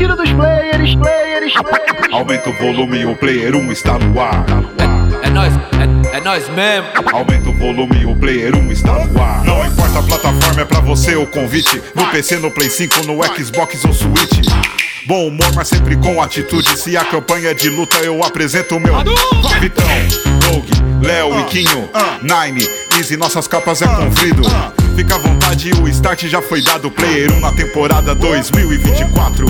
máquina dos players, players, players. Aumenta o volume, o player 1 está no ar. É, é nóis, é, é nóis mesmo. Aumenta o volume, o player 1 está no ar. Não importa a plataforma, é pra você o convite. No PC, no Play 5, no Xbox ou Switch. Bom humor, mas sempre com atitude. Se a campanha é de luta, eu apresento o meu Vitão, Doug, Léo e Quinho, Nine, Easy, nossas capas é confrido. Fica à vontade, o start já foi dado. Player 1 na temporada 2024.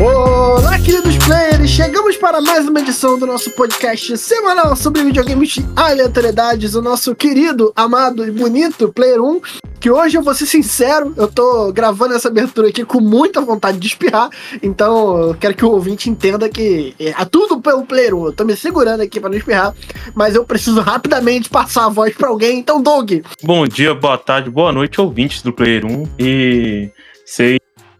Olá, queridos players! Chegamos para mais uma edição do nosso podcast semanal sobre videogames e aleatoriedades. O nosso querido, amado e bonito Player 1. Que hoje eu vou ser sincero, eu tô gravando essa abertura aqui com muita vontade de espirrar. Então eu quero que o ouvinte entenda que é tudo pelo Player 1. Eu tô me segurando aqui para não espirrar, mas eu preciso rapidamente passar a voz para alguém. Então, Doug, Bom dia, boa tarde, boa noite, ouvintes do Player 1. E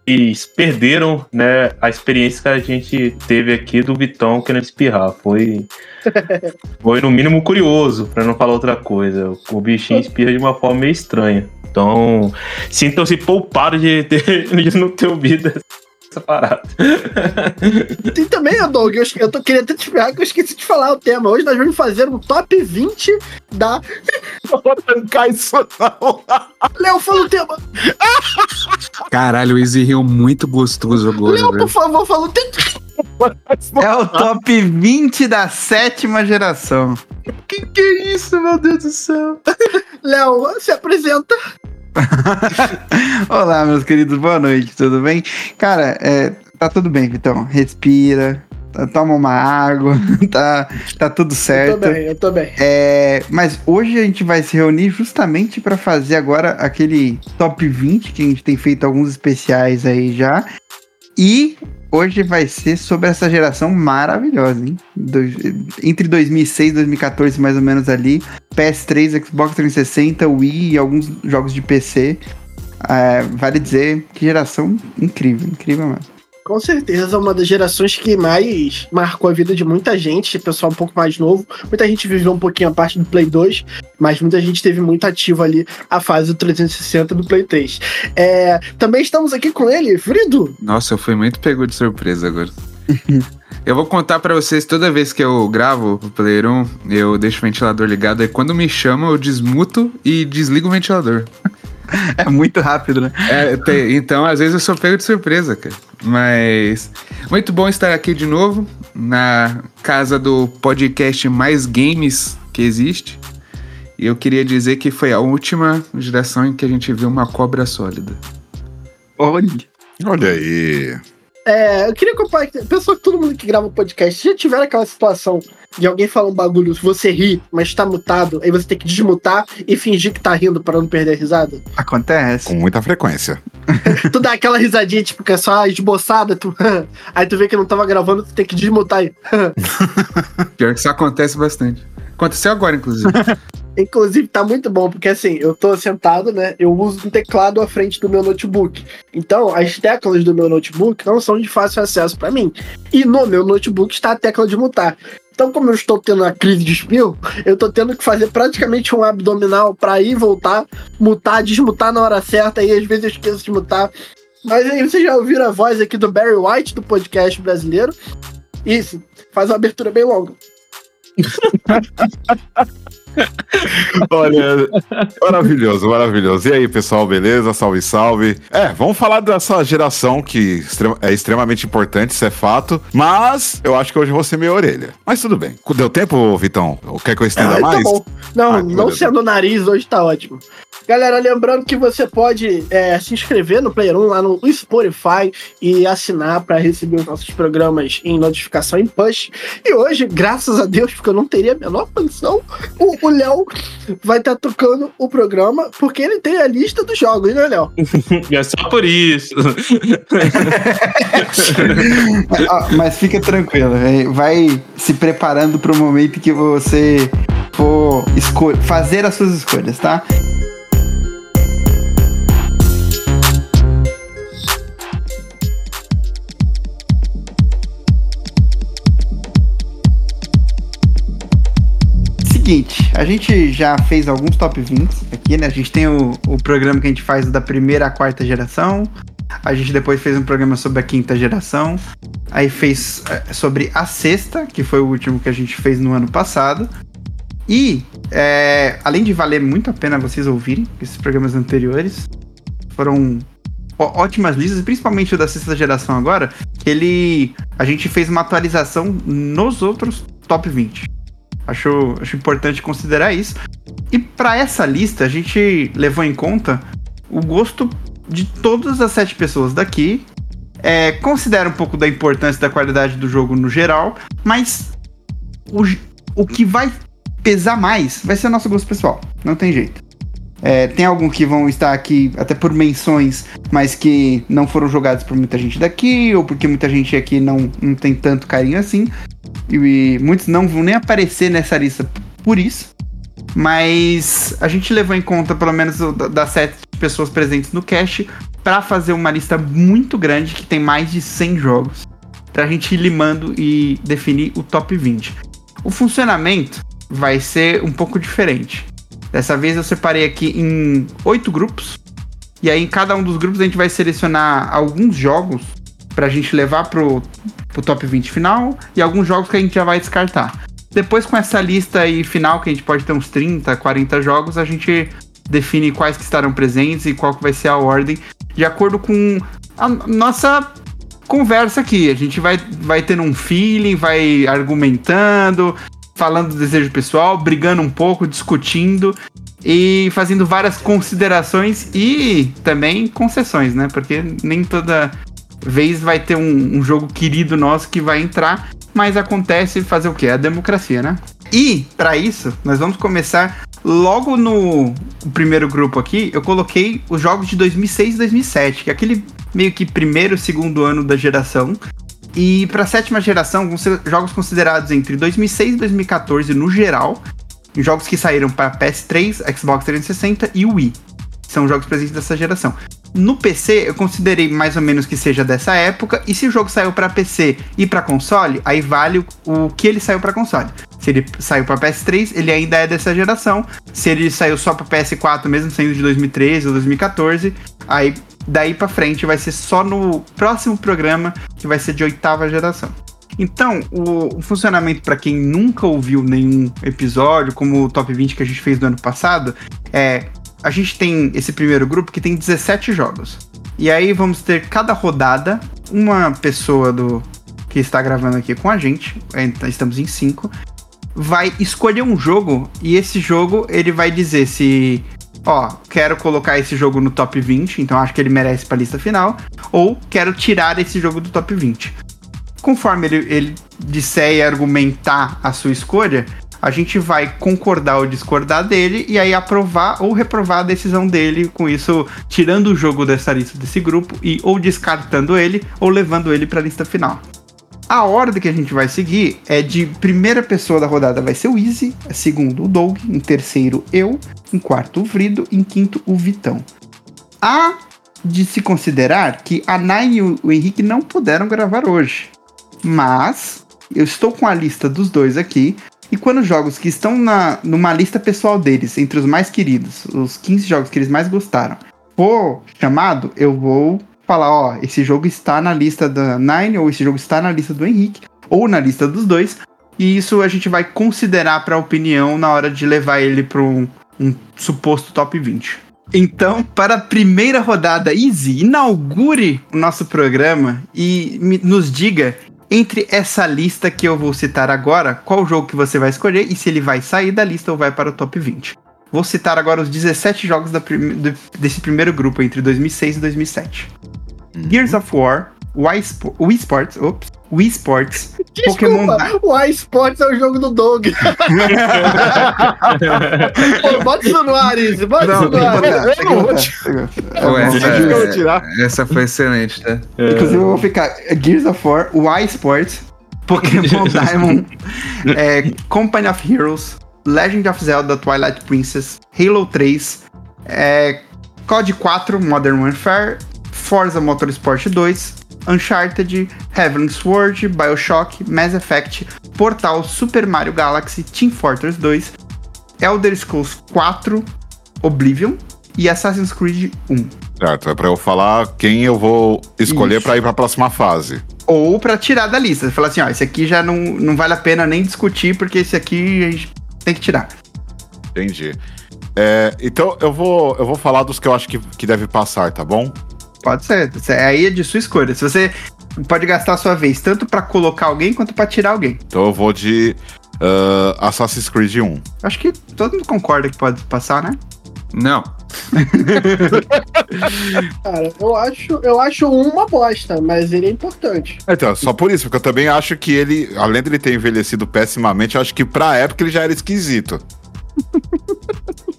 vocês perderam né, a experiência que a gente teve aqui do Vitão querendo espirrar. Foi, foi no mínimo curioso, para não falar outra coisa. O bichinho espirra de uma forma meio estranha. Então, sintam-se poupados de, ter, de não ter ouvido essa parada. E também, Doug, eu, eu tô querendo até te explicar que eu esqueci de falar o tema. Hoje nós vamos fazer um top 20 da. Não vou trancar isso não. Léo, fala o tema. Caralho, o Easy riu muito gostoso agora, Léo, por favor, fala o tema. É o top 20 da sétima geração. que que é isso, meu Deus do céu? Léo, se apresenta. Olá, meus queridos, boa noite, tudo bem? Cara, é, tá tudo bem, Vitão. Respira, tá- toma uma água, tá, tá tudo Eu tô certo. bem, eu tô bem. É, mas hoje a gente vai se reunir justamente para fazer agora aquele top 20 que a gente tem feito alguns especiais aí já. E hoje vai ser sobre essa geração maravilhosa, hein? Dois- entre 2006 e 2014, mais ou menos ali. PS3, Xbox 360, Wii e alguns jogos de PC. É, vale dizer que geração incrível, incrível mesmo. Com certeza, uma das gerações que mais marcou a vida de muita gente, pessoal um pouco mais novo. Muita gente viveu um pouquinho a parte do Play 2, mas muita gente teve muito ativo ali a fase do 360 do Play 3. É, também estamos aqui com ele, Frido. Nossa, eu fui muito pego de surpresa agora. eu vou contar pra vocês, toda vez que eu gravo o Player 1, eu deixo o ventilador ligado, aí quando me chamam eu desmuto e desligo o ventilador. É muito rápido, né? É, te- então, às vezes eu sou pego de surpresa, cara. Mas muito bom estar aqui de novo na casa do podcast mais games que existe. E eu queria dizer que foi a última geração em que a gente viu uma cobra sólida. Olha. Olha aí. É, eu queria compartilhar. Pessoal, que todo mundo que grava podcast já tiver aquela situação de alguém falar um bagulho, você ri, mas tá mutado, aí você tem que desmutar e fingir que tá rindo pra não perder a risada. Acontece. Com muita frequência. tu dá aquela risadinha, tipo, que é só esboçada, tu. aí tu vê que não tava gravando, tu tem que desmutar aí. Pior que isso acontece bastante. Aconteceu agora, inclusive. Inclusive, tá muito bom, porque assim, eu tô sentado, né? Eu uso um teclado à frente do meu notebook. Então, as teclas do meu notebook não são de fácil acesso pra mim. E no meu notebook está a tecla de mutar. Então, como eu estou tendo uma crise de espirro, eu tô tendo que fazer praticamente um abdominal pra ir voltar, mutar, desmutar na hora certa, e às vezes eu esqueço de mutar. Mas aí vocês já ouviram a voz aqui do Barry White, do podcast brasileiro. Isso, faz uma abertura bem longa. Olha, maravilhoso, maravilhoso. E aí, pessoal, beleza? Salve, salve. É, vamos falar dessa geração que é extremamente importante, isso é fato. Mas eu acho que hoje eu vou ser meio orelha. Mas tudo bem. Deu tempo, Vitão? Quer que eu estenda Ah, mais? Tá bom. Não, Ah, não sendo nariz, hoje tá ótimo. Galera, lembrando que você pode é, se inscrever no Player 1 lá no Spotify e assinar para receber os nossos programas em notificação em push. E hoje, graças a Deus, porque eu não teria a menor condição, o o Léo vai estar tocando o programa porque ele tem a lista dos jogos, né, Léo? E é só por isso. Ah, mas fica tranquilo, é, vai se preparando para o momento que você for fazer as suas escolhas, tá? Seguinte, A gente já fez alguns top 20 aqui, né? A gente tem o, o programa que a gente faz da primeira à quarta geração. A gente depois fez um programa sobre a quinta geração. Aí fez é, sobre a sexta, que foi o último que a gente fez no ano passado. E, é, além de valer muito a pena vocês ouvirem esses programas anteriores, foram ótimas listas, principalmente o da sexta geração agora, que ele. A gente fez uma atualização nos outros top 20. Acho, acho importante considerar isso. E para essa lista, a gente levou em conta o gosto de todas as sete pessoas daqui. É, considera um pouco da importância da qualidade do jogo no geral, mas o, o que vai pesar mais vai ser o nosso gosto pessoal. Não tem jeito. É, tem alguns que vão estar aqui até por menções, mas que não foram jogados por muita gente daqui, ou porque muita gente aqui não, não tem tanto carinho assim. E, muitos não vão nem aparecer nessa lista por isso. Mas a gente levou em conta pelo menos das sete pessoas presentes no cast para fazer uma lista muito grande que tem mais de 100 jogos. Pra gente ir limando e definir o top 20. O funcionamento vai ser um pouco diferente. Dessa vez eu separei aqui em oito grupos. E aí em cada um dos grupos a gente vai selecionar alguns jogos pra gente levar pro, pro top 20 final e alguns jogos que a gente já vai descartar. Depois com essa lista aí final, que a gente pode ter uns 30, 40 jogos, a gente define quais que estarão presentes e qual que vai ser a ordem, de acordo com a nossa conversa aqui. A gente vai, vai tendo um feeling, vai argumentando, falando do desejo pessoal, brigando um pouco, discutindo e fazendo várias considerações e também concessões, né? Porque nem toda vez vai ter um, um jogo querido nosso que vai entrar, mas acontece fazer o quê? A democracia, né? E para isso, nós vamos começar logo no primeiro grupo aqui. Eu coloquei os jogos de 2006 e 2007, que é aquele meio que primeiro, segundo ano da geração. E para a sétima geração, vão ser jogos considerados entre 2006 e 2014 no geral, jogos que saíram para PS3, Xbox 360 e Wii. São jogos presentes dessa geração. No PC, eu considerei mais ou menos que seja dessa época, e se o jogo saiu para PC e para console, aí vale o, que ele saiu para console. Se ele saiu para PS3, ele ainda é dessa geração. Se ele saiu só para PS4, mesmo sendo de 2013 ou 2014, aí daí para frente vai ser só no próximo programa, que vai ser de oitava geração. Então, o, o funcionamento para quem nunca ouviu nenhum episódio, como o top 20 que a gente fez no ano passado, é a gente tem esse primeiro grupo que tem 17 jogos. E aí vamos ter cada rodada uma pessoa do que está gravando aqui com a gente, é, estamos em cinco, vai escolher um jogo e esse jogo ele vai dizer se, ó, quero colocar esse jogo no top 20, então acho que ele merece para a lista final, ou quero tirar esse jogo do top 20. Conforme ele, ele disser e argumentar a sua escolha, a gente vai concordar ou discordar dele e aí aprovar ou reprovar a decisão dele, com isso tirando o jogo dessa lista desse grupo e ou descartando ele ou levando ele para a lista final. A ordem que a gente vai seguir é de primeira pessoa da rodada vai ser o Easy, segundo o Doug, em terceiro eu, em quarto o Vrido, em quinto o Vitão. Há de se considerar que a Nine e o Henrique não puderam gravar hoje, mas eu estou com a lista dos dois aqui e quando jogos que estão na, numa lista pessoal deles, entre os mais queridos, os 15 jogos que eles mais gostaram, for chamado, eu vou falar, ó, esse jogo está na lista da Nine, ou esse jogo está na lista do Henrique, ou na lista dos dois, e isso a gente vai considerar para opinião na hora de levar ele para um, um suposto top 20. Então, para a primeira rodada, Easy, inaugure o nosso programa e me- nos diga entre essa lista que eu vou citar agora, qual jogo que você vai escolher e se ele vai sair da lista ou vai para o top 20. Vou citar agora os 17 jogos prim- do- desse primeiro grupo entre 2006 e 2007. Gears of War, Wii, Wii Sports, ops, Wii Sports, Pokémon Desculpa, o iSports é o jogo do Doug. Pô, bota isso no ar, Izzy. Bota Não, isso no ar. Eu não vou É tirar. essa foi excelente, tá? Inclusive, eu vou ficar Gears of War, Wii Sports, Pokémon Diamond, é, Company of Heroes, Legend of Zelda Twilight Princess, Halo 3, é, COD 4 Modern Warfare, Forza Motorsport 2, Uncharted, Heavenly Sword, Bioshock, Mass Effect, Portal, Super Mario Galaxy, Team Fortress 2, Elder Scrolls 4 Oblivion e Assassin's Creed 1. Certo, é pra eu falar quem eu vou escolher pra ir pra próxima fase. Ou pra tirar da lista. Falar assim, ó, esse aqui já não, não vale a pena nem discutir, porque esse aqui a gente tem que tirar. Entendi. É, então eu vou, eu vou falar dos que eu acho que, que deve passar, tá bom? Pode ser. Aí é de sua escolha. Se você pode gastar a sua vez tanto pra colocar alguém quanto pra tirar alguém. Então eu vou de ah, Assassin's Creed 1. Acho que todo mundo concorda que pode passar, né? Não. Cara, eu acho, eu acho um uma bosta, mas ele é importante. Então, só por isso, porque eu também acho que ele, além dele ter envelhecido pessimamente, eu acho que pra época ele já era esquisito.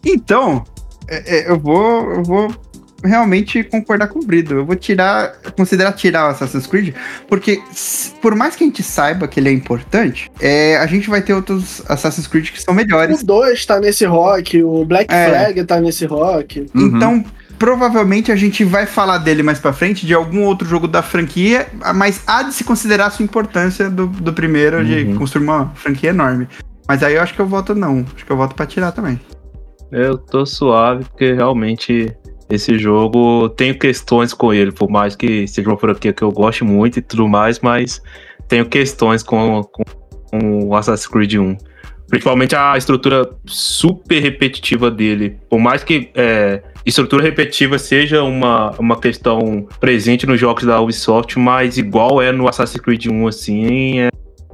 Então, é, é, eu vou. Eu vou realmente concordar com o Brido. Eu vou tirar. Considerar tirar o Assassin's Creed, porque por mais que a gente saiba que ele é importante, é, a gente vai ter outros Assassin's Creed que são melhores. O 2 tá nesse rock, o Black É. Flag tá nesse rock. Uhum. Então, provavelmente a gente vai falar dele mais pra frente, de algum outro jogo da franquia, mas há de se considerar a sua importância do, do primeiro, de Uhum. construir uma franquia enorme. Mas aí eu acho que eu voto não. Acho que eu voto pra tirar também. Eu tô suave, porque realmente esse jogo tenho questões com ele, por mais que seja uma franquia que eu goste muito e tudo mais, mas tenho questões com, com, com o Assassin's Creed 1. Principalmente a estrutura super repetitiva dele. Por mais que é, estrutura repetitiva seja uma, uma questão presente nos jogos da Ubisoft, mas igual é no Assassin's Creed 1, assim, é,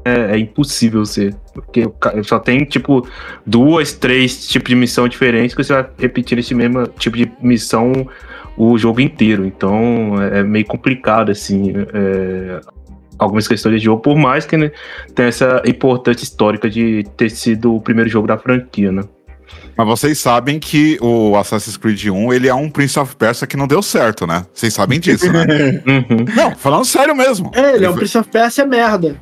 é, é impossível ser. Porque só tem, tipo, duas, três tipos de missão diferentes que você vai repetir esse mesmo tipo de missão o jogo inteiro. Então é é meio complicado, assim, é, algumas questões de jogo, por mais que né, tenha essa importância histórica de ter sido o primeiro jogo da franquia, né? Mas vocês sabem que o Assassin's Creed 1, ele é um Prince of Persia que não deu certo, né? Vocês sabem disso, né? Uhum. não, falando sério mesmo. É, ele é um foi- Prince of Persia merda.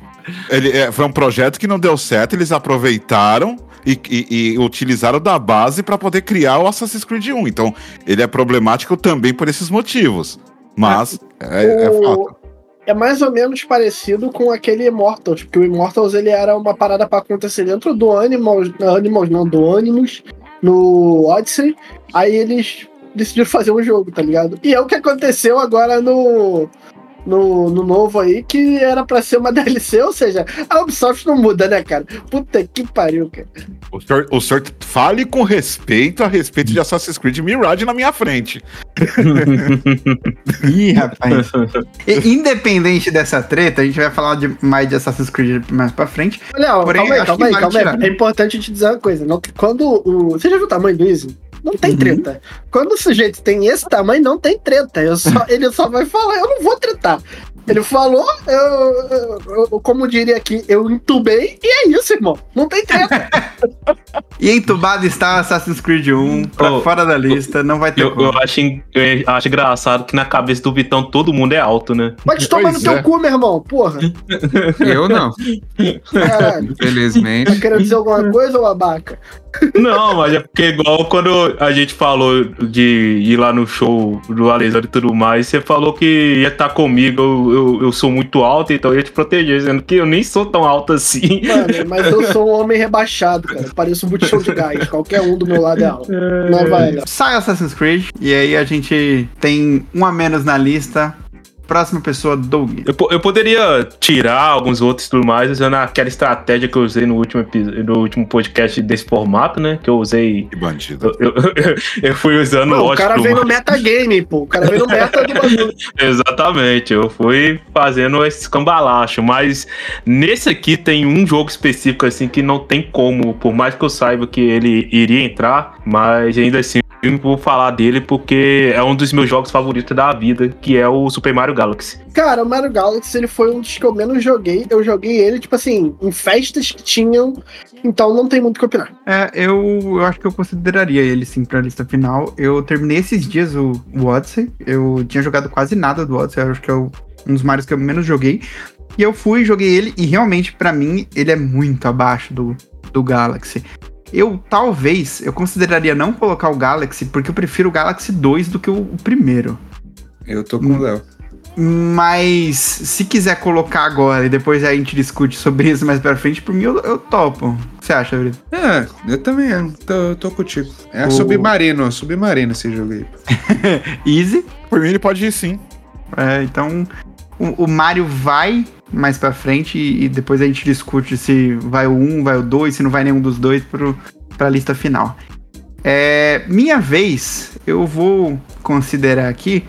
Ele é, foi um projeto que não deu certo, eles aproveitaram e, e- e utilizaram da base para poder criar o Assassin's Creed 1. Então, ele é problemático também por esses motivos. Mas é, é O- fato. É mais ou menos parecido com aquele Immortals, porque o Immortals ele era uma parada pra acontecer dentro do Animals, Animals não, do Animus, no Odyssey. Aí eles decidiram fazer um jogo, tá ligado? E é o que aconteceu agora no no, no novo aí, que era pra ser uma DLC, ou seja, a Ubisoft não muda, né, cara? Puta que pariu, cara. O senhor, o senhor fale com respeito a respeito de Assassin's Creed Mirage na minha frente. Ih, rapaz. E, independente dessa treta, a gente vai falar de, mais de Assassin's Creed mais pra frente. Olha, Porém, calma aí, calma aí, calma aí. É importante te dizer uma coisa. Não, quando o. Você já viu o tamanho do Easy? Não tem Uhum. treta. Quando o sujeito tem esse tamanho, não tem treta. Eu só, ele só vai falar, eu não vou tretar. Ele falou, eu, eu- eu- como diria aqui, eu entubei e é isso, irmão. Não tem treta. E entubado está Assassin's Creed 1, pra Oh, fora da lista, não vai ter Eu, eu acho, eu acho engraçado que na cabeça do Vitão todo mundo é alto, né? Pode tomar no Pois teu é. cu, meu irmão. Porra. Eu não, Caralho. Tá infelizmente. querendo dizer alguma coisa, ô abaca? Não, mas é porque igual quando a gente falou de ir lá no show do Alexandre e tudo mais, você falou que ia estar comigo, eu, eu, eu sou muito alto, então eu ia te proteger, sendo que eu nem sou tão alto assim. Mano, mas eu sou um homem rebaixado, cara. Eu pareço um botijão de gás. Qualquer um do meu lado é alto. Não vai, não. Sai Assassin's Creed, e aí a gente tem um a menos na lista. Próxima pessoa, Doug. Eu, eu poderia tirar alguns outros e tudo mais, usando aquela estratégia que eu usei no último, no último podcast desse formato, né? Que eu usei. Que bandido. Eu, eu, eu fui usando Não, o cara vem no metagame, pô. O cara vem no meta do bagulho. Exatamente, eu fui fazendo esse cambalacho, mas nesse aqui tem um jogo específico assim que não tem como, por mais que eu saiba que ele iria entrar, mas ainda assim vou falar dele porque é um dos meus jogos favoritos da vida, que é o Super Mario Galaxy. Cara, o Mario Galaxy ele foi um dos que eu menos joguei. Eu joguei ele, tipo assim, em festas que tinham. Então não tem muito o que opinar. É, eu, eu acho que eu consideraria ele sim pra lista final. Eu terminei esses dias o, o Odyssey. Eu tinha jogado quase nada do Odyssey. Eu acho que é o- um dos Marios que eu menos joguei. E eu fui, joguei ele, e realmente, pra mim, ele é muito abaixo do, do Galaxy. Eu talvez, eu consideraria não colocar o Galaxy, porque eu prefiro o Galaxy 2 do que o, o primeiro. Eu tô com o Léo. Mas se quiser colocar agora e depois a gente discute sobre isso mais pra frente, por mim eu, eu topo. que você acha, Brito? É, eu também tô, tô contigo. É O- submarino, submarino esse jogo aí. Easy. Por mim, ele pode ir sim. É, então, o, o Mario vai mais pra frente e, e depois a gente discute se vai o 1, vai o 2, se não vai nenhum dos dois pro, pra lista final. É, minha vez, eu vou considerar aqui,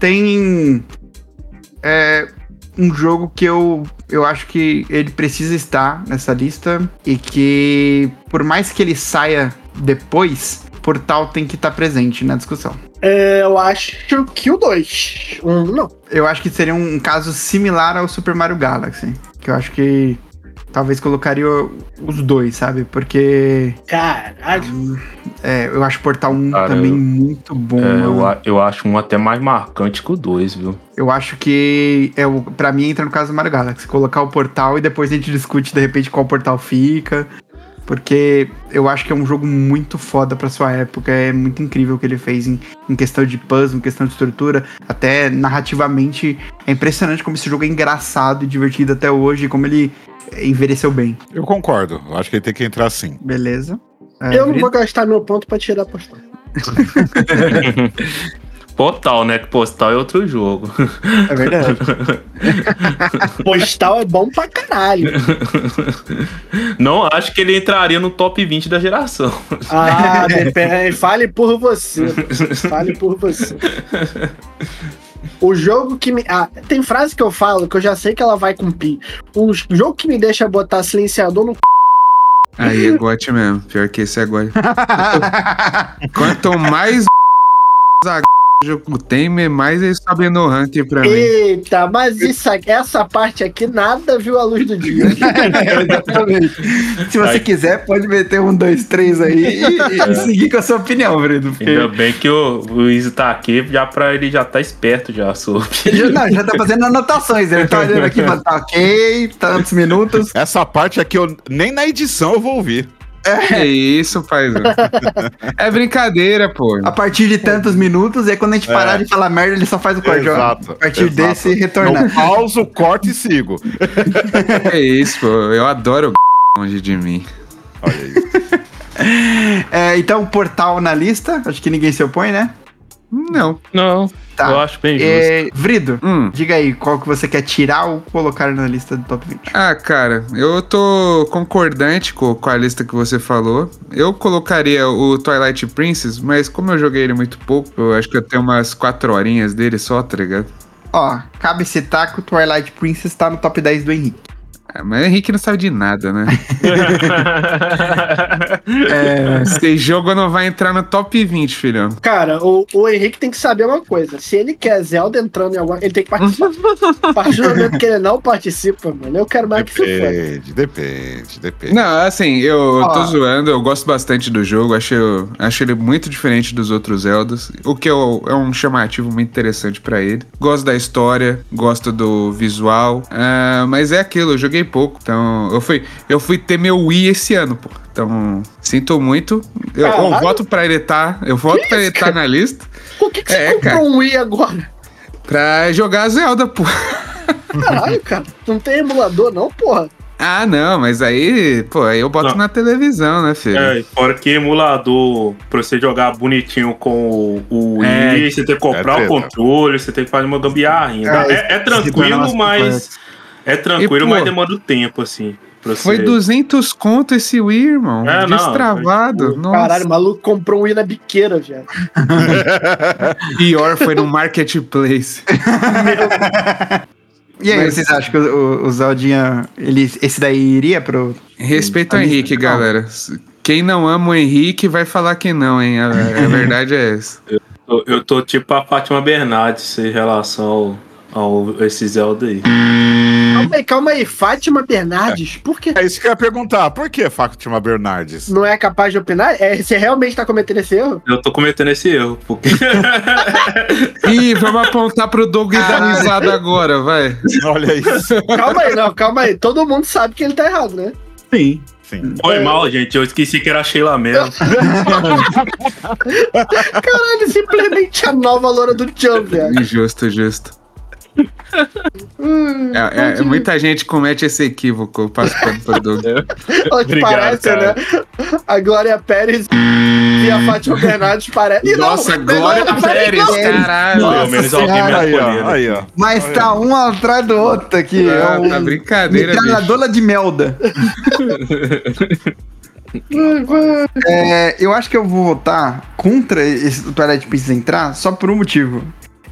tem é, um jogo que eu, eu acho que ele precisa estar nessa lista e que, por mais que ele saia depois, Portal tem que estar presente na discussão. É, eu acho que o 2. Um, não. Eu acho que seria um caso similar ao Super Mario Galaxy. Que eu acho que talvez colocaria os dois, sabe? Porque Caralho. é, eu acho Portal 1 Cara, também eu- muito bom. É, eu, eu acho um até mais marcante que o dois, viu? Eu acho que é o, pra mim entra no caso do Mario Galaxy. Colocar o portal e depois a gente discute de repente qual portal fica. Porque eu acho que é um jogo muito foda pra sua época. É muito incrível o que ele fez em, em questão de puzzle, em questão de estrutura. Até narrativamente é impressionante como esse jogo é engraçado e divertido até hoje. e Como ele envelheceu bem. Eu concordo. Eu acho que ele tem que entrar sim. Beleza. É, eu não vou gastar meu ponto pra tirar a postal. Postal, né? Que postal é outro jogo. É verdade. Postal é bom pra caralho. Não acho que ele entraria no top 20 da geração. Ah. Fale por você. Fale por você. O jogo que me. Ah, tem frase que eu falo que eu já sei que ela vai cumprir. O jogo que me deixa botar silenciador no. Aí é gote mesmo. Pior que esse é gote. Quanto mais o jogo tem, mais eles sobem no ranking pra mim. Eita, mas isso essa parte aqui nada viu a luz do dia. Exatamente. Se você Ai. quiser, pode meter um, dois, três aí e, e seguir com a sua opinião, Bruno. Porque Ainda bem que o Luiz tá aqui, já pra ele já tá esperto já sobre. já, não, já tá fazendo anotações. Ele tá olhando aqui, mas tá ok, tantos minutos. Essa parte aqui, eu, nem na edição eu vou ouvir. É isso, paizão. É brincadeira, pô. A partir de tantos minutos, e aí quando a gente parar É. de falar merda, ele só faz o corte. Exato, A partir exato. desse, retornar. Não pauso, corto e sigo. É isso, pô. Eu adoro o longe de mim. Olha isso. É, então, portal na lista. Acho que ninguém se opõe, né? Não. Não, Tá. eu acho bem justo. É, Vrido, Hum. diga aí qual que você quer tirar ou colocar na lista do top 20. Ah, cara, eu tô concordante com, com a lista que você falou. Eu colocaria o Twilight Princess, mas como eu joguei ele muito pouco, eu acho que eu tenho umas quatro horinhas dele só, tá ligado? Ó, cabe citar que o Twilight Princess tá no top 10 do Henrique. Mas o Henrique não sabe de nada, né? É, Esse jogo não vai entrar no top 20, filhão. Cara, o, o Henrique tem que saber uma coisa. Se ele quer Zelda entrando em alguma. Ele tem que participar. A partir do momento que ele não participa, mano, eu quero mais que se foda. Depende, depende, depende. Não, assim, eu, eu tô Ó. zoando, eu gosto bastante do jogo, acho, acho ele muito diferente dos outros Zeldas, o que eu- é um chamativo muito interessante pra ele. Gosto da história, gosto do visual, ah, mas é aquilo, eu joguei pouco, então eu fui, eu fui ter meu Wii esse ano, pô. Então, sinto muito. Eu, eu voto pra ele tá, eu voto Que pra ele isso, tá na lista Por que, que você É, comprou cara. um Wii agora? pra jogar Zelda, pô. Caralho, cara. Não tem emulador, não, porra. Ah, não, mas aí, pô, aí eu boto Não. na televisão, né, filho? É, fora que emulador, pra você jogar bonitinho com o, o É. Wii, você tem que comprar É o controle, você tem que fazer uma gambiarra ainda. É, É, é tranquilo, mas. É tranquilo, E, pô, mas demanda tempo, assim. Foi você- 200 conto esse Wii, irmão. É, não, Destravado. foi- Nossa. Caralho, o maluco comprou um Wii na biqueira, já. Pior foi no Marketplace. E aí, Mas- vocês acham que o, o, o Zeldinha, ele, esse daí iria pro. Respeito ao Henrique, não. galera. Quem não ama o Henrique vai falar que não, hein? A, a verdade é essa. Eu, eu tô tipo a Fátima Bernardes em relação ao, ao esse Zelda aí. Calma aí, calma aí. Fátima Bernardes, por quê? É isso que eu ia perguntar. Por que Fátima Bernardes? Não é capaz de opinar? É, você realmente tá cometendo esse erro? Eu tô cometendo esse erro, porque. Ih, vamos apontar pro Doug e dar risada agora, vai. Olha isso. Calma aí, não, calma aí. Todo mundo sabe que ele tá errado, né? Sim. Sim. Foi mal, gente. Eu esqueci que era a Sheila mesmo. Caralho, simplesmente a nova loura do Tchan, velho. Justo, justo. É, é- é muita gente comete esse equívoco participando do Obrigado, parece, cara. né? A Glória Pérez e a Fátima Bernardes parecem. Nossa, não, Glória não, Pérez, não. caralho. Pelo menos alguém me Aí, ó. Aí, ó. Mas tá um atrás do outro aqui. é Ah, um tá brincadeira, metralhadora de melda. É, eu acho que eu vou votar contra esse, o Twilight Princess entrar só por um motivo.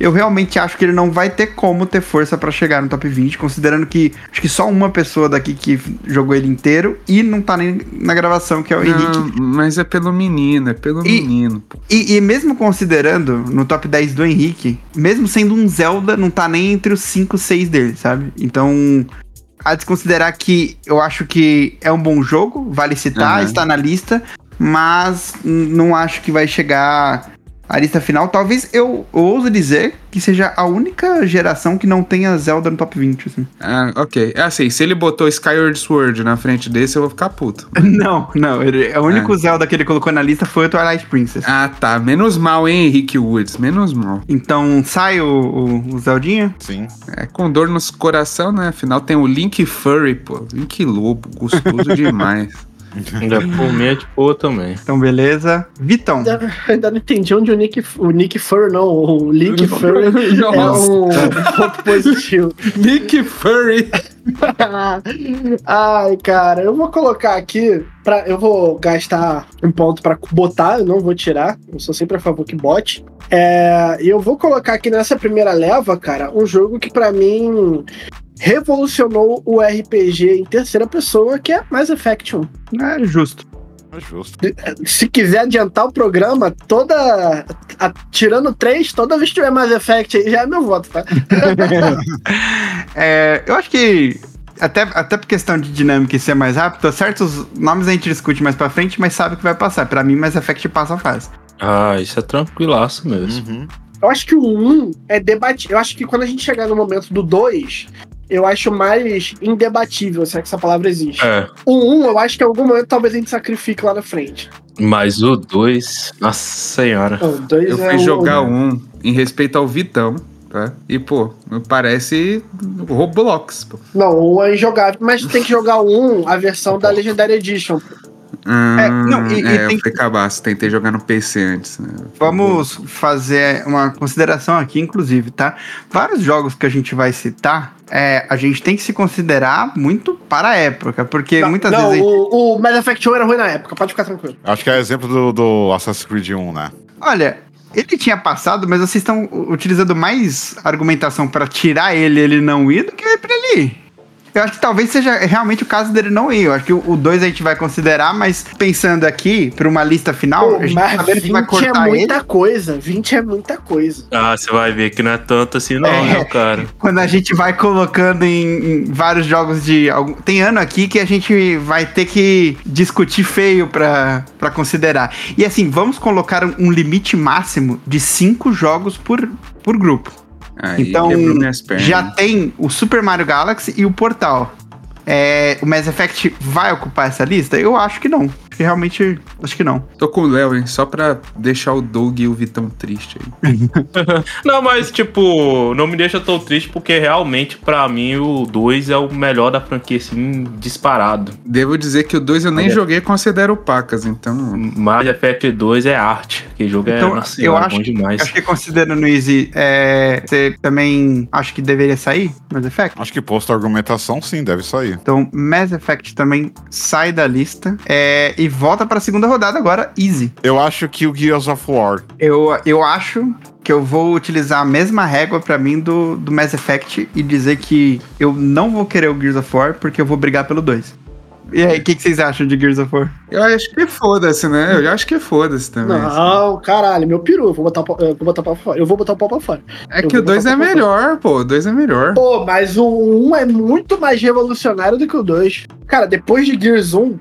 Eu realmente acho que ele não vai ter como ter força pra chegar no top 20, considerando que acho que só uma pessoa daqui que jogou ele inteiro e não tá nem na gravação, que é o Henrique. Não, mas é pelo menino, é pelo E- menino. pô. E, e mesmo considerando no top 10 do Henrique, mesmo sendo um Zelda, não tá nem entre os 5, 6 dele, sabe? Então, a desconsiderar que eu acho que é um bom jogo, vale citar, Aham. está na lista, mas não acho que vai chegar à lista final. Talvez eu, ouso dizer que seja a única geração que não tenha Zelda no top 20. assim. Ah, ok. É assim, se ele botou Skyward Sword na frente desse, eu vou ficar puto. Não, não. Ele, o único Zelda que ele colocou na lista foi o Twilight Princess. Ah, tá. Menos mal, hein, Henrique Woods? Menos mal. Então sai o, o, o Zeldinha. Sim. É com dor no coração, né? Afinal tem o Link Furry, pô. Link Lobo, gostoso demais. Ainda por mim é de boa também. Então, beleza. Vitão. Ainda, ainda não entendi onde o Nick, o Nick Furry, não, o Link Furry é um ponto positivo. Link Furry. Ai, cara, eu vou colocar aqui, pra, eu vou gastar um ponto pra botar, eu não vou tirar, eu sou sempre a favor que bote. É, e eu vou colocar aqui nessa primeira leva, cara, um jogo que pra mim revolucionou o RPG em terceira pessoa, que é Mass Effect 1. É justo. É justo. Se quiser adiantar o programa, toda. a- tirando três, toda vez que tiver Mass Effect aí já é meu voto, tá? É, eu acho que. Até, até por questão de dinâmica e ser mais rápido, certos nomes a gente discute mais pra frente, mas sabe que vai passar. Pra mim, Mass Effect passa a fase. Ah, isso é tranquilaço mesmo. Uhum. Eu acho que o 1 é debatido. Eu acho que quando a gente chegar no momento do 2, eu acho mais indebatível, se é que essa palavra existe. É, O 1, eu acho que em algum momento talvez a gente sacrifique lá na frente. mas o 2, nossa senhora. O 2 Eu é fui o- jogar um em respeito ao Vitão, tá? E, pô, parece Roblox, pô. Não, o 1 é injogável, mas tem que jogar o 1, a versão da Legendary Edition. Ah, É, não, e- e é, tem- eu fui cabaço, tentei jogar no PC antes. Né? Vamos fazer uma consideração aqui, inclusive, tá? Vários jogos que a gente vai citar, é, a gente tem que se considerar muito para a época, porque não, muitas não, vezes. gente- o, o Mass Effect 1 era ruim na época, pode ficar tranquilo. Acho que é exemplo do, do Assassin's Creed 1, né? Olha, ele tinha passado, mas vocês estão utilizando mais argumentação para tirar ele ele não ir do que pra ele ir. Eu acho que talvez seja realmente o caso dele não ir. Eu acho que o 2 a gente vai considerar, mas pensando aqui, para uma lista final, Pô, a gente mas sabendo que vai 20 é cortar muita ele. coisa, 20 é muita coisa. Ah, você vai ver que não é tanto assim, não, É. meu cara. Quando a gente vai colocando em, em vários jogos de. algum- Tem ano aqui que a gente vai ter que discutir feio pra, pra considerar. E assim, vamos colocar um limite máximo de cinco jogos por, por grupo. Aí Então. Já tem o Super Mario Galaxy e o Portal. É, o Mass Effect vai ocupar essa lista? Eu acho que não. Acho que realmente. Acho que não. Tô com o Léo, hein? Só pra deixar o Doug e o Vitão triste aí. Não, mas tipo, não me deixa tão triste porque realmente pra mim o 2 é o melhor da franquia, assim, disparado. Devo dizer que o 2 eu nem Olha. joguei considero pacas, então. Mass Effect 2 é arte. Que jogo Então, é, nossa eu acho- bom demais. Acho que considerando Easy, é, você também acha que deveria sair Mass Effect? Acho que posto a argumentação, sim, deve sair. Então, Mass Effect também sai da lista é, e volta pra segunda rodada agora, Easy. Eu acho que o Gears of War. Eu, eu acho que eu vou utilizar a mesma régua pra mim do, do Mass Effect e dizer que eu não vou querer o Gears of War porque eu vou brigar pelo 2. E aí, o que, que vocês acham de Gears of War? Eu acho que foda-se, né? Eu acho que foda-se também. Não, caralho, meu peru, eu vou botar, o pau- eu vou botar pra fora. Eu vou botar o pau pra fora. É eu que o vou 2 botar é melhor, pô. O 2 é melhor. Pô, mas o 1 é muito mais revolucionário do que o 2. Cara, depois de Gears 1,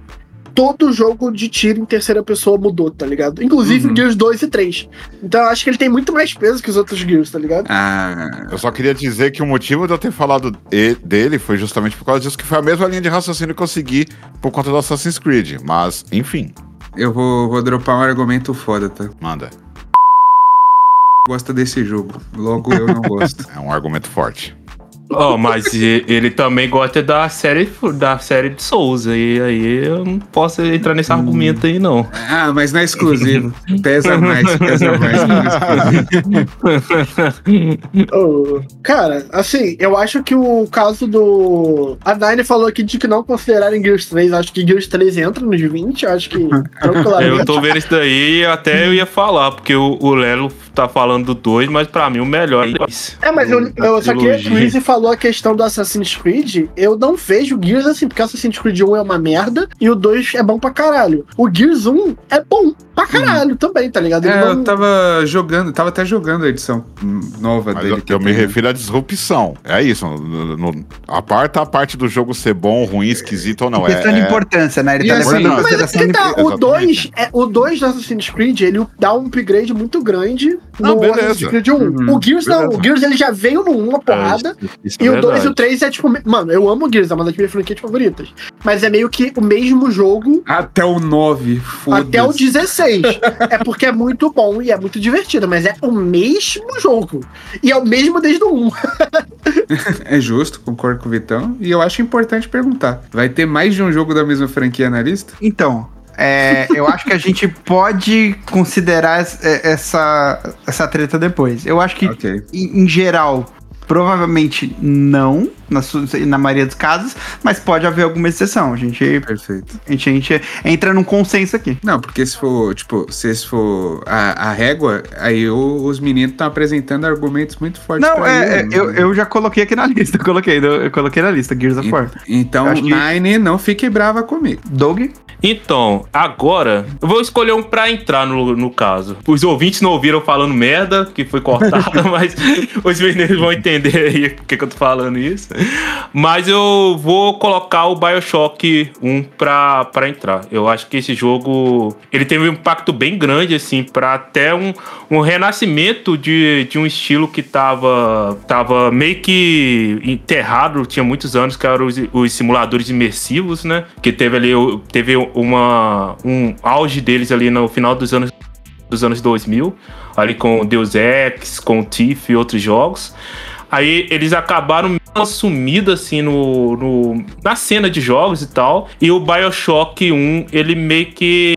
todo jogo de tiro em terceira pessoa mudou, tá ligado? Inclusive Uhum. Gears 2 e 3. Então eu acho que ele tem muito mais peso que os outros Gears, tá ligado? Ah, Eu só queria dizer que o motivo de eu ter falado e- dele foi justamente por causa disso, que foi a mesma linha de raciocínio que eu segui por conta do Assassin's Creed. Mas, enfim, eu vou, vou dropar um argumento foda, tá? manda. gosta desse jogo. Logo eu não gosto. É um argumento forte. Ó, mas e- ele também gosta da série da série de Souza. E aí eu não posso entrar nesse argumento aí, não. ah, mas não é exclusivo. Pesa mais, pesa mais. não é exclusivo. Ô, cara, assim, eu acho que o caso do. A Nine falou aqui de que não considerarem Gears 3. Acho que Gears 3 entra nos 20. Acho que. tranquilamente. Eu tô vendo isso daí e até eu ia falar, porque o, o Lelo tá falando do 2, mas pra mim o melhor é esse. É, mas eu, eu só que Trilogia. o Easy falou a questão do Assassin's Creed. Eu não vejo Gears assim, porque Assassin's Creed 1 é uma merda e o 2 é bom pra caralho. O Gears 1 é bom pra caralho também, tá ligado? Ele É, não- eu tava jogando, tava até jogando a edição hum, nova Mas dele. eu, eu me tem. refiro à disrupção. É isso. No, no- aparta a parte do jogo ser bom, ruim, esquisito ou não. É, Questão de é- importância, né? Ele tá assim, levando mas é que tá, o 2 Exatamente. é, o 2 do Assassin's Creed, ele dá um upgrade muito grande Não, no beleza. Assassin's Creed 1. Uhum, o Gears não, beleza. o Gears ele já veio no 1 uma porrada. É, isso E é o 2 e o 3 é tipo. Mano, eu amo o Gears, é uma das minhas franquias favoritas. Mas é meio que o mesmo jogo Até o 9, foda até o 16. é porque é muito bom e é muito divertido, mas é o mesmo jogo. E é o mesmo desde o 1. É justo, concordo com o Vitão. E eu acho importante perguntar: vai ter mais de um jogo da mesma franquia na lista? Então, é, eu acho que a gente pode considerar é, essa, essa treta depois. Eu acho que, Ok. em, em geral, provavelmente não, na, na maioria dos casos, mas pode haver alguma exceção. A gente, Perfeito. a gente, a gente entra num consenso aqui. Não, porque se for, tipo, se esse for a, a régua, aí o- os meninos estão apresentando argumentos muito fortes Não, é, é, ele, eu, né? eu já coloquei aqui na lista. Eu coloquei, eu coloquei na lista, Gears of War. Então, Acho que- Nine, não fique brava comigo. Doug? Então, agora, eu vou escolher um pra entrar no, no caso. Os ouvintes não ouviram falando merda, que foi cortado, mas os meninos vão entender aí por que, eu tô falando isso. Mas eu vou colocar o Bioshock 1 pra, pra entrar. Eu acho que esse jogo, ele teve um impacto bem grande, assim, pra até um, um renascimento de, de um estilo que tava, tava meio que enterrado, tinha muitos anos, que eram os, os simuladores imersivos, né? Que teve ali, teve uma, um auge deles ali no final dos anos dos anos 2000, ali com Deus Ex, com Thief e outros jogos. Aí eles acabaram sumida assim no, no- na cena de jogos e tal. E o BioShock 1, ele meio que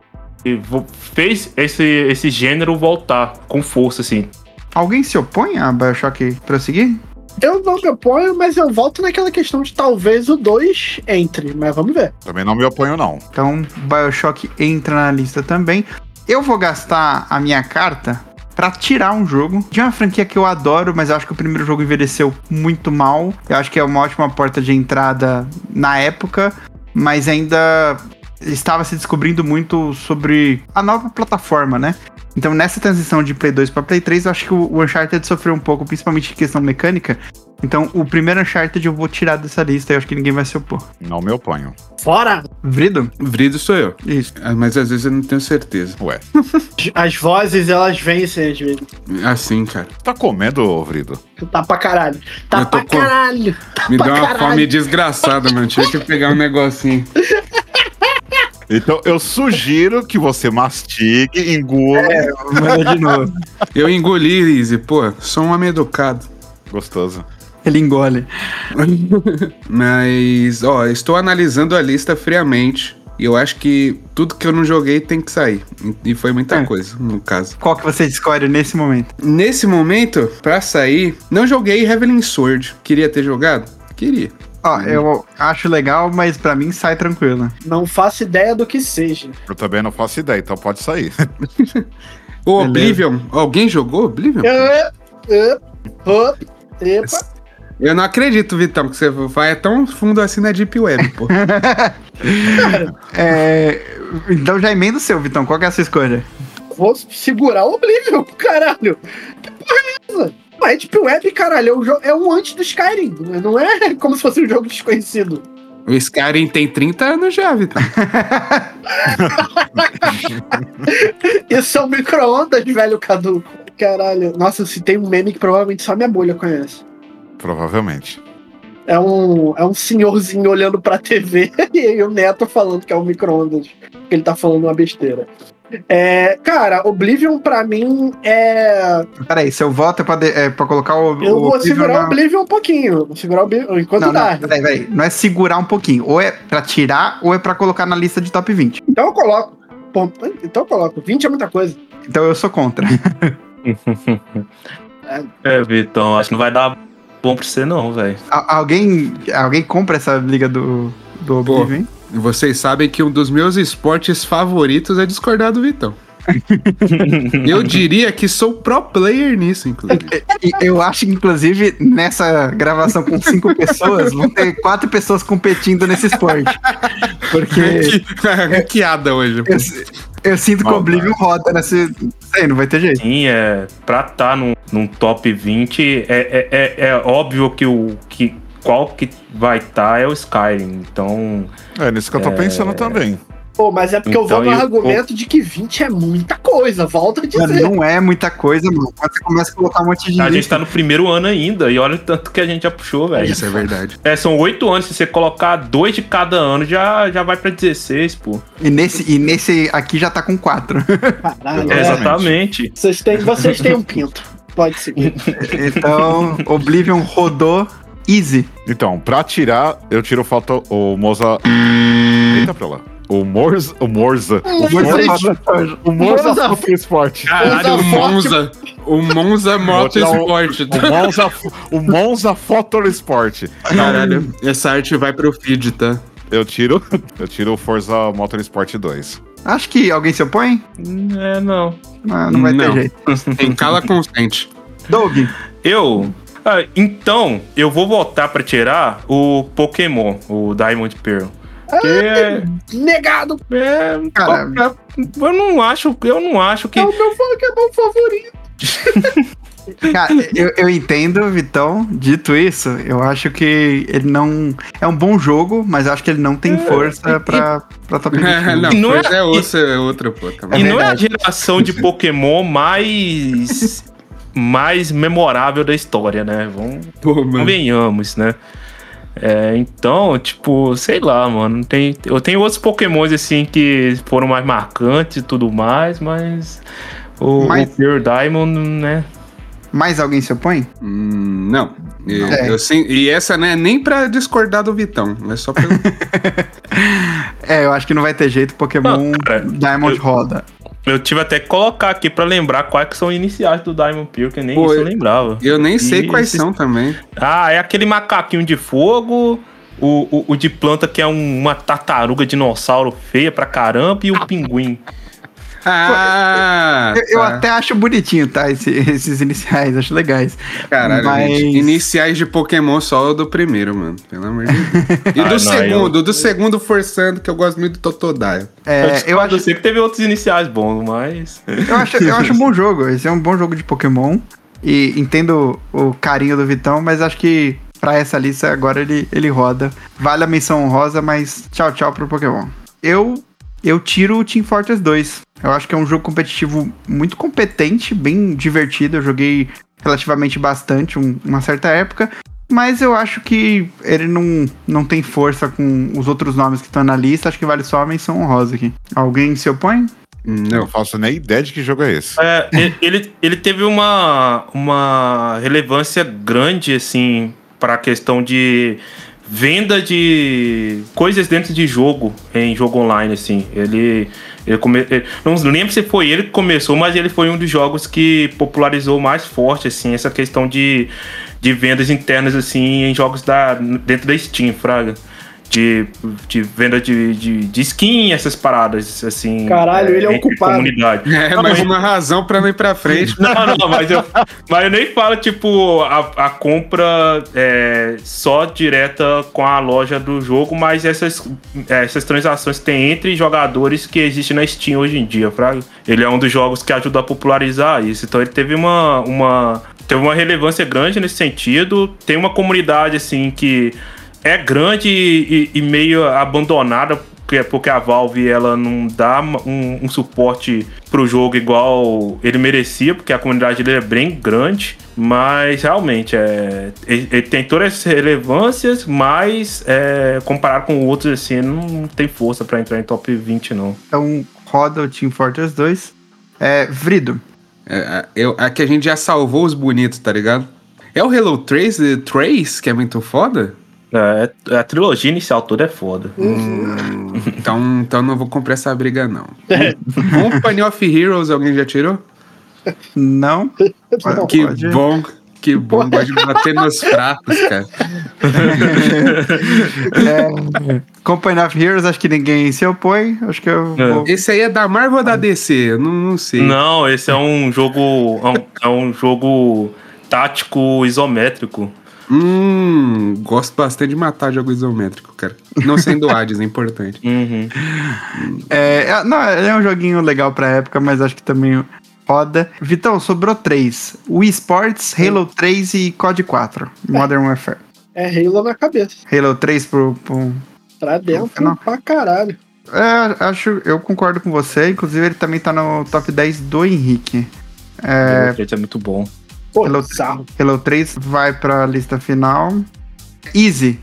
fez esse, esse gênero voltar com força assim. Alguém se opõe a Bioshock prosseguir? Eu não me oponho, mas eu volto naquela questão de talvez o 2 entre. Mas vamos ver. Também não me oponho, não. Então, Bioshock entra na lista também. Eu vou gastar a minha carta pra tirar um jogo de uma franquia que eu adoro, mas eu acho que o primeiro jogo envelheceu muito mal. Eu acho que é uma ótima porta de entrada na época, mas ainda estava se descobrindo muito sobre a nova plataforma, né? Então, nessa transição de Play 2 para Play 3, eu acho que o Uncharted sofreu um pouco, principalmente em questão mecânica. Então, o primeiro Uncharted eu vou tirar dessa lista, eu acho que ninguém vai se opor. Não me oponho. Fora! Vrido? Vrido sou eu. Isso. Ah, Mas às vezes eu não tenho certeza. Ué, As vozes, elas vencem às vezes. Assim, cara. tá comendo, Vrido? Tá pra caralho. Tá pra com- caralho. Tá Me pra deu uma caralho. fome desgraçada, mano. Tinha que pegar um negocinho. Então eu sugiro que você mastigue, engula. Manda de novo. Eu engoli, Easy. Pô, sou um homem educado. Gostoso. Ele engole. Mas, ó, estou analisando a lista friamente. E eu acho que tudo que eu não joguei tem que sair. E foi muita É. coisa, no caso. Qual que você escolhe nesse momento? Nesse momento, pra sair, não joguei Heavenly Sword. Queria ter jogado? Queria. Ó, eu acho legal, mas pra mim sai tranquilo. Não faço ideia do que seja. Eu também não faço ideia, então pode sair. O Beleza. Oblivion. Alguém jogou Oblivion? É, é, op, epa. Eu não acredito, Vitão, que você vai é tão fundo assim na Deep Web, pô. É, então já emenda o seu, Vitão. Qual que é a sua escolha? Vou segurar o Oblivion, caralho. Que porra é essa? Não é Deep Web, caralho. É um, é um antes do Skyrim. Não é como se fosse um jogo desconhecido. o Skyrim tem 30 anos já, Vitão. Isso é um micro-ondas, velho caduco. Caralho. Nossa, se tem um meme que provavelmente só minha bolha conhece. Provavelmente. É um, é um senhorzinho olhando pra TV e o neto falando que é um micro-ondas. que ele tá falando uma besteira. É, cara, Oblivion pra mim é. Peraí, seu voto é pra, de- é pra colocar o. Eu o vou Oblivion segurar na- o Oblivion um pouquinho. Vou segurar o Oblivion enquanto Não, dá. não, peraí, peraí. Não é segurar um pouquinho. Ou é pra tirar, ou é pra colocar na lista de top 20. Então eu coloco. Pô, então eu coloco. 20 é muita coisa. Então eu sou contra. É, Vitão, acho que não vai dar bom pra você não, velho. Al- alguém, alguém compra essa liga do, do Pô. Oblivion? Vocês sabem que um dos meus esportes favoritos é discordar do Vitão. Eu diria que sou pro player nisso, inclusive. E eu acho que, inclusive, nessa gravação com cinco pessoas, vão ter quatro pessoas competindo nesse esporte. Porque que, que ada hoje. eu, eu sinto que o. Oblivion roda nesse. Não sei, não vai ter jeito. Sim, é. Pra estar num, num top 20, é, é, é, é óbvio que o. Que, qual que vai estar é o Skyrim. Então. É nisso que eu tô pensando também. Pô, mas é porque eu Então, vou no e o- argumento de que 20 é muita coisa. Volto a dizer. não é muita coisa, mano. Quando você começa a colocar um monte de A gente tá no primeiro ano ainda, e olha o tanto que a gente já puxou, velho. Isso é verdade. É, são oito anos, se você colocar dois de cada ano, já, já vai pra 16, pô. E nesse, e nesse aqui já tá com quatro. Caralho, É, é. exatamente. Vocês têm, vocês têm um pinto. Pode seguir. Então, Oblivion rodou easy. Então, pra tirar, eu tiro o foto o Moza. Eita pra lá. O Morza. O Morza. O Morza. O Morza Esporte. Caralho, o Monza. O Monza Motorsport. O Monza, o Monza Motorsport. Caralho, essa arte vai pro feed, tá? Eu tiro, eu tiro o Forza Motorsport 2. Acho que alguém se opõe? É, não. Não, não vai Não. ter jeito. Tem cala consciente. Doug, Eu. Ah, então, eu vou voltar pra tirar o Pokémon, o Diamond Pearl. Que é, Negado. é, Cara. eu não acho, eu não acho que É o meu Pokémon favorito. cara, eu, eu entendo, Vitão. Dito isso, eu acho que ele não. É um bom jogo, mas eu acho que ele não tem força pra, pra top 20. não, E não é- é, outra, é outra, pô. Tá É e não é a geração de Pokémon mais mais memorável da história, né? Vamos Pô, convenhamos, né? É, então, tipo, sei lá, mano. Tem, eu tenho outros Pokémons assim que foram mais marcantes e tudo mais, mas o, Mas- o Pure Diamond, né? Mais alguém se opõe? Hum, não. Eu, É. eu sim- e essa não é nem pra discordar do Vitão, é só pelo. É, eu acho que não vai ter jeito. Pokémon Não, cara, Diamond eu- roda. Eu tive até que colocar aqui pra lembrar quais são os iniciais do Diamond Pure, que nem Pô, isso eu eu- lembrava. Eu nem sei E quais esses- são também. Ah, é aquele macaquinho de fogo, o, o, o de planta que é um- uma tartaruga dinossauro feia pra caramba e o pinguim. Ah! Eu, eu tá. até acho bonitinho, tá? esse- esses iniciais, acho legais. Caralho, Mas- gente. Iniciais de Pokémon só o do primeiro, mano. Pelo amor de Deus. E Ah, do não, segundo, do segundo forçando, que eu gosto muito do Totodile. É, eu, acho, sei que teve outros iniciais bons, mas. eu, acho, eu acho um bom jogo. Esse é um bom jogo de Pokémon. E entendo o carinho do Vitão, mas acho que pra essa lista agora ele, ele roda. Vale a menção honrosa, mas tchau, tchau pro Pokémon. Eu, eu tiro o Team Fortress 2. Eu acho que é um jogo competitivo muito competente, bem divertido. Eu joguei relativamente bastante um- uma certa época. Mas eu acho que ele não, não tem força com os outros nomes que estão na lista. Acho que vale só a menção honrosa aqui. Alguém se opõe? Eu Não. não faço nem ideia de que jogo é esse. É, ele- ele, ele teve uma, uma relevância grande, assim, para a questão de venda de coisas dentro de jogo, em jogo online, assim. Ele. Ele come, não lembro se foi ele que começou, mas ele foi um dos jogos que popularizou mais forte, assim, essa questão de, de vendas internas, assim, em jogos da, dentro da Steam, Fraga. De, de venda de, de, de skin, essas paradas, assim. Caralho, ele é ocupado. comunidade. É, mais uma razão pra não ir pra frente. Não, não, mas eu, mas eu nem falo, tipo, a, a compra é, só direta com a loja do jogo, mas essas, essas transações que tem entre jogadores que existem na Steam hoje em dia, Fraga. Ele é um dos jogos que ajuda a popularizar isso. Então ele teve uma, uma, teve uma relevância grande nesse sentido. Tem uma comunidade, assim, que é grande e, e meio abandonada que é porque a Valve ela não dá um, um suporte pro jogo igual ele merecia, porque a comunidade dele é bem grande. Mas realmente, é, ele, ele tem todas as relevâncias, mas é, comparado com outros, assim, não tem força pra entrar em top 20, não. Então roda o Team Fortress 2. É, Vrido. É, eu, aqui a gente já salvou os bonitos, tá ligado? É o Hello Trace, Trace que é muito foda? É, a trilogia inicial toda é foda. Hum, então, então não vou comprar essa briga, não. Company of Heroes, alguém já tirou? Não. Não, que pode. bom, que bom. Gosto de bater nos pratos, cara. É, Company of Heroes, acho que ninguém se opõe. Acho que eu É. vou. Esse aí é da Marvel ou da DC? Eu não, não sei. Não, esse é um jogo. É um, é um jogo tático isométrico. Hum, gosto bastante de matar jogo isométrico, cara. Não sendo Hades, é importante. Uhum. É, é- não, é um joguinho legal pra época, mas acho que também roda. Vitão, sobrou três: Wii Sports, Halo 3 e COD 4. Modern Warfare. É Halo na cabeça. Halo 3 pro. pro... Pra dentro Não. pra caralho. É, acho, eu concordo com você. Inclusive, ele também tá no top 10 do Henrique. É, é muito bom. Pô, Halo- bizarro. Halo 3 vai pra lista final. Easy.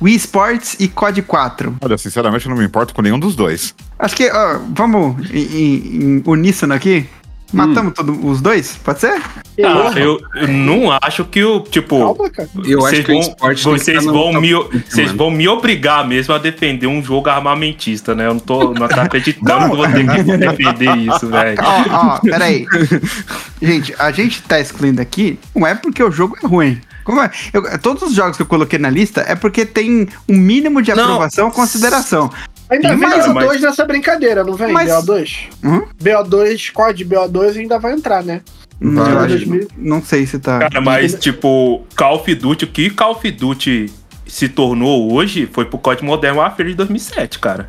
Wii Sports e COD 4. Olha, sinceramente, eu não me importo com nenhum dos dois. Acho que, ó, vamos em, em, em uníssono aqui. Matamos todos os dois? Pode ser? Ah, eu, eu não acho que o. Tipo. Calma, cara. Eu acho que o vão, esporte tem que vocês, vão me, 20, vocês vão me obrigar mesmo a defender um jogo armamentista, né? Eu não tô, não tô acreditando que eu vou ter que defender isso, velho. Ó, ó, peraí. gente, a gente tá excluindo aqui, não é porque o jogo é ruim. Como é? Eu- todos os jogos que eu coloquei na lista é porque tem um mínimo de Não. aprovação mais Ainda vem mas- BO2 nessa brincadeira, não vem? Mas- BO2? Hum? BO2, COD BO2 ainda vai entrar, né? Não, Vai. eu acho- 2000. não sei se tá. Cara, mas, tipo, Call of Duty, o que Call of Duty se tornou hoje foi pro Código Modern Warfare de 2007, cara.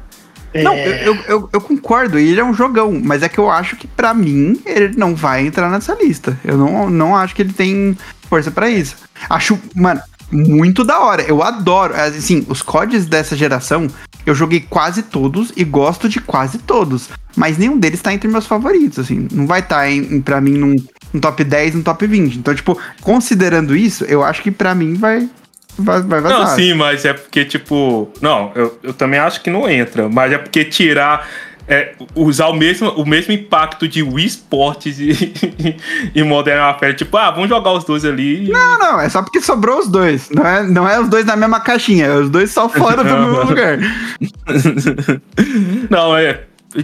Não, É, eu, eu, eu, eu concordo, e ele é um jogão, mas é que eu acho que pra mim ele não vai entrar nessa lista. Eu não, não acho que ele tem força pra isso. Acho, mano, muito da hora. Eu adoro, assim, os CODs dessa geração, eu joguei quase todos e gosto de quase todos. Mas nenhum deles tá entre meus favoritos, assim. Não vai estar, tá pra mim, num, num top 10, num top 20. Então, tipo, considerando isso, eu acho que pra mim vai, vai, vai. Não, sim, mas é porque, tipo. Não, eu, eu também acho que não entra. Mas é porque tirar. É, usar o mesmo, o mesmo impacto de Wii Sports e, e Modern Warfare. Tipo, ah, vamos jogar os dois ali. Não, não, é só porque sobrou os dois. Não é, não é os dois na mesma caixinha, é os dois só fora do mesmo lugar. Não, é.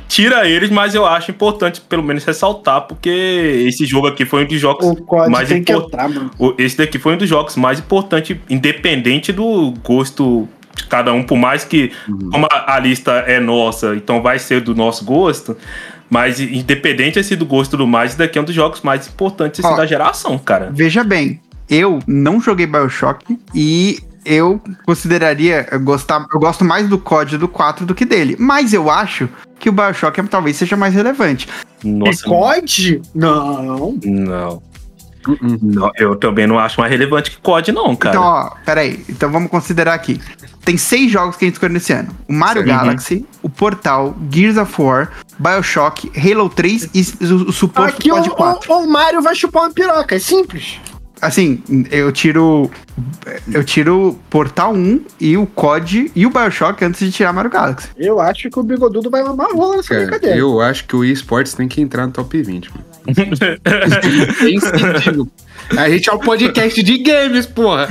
Tira eles, mas eu acho importante pelo menos ressaltar, porque esse jogo aqui foi um dos jogos mais tem que impor- entrar, mano. O- Esse daqui foi um dos jogos mais importantes, independente do gosto de cada um, por mais que, como a, a lista é nossa, então vai ser do nosso gosto, mas independente assim, do gosto do mais, esse daqui é um dos jogos mais importantes assim, Ó. da geração, cara. Veja bem, eu não joguei Bioshock e eu consideraria eu gostar, eu gosto mais do COD do 4 do que dele, mas eu acho que o Bioshock é- talvez seja mais relevante. Nossa, E COD? Não. não. Não, Eu também não acho mais relevante que COD, não, cara. Então, ó, peraí, então vamos considerar aqui. Tem seis jogos que a gente escolheu nesse ano: o Mario Sim. Galaxy, o Portal, Gears of War, Bioshock, Halo 3 e o, o suposto Aqui o, COD 4. o, o Mario vai chupar uma piroca, é simples. Assim, eu tiro. Eu tiro Portal 1 e o COD e o Bioshock antes de tirar Mario Galaxy. Eu acho que o Bigodudo vai mamar a rola nessa Cara, brincadeira. eu acho que o eSports tem que entrar no top 20, mano. Tem sentido. A gente é um podcast de games, porra.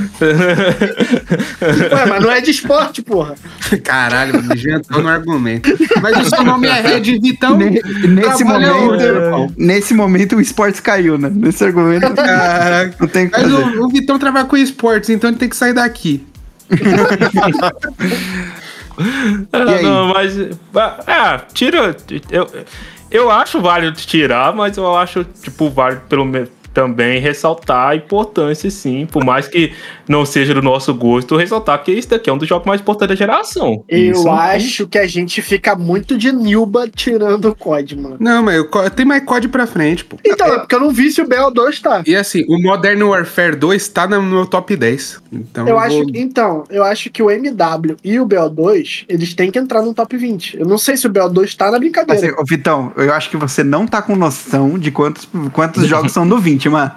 Ué, mas não é de esporte, porra. Caralho, mano, já entrou no argumento. Mas o seu nome é Red Vitão. Ne- nesse, trabalha momento, nesse momento o esportes caiu, né? Nesse argumento Caraca. não tem Mas o, o Vitão trabalha com esportes, então ele tem que sair daqui. Ah, não, mas. Ah, tira. Eu, eu acho válido tirar, mas eu acho, tipo, válido pelo também ressaltar a importância, sim, por mais que não seja do nosso gosto, ressaltar que esse daqui é um dos jogos mais importantes da geração. Eu Isso tem- acho que a gente fica muito de Nilba tirando o COD, mano. Não, mas o co- tem mais COD pra frente, pô. Então, é porque eu não vi se o BO2 tá. E assim, o Modern Warfare 2 tá no meu top 10. Então Eu vou- acho, então, eu acho que o MW e o BO2, eles têm que entrar no top 20. Eu não sei se o BO2 tá na brincadeira. Assim, Vitão, eu acho que você não tá com noção de quantos, quantos jogos são no 20, mano.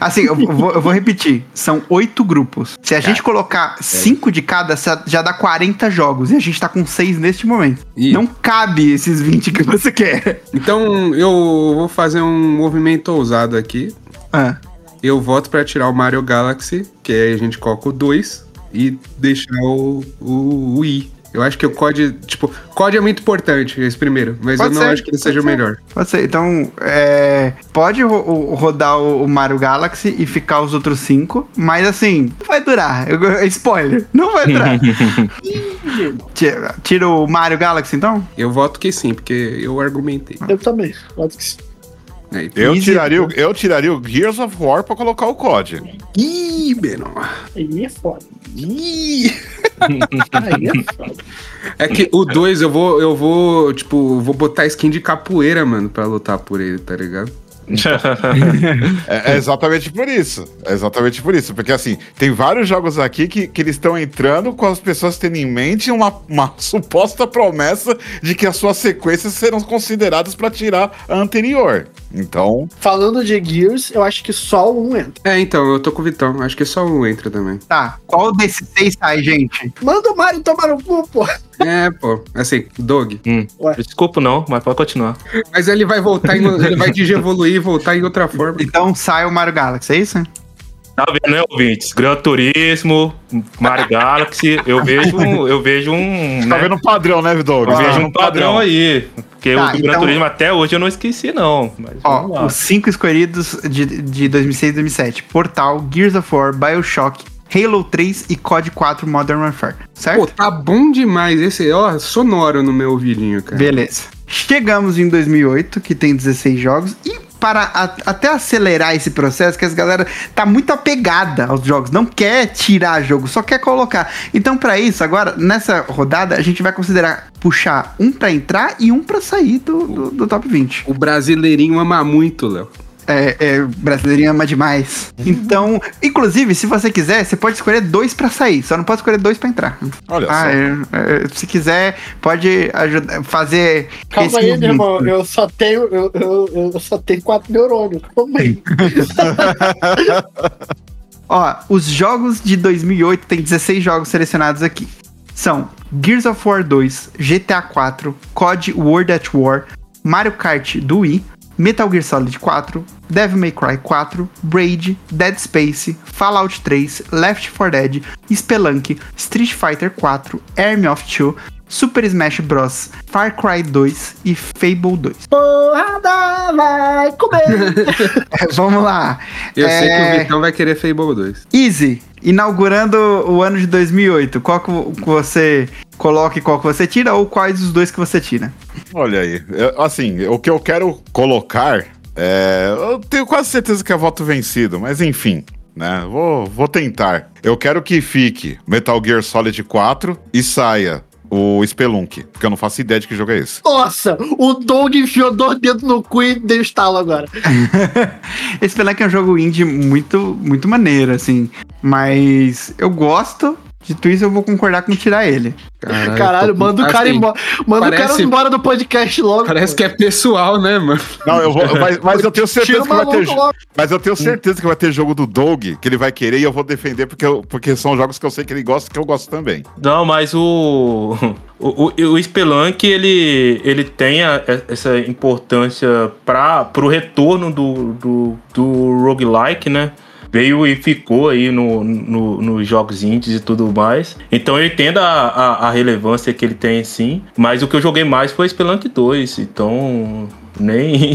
Assim, eu vou, eu vou repetir. São oito grupos. Se a gente colocar cinco de cada, já- dá 40 jogos. E a gente tá com seis neste momento. Ih. Não cabe esses 20 que você quer. Então eu vou fazer um movimento ousado aqui. Ah, Eu voto pra tirar o Mario Galaxy, que aí a gente coloca o 2 e deixar o, o, o I. Eu acho que o COD, tipo, COD é muito importante, esse primeiro, mas Pode eu não ser, acho que ele seja o melhor. pode ser. Então, é, pode ro- rodar o, Mario Galaxy e ficar os outros cinco, mas assim, não vai durar. Eu- spoiler, não vai durar. tira, tira o Mario Galaxy, então? Eu voto que sim, porque eu argumentei. Eu também. Pode que sim. Aí, Eu Easy. tiraria, o- eu tiraria o Gears of War pra colocar o COD. Ih, menor. Aí é foda. Ih. É que o 2 eu vou, eu vou, tipo, vou botar skin de capoeira, mano, pra lutar por ele, tá ligado? É, é exatamente por isso. É exatamente por isso. Porque assim, tem vários jogos aqui que, que eles estão entrando com as pessoas tendo em mente uma, uma suposta promessa de que as suas sequências serão consideradas pra tirar a anterior. Então, Falando de Gears, eu acho que só o 1 entra. É, então, eu tô com o Vitão, acho que só um entra também. Tá, qual desses seis sai, gente? Manda o Mario tomar no cu, pô. É, pô, assim, Dog. Hum, Desculpa não, mas pode continuar. Mas ele vai voltar, em, ele vai digievoluir e voltar em outra forma. Então sai o Mario Galaxy, é isso? Tá vendo, né, ouvintes? Gran Turismo, Mario Galaxy, eu vejo, um- eu vejo um. tá né, vendo um padrão, né, Vidor? Eu vejo um padrão aí. Porque Tá, o do Gran então- Turismo até hoje eu não esqueci, não. Ó, os cinco escolhidos de, de 2006 e 2007. Portal, Gears of War, Bioshock, Halo 3 e COD 4 Modern Warfare. Certo? Pô, tá bom demais esse, ó, sonoro no meu ouvidinho, cara. Beleza. Chegamos em 2008, que tem 16 jogos. E para a- até acelerar esse processo, que as galera tá muito apegada aos jogos, não quer tirar jogo, só quer colocar. Então, para isso, agora, nessa rodada, a gente vai considerar puxar um pra entrar e um pra sair do, do, do top 20. O brasileirinho ama muito, Léo. É, é, brasileirinho ama demais. Então, inclusive, se você quiser, você pode escolher dois pra sair, só não pode escolher dois pra entrar. Olha Ah, só. é, é, se quiser, pode ajudar, fazer. Calma esse aí, meu irmão. Eu só tenho, eu, eu, eu só tenho quatro neurônios. Calma aí. Ó, os jogos de 2008 tem 16 jogos selecionados aqui. São Gears of War 2, GTA 4, COD World at War, Mario Kart do Wii, Metal Gear Solid 4, Devil May Cry 4, Braid, Dead Space, Fallout 3, Left 4 Dead, Spelunk, Street Fighter 4, Army of Two, Super Smash Bros, Far Cry 2 e Fable 2. Porrada vai comer. É, Vamos lá. Eu sei que É, o Vitão vai querer Fable 2. Easy, inaugurando o ano de 2008, qual que vo- que você coloca e qual que você tira, ou quais os dois que você tira? Olha aí. Eu- assim, o que eu quero colocar é. Eu tenho quase certeza que é voto vencido, mas enfim. Né? Vou, vou tentar. Eu quero que fique Metal Gear Solid 4 e saia o Spelunk, porque eu não faço ideia de que jogo é esse. Nossa, o Doug enfiou dois dedos no cu e deu estalo agora. Esse Spelunk é um jogo indie muito, muito maneiro, assim, mas eu gosto, dito isso eu vou concordar com tirar ele. Caralho, Caralho, com- manda o cara assim, embora. Manda o parece- cara embora do podcast logo. Parece pô. que é pessoal, né, mano? Não, eu vou. Mas, mas eu tenho certeza Tira o que vai ter. logo. Mas eu tenho certeza que vai ter jogo do Doug que ele vai querer e eu vou defender porque, eu- porque são jogos que eu sei que ele gosta e que eu gosto também. Não, mas o. O, o, o Spelunk, ele, ele tem a- essa importância para pro retorno do, do, do roguelike, né? Veio e ficou aí no, no, nos jogos indies e tudo mais. Então eu entendo a, a, a relevância que ele tem, sim. Mas o que eu joguei mais foi Spelunk 2. Então. Nem.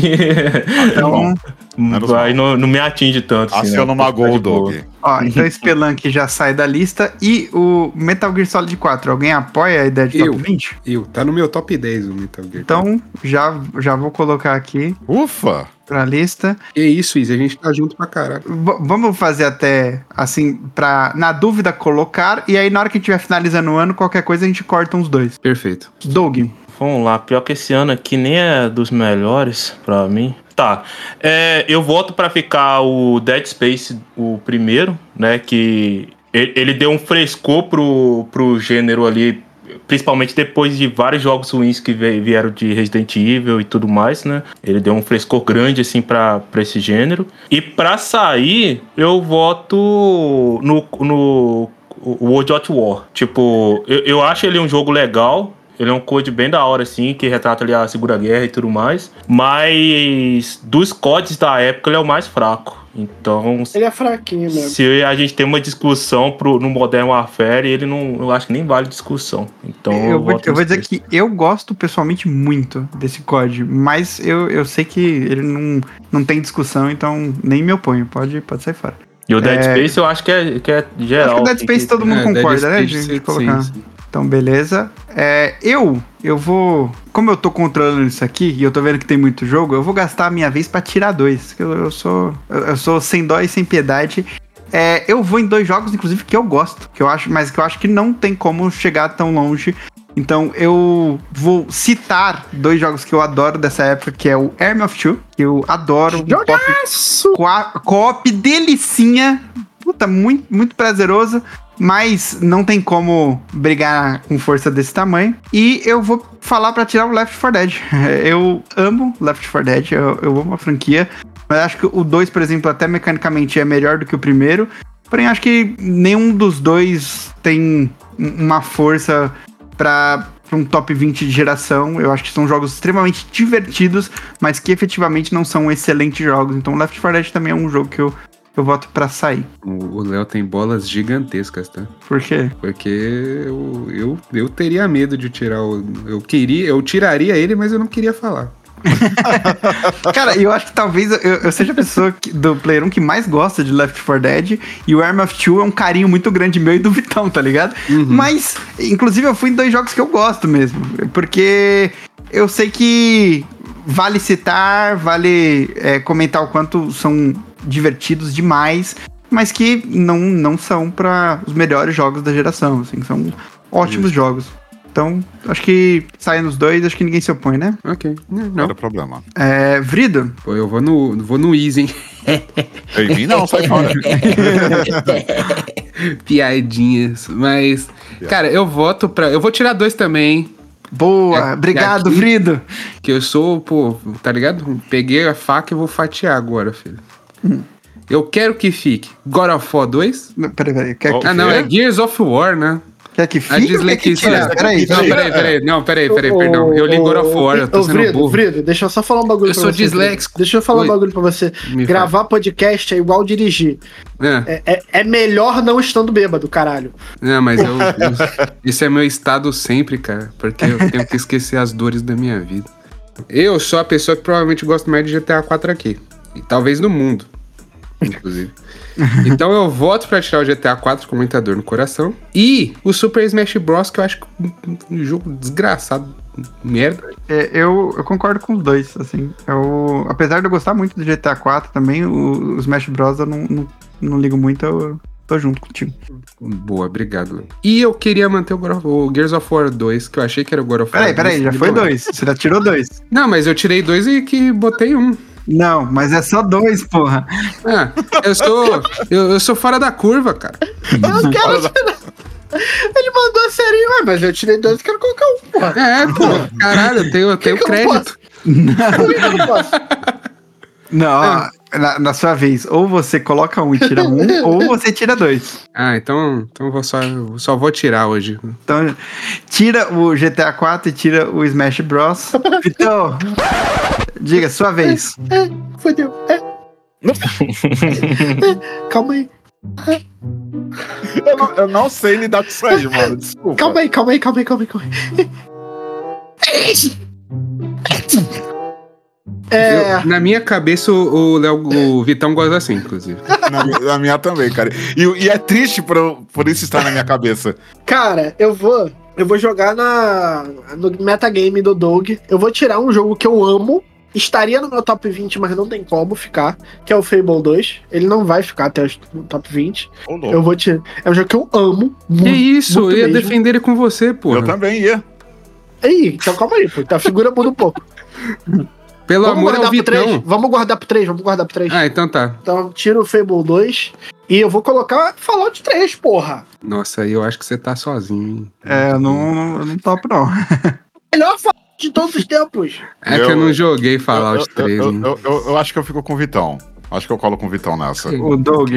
Então, Menos Vai, não, não me atinge tanto. Assim né? eu não magoou o Tá de boa. Doug. ó, então Spelunk já sai da lista e o Metal Gear Solid 4, alguém apoia a ideia de Eu. top 20? Eu, tá no meu top 10 o Metal Gear. Então, já, já vou colocar aqui. Ufa! pra lista. É isso, Izzy, a gente tá junto pra caralho. V- vamos fazer até, assim, pra, na dúvida, colocar. E aí, na hora que a gente estiver finalizando o ano, qualquer coisa a gente corta uns dois. Perfeito. Doug. Vamos lá, pior que esse ano aqui nem é dos melhores pra mim. Tá, é, eu voto pra ficar o Dead Space, o primeiro, né? Que ele, deu um frescor pro, pro gênero ali, principalmente depois de vários jogos ruins que vieram de Resident Evil e tudo mais, né? Ele deu um frescor grande, assim, pra, pra esse gênero. E pra sair, eu voto no, no World of War. Tipo, eu, eu acho ele um jogo legal. Ele é um code bem da hora, assim, que retrata ali a Segunda Guerra e tudo mais. Mas dos codes da época, ele é o mais fraco. Então, Ele é fraquinho mesmo. se a gente tem uma discussão pro, no Modern Warfare, ele não. Eu acho que nem vale discussão. Então, Eu vou, voto eu vou dizer que eu gosto pessoalmente muito desse COD, mas eu, eu sei que ele não, não tem discussão, então nem me oponho. Pode, pode sair fora. E o Dead É. Space eu acho que é, que é geral. Acho que o Dead Space que- todo mundo É, concorda, né? Space, De, de sim, colocar. sim. Então, beleza. É, eu, eu vou. Como eu tô controlando isso aqui e eu tô vendo que tem muito jogo, eu vou gastar a minha vez pra tirar dois. Eu, eu sou. Eu, sou sem dó e sem piedade. É, eu vou em dois jogos, inclusive, que eu gosto, que eu acho, mas que eu acho que não tem como chegar tão longe. Então eu vou citar dois jogos que eu adoro dessa época, que é o Army of Two, que eu adoro. um Jogaço! Qua- Co-op delicinha. Puta, muito, muito prazeroso. Mas não tem como brigar com força desse tamanho. E eu vou falar pra tirar o Left 4 Dead. Eu amo Left 4 Dead, eu, eu amo a franquia. Mas acho que o 2, por exemplo, até mecanicamente é melhor do que o primeiro. Porém, acho que nenhum dos dois tem um- uma força pra um top 20 de geração. Eu acho que são jogos extremamente divertidos, mas que efetivamente não são excelentes jogos. Então, Left 4 Dead também é um jogo que eu, eu voto pra sair. O Léo tem bolas gigantescas, tá? Por quê? Porque eu, eu, eu teria medo de tirar o. Eu queria, eu tiraria ele, mas eu não queria falar. Cara, eu acho que talvez eu, eu seja a pessoa que- do Player 1 que mais gosta de Left 4 Dead. E o Arm of Two é um carinho muito grande meu e do Vitão, tá ligado? Mas, inclusive, eu fui em dois jogos que eu gosto mesmo. Porque eu sei que vale citar, vale é, comentar o quanto são divertidos demais. Mas que não, não são para os melhores jogos da geração. Assim, são ótimos jogos. Então, acho que saindo os dois, acho que ninguém se opõe, né? Ok. Não, Não era problema. É, Vrido, Pô, eu vou no, vou no Easy, hein? Eu vim, não, sai fora. Piadinhas. Mas, cara, eu voto pra. Eu vou tirar dois também, hein? Boa, É, obrigado, aqui- Vrido. Que eu sou, pô, tá ligado? Peguei a faca e vou fatiar agora, filho. Eu quero que fique God of War 2. Peraí, peraí. Quer, Oh, que- Ah, não, é Gears of War, né? quer que A fique? que dislexia. Peraí, Não, peraí, peraí. Não, peraí, peraí, perdão. Eu li God of War, eu tô sendo Vrido, burro. Vrido, deixa eu só falar um bagulho Eu pra sou você. disléxico. Vrido. Deixa eu falar Oi. um bagulho pra você. Me Gravar podcast é igual dirigir. fala. É, É, é- é melhor não estando bêbado, caralho. não, mas eu, eu- Esse é meu estado sempre, cara. Porque eu tenho que esquecer as dores da minha vida. Eu sou a pessoa que provavelmente gosta mais de GTA 4 aqui. E talvez no mundo. Inclusive. Então eu voto pra tirar o GTA 4 com muita dor no coração. E o Super Smash Bros. que eu acho que um, jogo desgraçado. Merda. É, eu, eu concordo com os dois, assim. Eu, apesar de eu gostar muito do GTA 4 também, o, o Smash Bros. eu não, não, não ligo muito, eu tô junto contigo. Boa, obrigado. E eu queria manter o, o Gears of War 2, que eu achei que era o God of War Peraí, peraí, 2, já foi é. dois. Você já tirou dois. Não, mas eu tirei dois e que botei um. Não, mas é só dois, porra. Ah, eu sou. eu, eu sou fora da curva, cara. Eu não quero tirar. Ele mandou serinho, ué, mas eu tirei dois e quero colocar um, porra. É, pô, caralho, eu tenho, eu tenho que não crédito. Que eu não posso? Não, ó, na, na sua vez, ou você coloca um e tira um, ou você tira dois. Ah, então, então eu vou só, só vou tirar hoje. Então, tira o GTA 4 e tira o Smash Bros. Então, diga, sua vez. É, fodeu. É. calma aí. Eu não, eu não sei lidar com isso aí, mano. Desculpa. Calma aí, calma aí, calma aí, calma aí, calma aí. É. Eu- na minha cabeça, o, Léo, o Vitão gosta assim, inclusive. Na, minha- na minha também, cara. E, e é triste por, por isso estar na minha cabeça. Cara, eu vou. Eu vou jogar na, no metagame do Doug. Eu vou tirar um jogo que eu amo, estaria no meu top 20, mas não tem como ficar, que é o Fable 2. Ele não vai ficar até o top 20. Ô, louco. Eu vou te. É um jogo que eu amo. Que muito, isso? Eu muito ia mesmo. defender ele com você, pô. Eu também ia. Aí, então calma aí, pô. Tá, a figura muda um pouco. Pelo vamos amor ao guardar pro 3? Vitão. Vamos guardar pro 3, vamos guardar pro 3. Ah, então tá. Então tira o Fable 2 e eu vou colocar Fallout 3, porra. Nossa, aí eu acho que você tá sozinho. hein? É, eu não, eu não topo, não. Melhor Fallout de todos os tempos. É que Eu- eu não joguei Fallout eu, 3, eu, eu, eu- eu acho que eu fico com o Vitão. Acho que eu colo com o Vitão nessa. O Doug,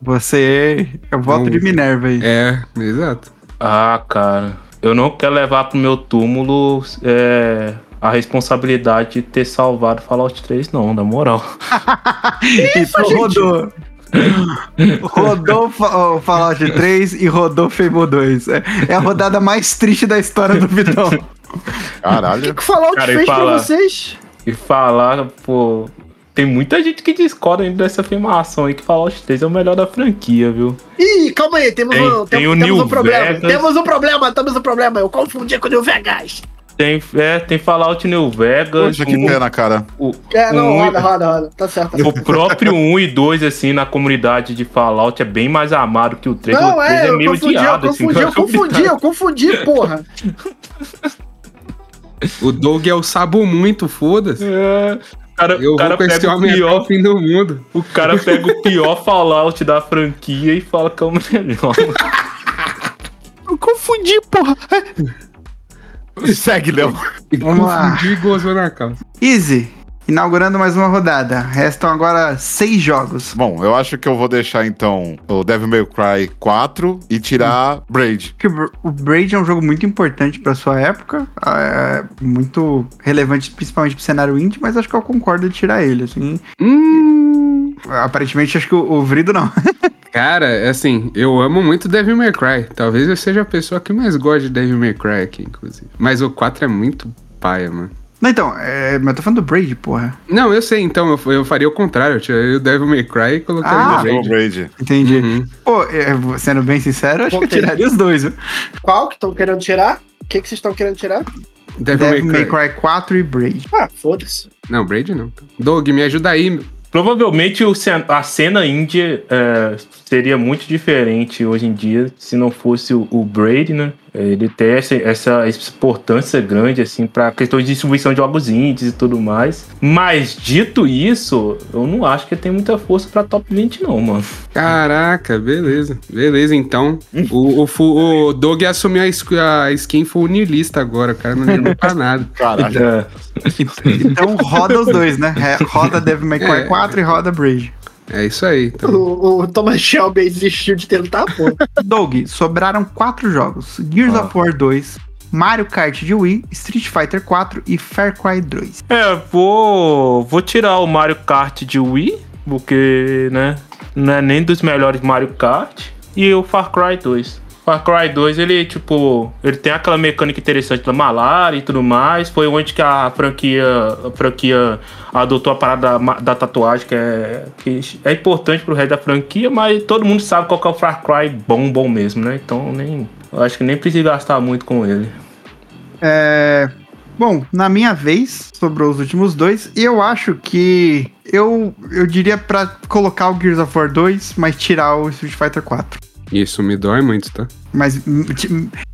você é o voto Não. de Minerva aí. É, exato. Ah, cara. Eu não quero levar pro meu túmulo é, a responsabilidade de ter salvado Fallout 3, não, na moral. então rodou. rodou o Fallout 3 e rodou Fable 2. É, é a rodada mais triste da história do Vitão. O que, Caralho. que o Fallout Cara, fez fala- pra vocês? E falar, pô. Tem muita gente que discorda ainda dessa afirmação aí que Fallout 3 é o melhor da franquia, viu? Ih, calma aí, temos, Tem- um, tem tem- temos um problema. Vegas. Temos um problema, temos um problema. Eu confundi com o New Vegas. Tem, é, tem Fallout New Vegas. Poxa, que um- pena, cara. o, É, não, um- roda, roda, roda. Tá certo. Tá O próprio 1 e 2, assim, na comunidade de Fallout é bem mais amado que o 3. Não, o 3 é, eu meio confundi, eu odiado, assim, confundi, eu pela confundi, eu confundi, porra. O Doug é o sabo muito, foda-se. É, o cara, Eu o cara vou com esse pega o pior, fim do mundo. o cara pega o pior Fallout da franquia e fala que é o melhor. Eu confundi, porra. Segue, Léo. Vamos lá. gozou na calça. Easy. Inaugurando mais uma rodada. Restam agora seis jogos. Bom, eu acho que eu vou deixar então o Devil May Cry 4 e tirar Braid. Porque o Br- o Braid é um jogo muito importante pra sua época, é muito relevante principalmente pro cenário indie, mas acho que eu concordo de tirar ele, assim. Hum. Aparentemente acho que o, o Vrido não. Cara, é assim, eu amo muito Devil May Cry. Talvez eu seja a pessoa que mais gosta de Devil May Cry aqui, inclusive. Mas o 4 é muito paia, mano. Não, então, é, mas eu tô falando do Braid, porra. Não, eu sei, então, eu, eu faria o contrário. Eu tiraria o Devil May Cry e colocaria Ah, o Braid. Braid. Entendi. Uhum. Pô, é, sendo bem sincero, acho que eu tiraria os dois, viu? Qual que estão querendo tirar? O que que vocês estão querendo tirar? Devil, Devil May May Cry. Cry 4 e Braid. Ah, foda-se. Não, Braid não. Doug, me ajuda aí. Provavelmente a cena indie é, seria muito diferente hoje em dia se não fosse o, o Braid, né? Ele tem essa, essa importância grande, assim, pra questão de distribuição de jogos indies e tudo mais. Mas, dito isso, eu não acho que ele tem muita força pra top 20, não, mano. Caraca, beleza. Beleza, então. O, o, o Doug assumiu a, a skin funilista agora, o cara não ligou pra nada. Caralho. É, Então roda os dois, né? É, Roda Devil May Cry É. 4 e roda Braid. É isso aí. Então. O, o Thomas Shelby desistiu de tentar, pô. Doug, sobraram quatro jogos: Gears Ah. of War 2, Mario Kart de Wii, Street Fighter 4 e Far Cry 2. É, vou, vou tirar o Mario Kart de Wii, porque, né, não é nem dos melhores Mario Kart. E o Far Cry 2. Far Cry 2, ele, tipo, ele tem aquela mecânica interessante da malária e tudo mais. Foi onde que a franquia, a franquia adotou a parada da, da tatuagem, que é, que é importante pro resto da franquia, mas todo mundo sabe qual que é o Far Cry bom, bom mesmo, né? Então, nem, acho que nem precisa gastar muito com ele. É. Bom, na minha vez, sobrou os últimos dois, e eu acho que eu, eu diria pra colocar o Gears of War 2, mas tirar o Street Fighter 4. Isso me dói muito, tá? Mas hum, te,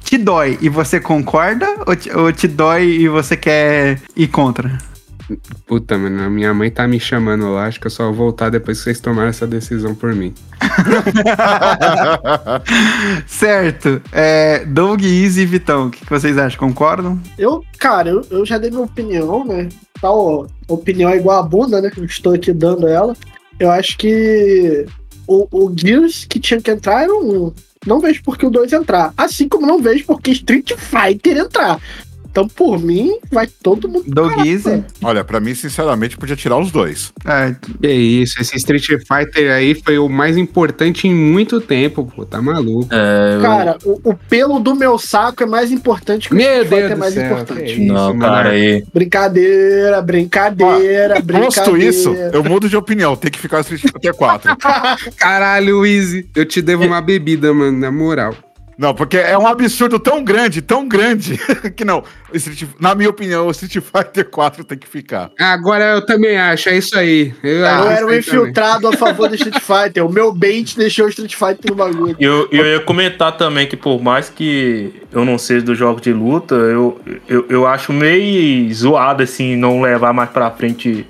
te dói e você concorda? Ou te, ou te dói e você quer ir contra? Puta, mano, a minha mãe tá me chamando lá. Acho que eu só vou voltar depois que vocês tomarem essa decisão por mim. certo. É, Doug, Easy e Vitão, o que, que vocês acham? Concordam? Eu, cara, eu, eu já dei minha opinião, né? Tal opinião é igual a bunda, né? Eu estou aqui dando ela. Eu acho que o, o Gears que tinha que entrar era 1. Não vejo por que o 2 entrar. Assim como não vejo por que Street Fighter entrar. Então, por mim, vai todo mundo. Easy. Olha, pra mim, sinceramente, podia tirar os dois. É, Que isso, esse Street Fighter aí foi o mais importante em muito tempo, pô. Tá maluco. É, eu- Cara, o, o pelo do meu saco é mais importante que o Meu Street Fighter Deus é do mais céu, importante. isso, não, cara, aí. Brincadeira, brincadeira, brincadeira. Posto isso, eu mudo de opinião. Tem que ficar o Street Fighter 4. Caralho, Easy. Eu te devo uma bebida, mano, na moral. Não, porque é um absurdo tão grande, tão grande, que não. Street- na minha opinião, o Street Fighter 4 tem que ficar. Agora eu também acho, é isso aí. Eu, Eu acho era um aí também. infiltrado a favor do Street Fighter. O meu bait deixou o Street Fighter no bagulho. Eu, eu ia comentar também que por mais que eu não seja do jogo de luta, eu, eu, eu acho meio zoado assim não levar mais pra frente.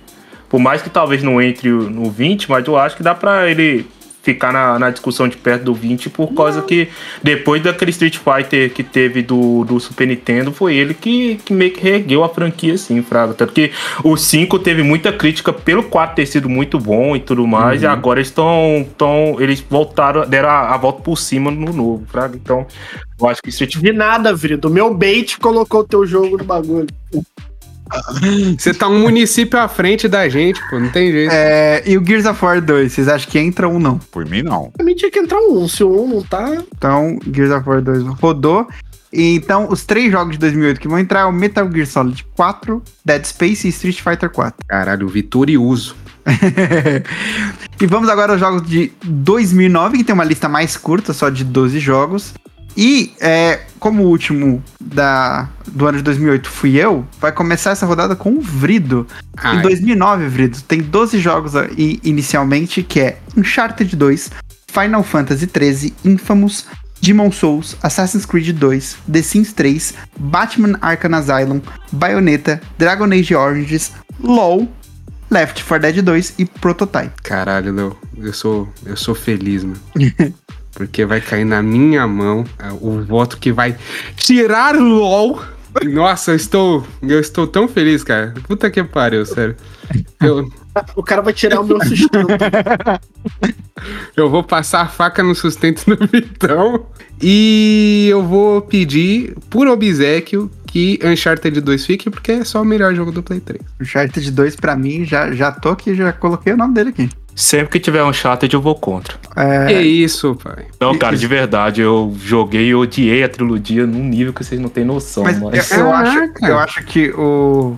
Por mais que talvez não entre no 20, mas eu acho que dá pra ele ficar na, na discussão de perto do 20 por causa que depois daquele Street Fighter que teve do, do Super Nintendo, foi ele que, que meio que reergueu a franquia assim, Fraga. Tanto que o 5 teve muita crítica pelo 4 ter sido muito bom e tudo mais, e agora eles estão. Tão, eles voltaram, deram a, a volta por cima no novo, Fraga. Então, eu acho que Street De nada, Vrito. O meu bait colocou o teu jogo no bagulho. Você tá um município à frente da gente, pô, não tem jeito. É, e o Gears of War 2, vocês acham que entra ou não? Por mim, não. Pra mim tinha que entrar um. Se o um não tá. Então, Gears of War 2 rodou. E então, os três jogos de 2008 que vão entrar é o Metal Gear Solid 4, Dead Space e Street Fighter 4. Caralho, vitorioso. e vamos agora aos jogos de 2009, que tem uma lista mais curta, só de 12 jogos. E, é, como o último da, do ano de 2008 fui eu, vai começar essa rodada com o Vrido. Ai. Em 2009, Vrido, tem 12 jogos inicialmente, que é Uncharted 2, Final Fantasy 13, Infamous, Demon Souls, Assassin's Creed 2, The Sims 3, Batman Arkham Asylum, Bayonetta, Dragon Age Origins, LoL, Left 4 Dead 2 e Prototype. Caralho, Léo, eu sou, eu sou feliz, mano. Porque vai cair na minha mão é, o voto que vai tirar o LOL. Nossa, eu estou, eu estou tão feliz, cara. Puta que pariu, sério. Eu, O cara vai tirar o meu sustento. eu vou passar a faca no sustento do Vitão. E eu vou pedir, por obsequio, que Uncharted 2 fique, porque é só o melhor jogo do Play 3. Uncharted 2 pra mim, já, já tô aqui, já coloquei o nome dele aqui. Sempre que tiver um chato, eu vou contra. Que isso, pai. Não, cara, de verdade, eu joguei e odiei a trilogia num nível que vocês não têm noção. Mas Mas, eu, eu acho, eu acho que o,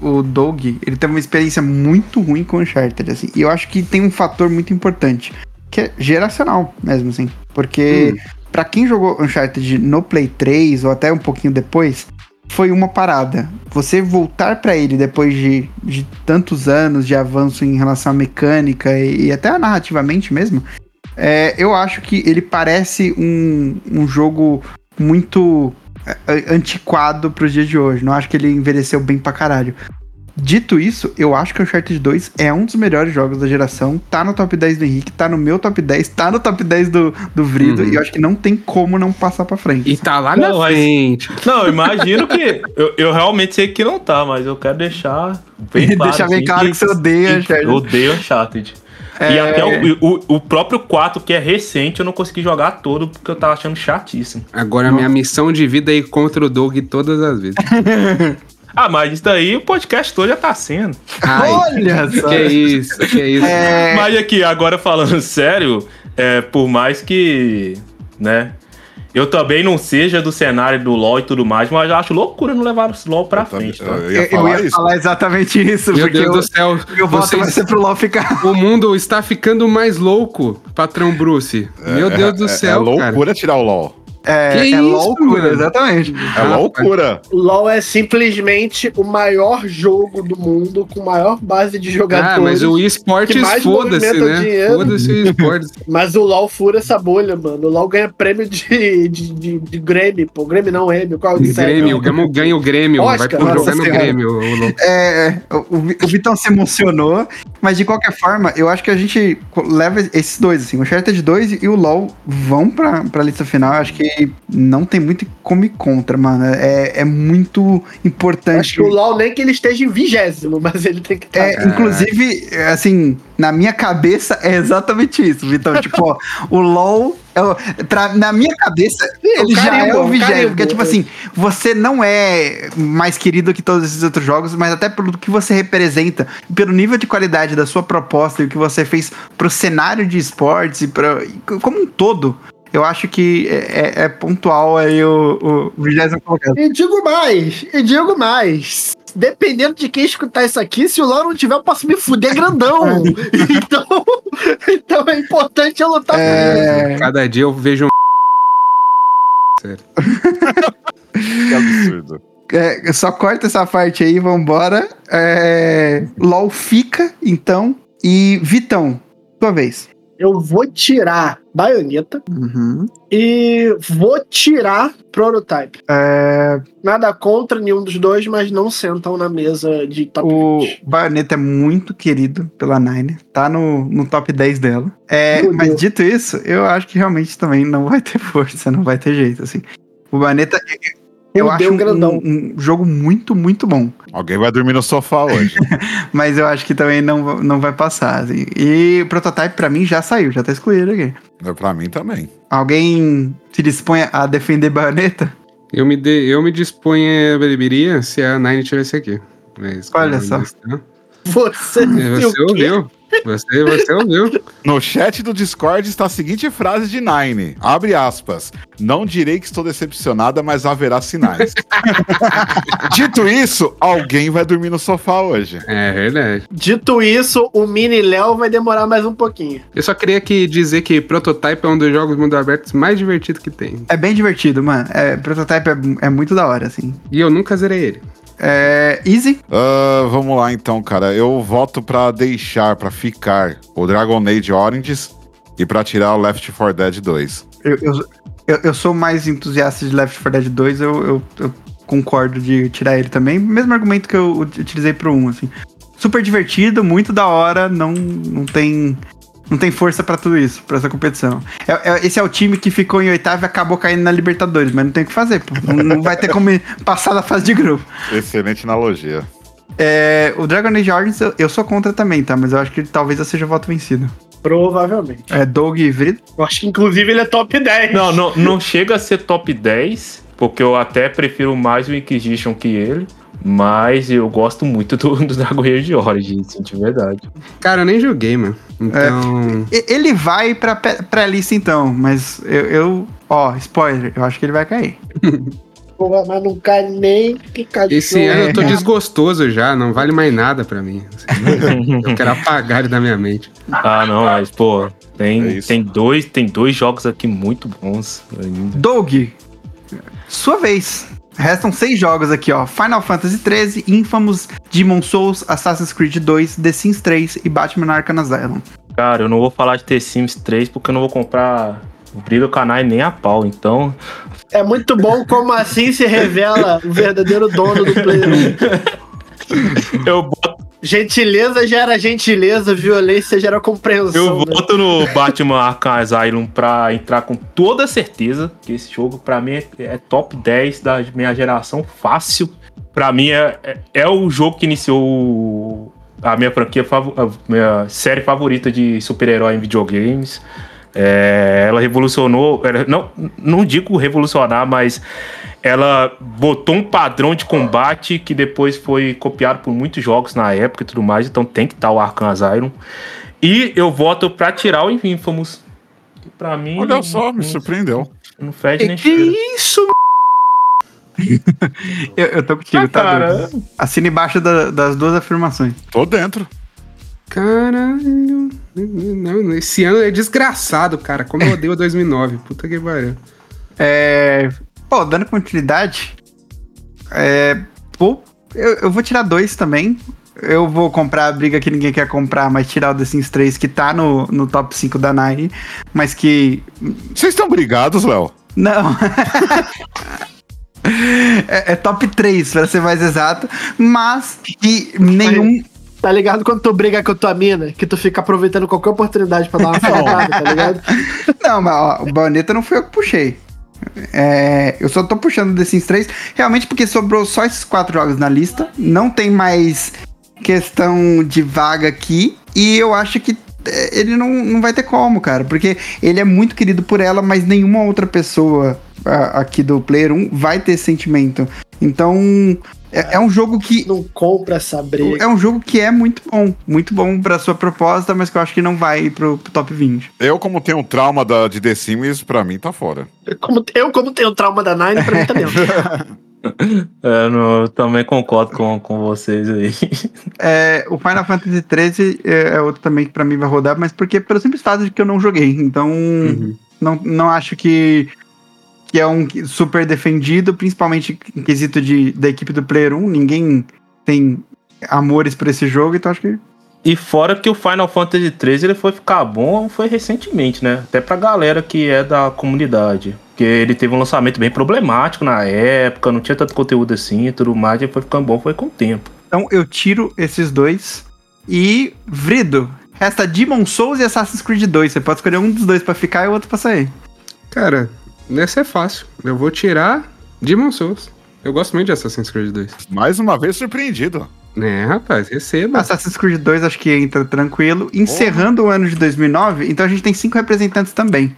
o Doug, ele teve uma experiência muito ruim com Uncharted, assim. E eu acho que tem um fator muito importante, que é geracional mesmo, assim. Porque pra quem jogou Uncharted no Play 3 ou até um pouquinho depois, foi uma parada. Você voltar pra ele depois de, de tantos anos de avanço em relação à mecânica e, e até narrativamente mesmo, é, eu acho que ele parece um, um jogo muito é, antiquado pros dias de hoje. Não acho que ele envelheceu bem pra caralho. Dito isso, eu acho que o Uncharted 2 é um dos melhores jogos da geração. Tá no top 10 do Henrique, tá no meu top 10, tá no top 10 do, do Vrido. Uhum. E eu acho que não tem como não passar pra frente. E tá lá Não, na mas- frente. Não, eu imagino que. Eu, eu realmente sei que não tá, mas eu quero deixar bem claro. Deixar bem assim, claro que você odeia Uncharted. Eu odeio Uncharted. E É. até o, o, o próprio 4, que é recente, eu não consegui jogar todo porque eu tava achando chatíssimo. Agora a minha missão de vida é ir contra o Doug todas as vezes. Ah, mas isso daí o podcast todo já tá sendo. Ai, Olha só. que isso, que isso. É, Mas aqui, agora falando sério, é, por mais que, né, eu também não seja do cenário do LoL e tudo mais, mas eu acho loucura não levar o LoL pra Eu também- frente, tá? Eu eu, ia eu falar ia isso. falar exatamente isso, Meu porque Deus eu, do céu. meu voto vai ser pro LoL ficar. O mundo está ficando mais louco, patrão Bruce. Meu Deus do É- céu, é, cara. loucura tirar o LOL. É, Que é isso, loucura, mano? exatamente. É loucura. O LoL é simplesmente o maior jogo do mundo, com maior base de jogadores. Ah, mas o esportes, foda-se, né? Foda-se o esportes. Mas o LoL fura essa bolha, mano. O LoL ganha prêmio de, de, de, de Grêmio, pô. Grêmio não, Grêmio. Qual é o Grêmio, ganha, ganha o Grêmio. Oscar, vai pro jogar no. Grêmio. ô louco. É, o, o Vitão se emocionou, mas de qualquer forma, eu acho que a gente leva esses dois, assim, o Uncharted 2 e o LoL vão pra, pra lista final. Eu acho que não tem muito como ir contra, mano. É, é muito importante. Acho que o LoL nem que ele esteja em vigésimo, mas ele tem que estar. É, inclusive, assim, na minha cabeça é exatamente isso, Vitão. tipo, ó, o LoL, é o- pra, na minha cabeça, ele já carimbo, é o vigésimo. Porque, tipo assim, você não é mais querido que todos esses outros jogos, mas até pelo que você representa, pelo nível de qualidade da sua proposta e o que você fez pro cenário de esportes e pra, como um todo. Eu acho que é, é- é pontual aí o, o vigésimo colocado. E digo mais, e digo mais. Dependendo de quem escutar isso aqui, se o LoL não tiver, eu posso me fuder grandão. então, então é importante eu lutar por isso. É, Cada dia eu vejo um Sério. Que absurdo. É, só corta essa parte aí, vambora. É, LOL fica, então. E Vitão, sua vez. Eu vou tirar baioneta Uhum. e vou tirar prototype. É, Nada contra nenhum dos dois, mas não sentam na mesa de top o 20. Bayonetta é muito querido pela Nine. Tá no, no top 10 dela. É, Meu mas Deus. dito isso, eu acho que realmente também não vai ter força, não vai ter jeito, assim. O Bayonetta, eu acho um, grandão. um jogo muito, muito bom. Alguém vai dormir no sofá hoje. Mas eu acho que também não, não vai passar, assim. E o Prototype, pra mim, já saiu, já tá excluído aqui. pra mim também. Alguém se dispõe a defender Bayonetta? Eu me, de, eu me disponho a beberia se a Nine estivesse aqui. Mas, Olha só. Você, É, Você ouviu. Você, você ouviu. No chat do Discord está a seguinte frase de Nine. Abre aspas. Não direi que estou decepcionada, mas haverá sinais. Dito isso, alguém vai dormir no sofá hoje. É verdade. Dito isso, o mini Léo vai demorar mais um pouquinho. Eu só queria que dizer que Prototype é um dos jogos mundo abertos mais divertidos que tem. É bem divertido, mano. É, Prototype é, é muito da hora, assim. E eu nunca zerei ele. É, Easy? Ah, vamos lá então, cara. Eu voto pra deixar, pra ficar o Dragon Age Oranges e pra tirar o Left 4 Dead 2. Eu, eu, eu, eu sou mais entusiasta de Left 4 Dead 2, eu, eu, eu concordo de tirar ele também. Mesmo argumento que eu utilizei pro 1, assim. Super divertido, muito da hora, não, não tem. Não tem força pra tudo isso, pra essa competição. É- é- esse é o time que ficou em oitavo e acabou caindo na Libertadores, mas não tem o que fazer, pô. Não, não vai ter como passar da fase de grupo. Excelente analogia. É, o Dragon Age Origins eu, eu sou contra também, tá? Mas eu acho que talvez eu seja o voto vencido. Provavelmente. É Doug e Vrid? Eu acho que inclusive ele é top 10. Não, não, não chega a ser top 10, porque eu até prefiro mais o Inquisition que ele. Mas eu gosto muito do, do Dragon Age Origins, de verdade. Cara, eu nem joguei, mano. Então. E- Ele vai pra pe- pré-lista então, mas eu, eu- Ó, spoiler, eu acho que ele vai cair. Porra, mas não cai nem que cai de Esse ano eu tô É. desgostoso já, não vale mais nada pra mim. Eu quero apagar ele da minha mente. Ah, não, mas, pô, É tem, isso. tem, dois, tem dois jogos aqui muito bons ainda. Doug, sua vez. Restam seis jogos aqui, ó. Final Fantasy XIII, Infamous, Demon Souls, Assassin's Creed 2, The Sims 3 e Batman Arkham Asylum. Cara, eu não vou falar de The Sims 3 porque eu não vou comprar Brilho Canai nem a pau, então. É muito bom como assim se revela o verdadeiro dono do Play 1. Eu boto, Gentileza gera gentileza, violência gera compreensão. eu né? no Batman Arkham Asylum pra entrar com toda certeza que esse jogo, pra mim, é, é top 10 da minha geração fácil. Pra mim, é, é, é o jogo que iniciou a minha franquia, a minha série favorita de super-herói em videogames. É, ela revolucionou, não, não digo revolucionar, mas ela botou um padrão de combate que depois foi copiado por muitos jogos na época e tudo mais, então tem que estar o Arkham Asylum. E eu voto pra tirar o Infamous. Que pra mim. Olha só, me não, surpreendeu. não fede nem Que isso, Eu, eu tô contigo, Ah, tá? cara, Doug? Assina embaixo da- das duas afirmações. Tô dentro. Caralho. Não, esse ano é desgraçado, cara. Como eu odeio 2009. Puta que pariu. É. Pô, dando continuidade. É. Pô, eu, eu vou tirar dois também. Eu vou comprar a briga que ninguém quer comprar, mas tirar o The Sims 3, que tá no, no top 5 da Nine, mas que. Vocês estão brigados, Léo? Não. é, é top 3, pra ser mais exato. Mas que nenhum. Tá ligado quando tu briga com a tua mina, que tu fica aproveitando qualquer oportunidade pra dar uma flertada, tá ligado? Não, mas ó, o Baioneta não foi eu que puxei. É, eu só tô puxando The Sims 3 realmente porque sobrou só esses quatro jogos na lista. Não tem mais questão de vaga aqui. E eu acho que é, ele não, não vai ter como, cara. Porque ele é muito querido por ela, mas nenhuma outra pessoa a- aqui do Player 1 vai ter sentimento. Então, é, é um jogo que. Não compra essa briga. É um jogo que é muito bom. Muito bom pra sua proposta, mas que eu acho que não vai pro, pro top 20. Eu, como tenho um trauma da, de The Sims, pra mim tá fora. Como- eu, como tenho trauma da Nine, pra mim tá dentro. É, não, eu também concordo com, com vocês aí. É, o Final Fantasy XIII é é outro também que pra mim vai rodar, mas porque pelo simples fato de que eu não joguei. Então, Uhum. não, não acho que que é um super defendido, principalmente em quesito de, da equipe do Player 1. Ninguém tem amores por esse jogo, então acho que. E fora que o Final Fantasy XIII ele foi ficar bom foi recentemente, né? Até pra galera que é da comunidade. Porque ele teve um lançamento bem problemático na época, não tinha tanto conteúdo assim e tudo mais, e foi ficando bom, foi com o tempo. Então eu tiro esses dois. E Vrido, resta Demon Souls e Assassin's Creed 2. Você pode escolher um dos dois pra ficar e o outro pra sair. Cara, esse é fácil. Eu vou tirar Demon Souls. Eu gosto muito de Assassin's Creed 2. Mais uma vez surpreendido. É, rapaz, receba. Assassin's Creed 2 acho que entra tranquilo. Encerrando o ano de 2009, então a gente tem cinco representantes também.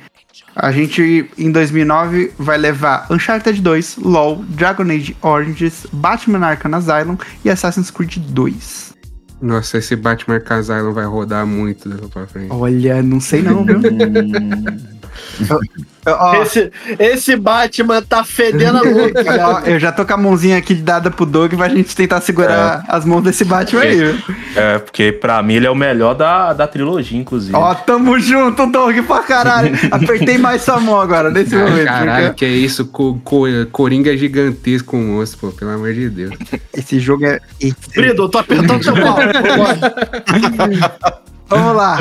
A gente, em 2009, vai levar Uncharted 2, LoL, Dragon Age Origins, Batman Arkham Asylum e Assassin's Creed 2. Nossa, esse Batman Asylum vai rodar muito daqui pra frente. Olha, não sei não, viu? Esse, esse Batman tá fedendo a boca. ó, eu já tô com a mãozinha aqui dada pro Doug pra gente tentar segurar as mãos desse Batman aí. É, porque pra mim ele é o melhor da, da trilogia, inclusive. Ó, tamo junto, Doug, pra caralho. Apertei mais sua mão agora, nesse Ah, momento. caralho, porque que é isso? Co co Coringa gigantesco com monstro, pô, pelo amor de Deus. Esse jogo é. Brido, eu tô apertando seu pau. Vamos lá.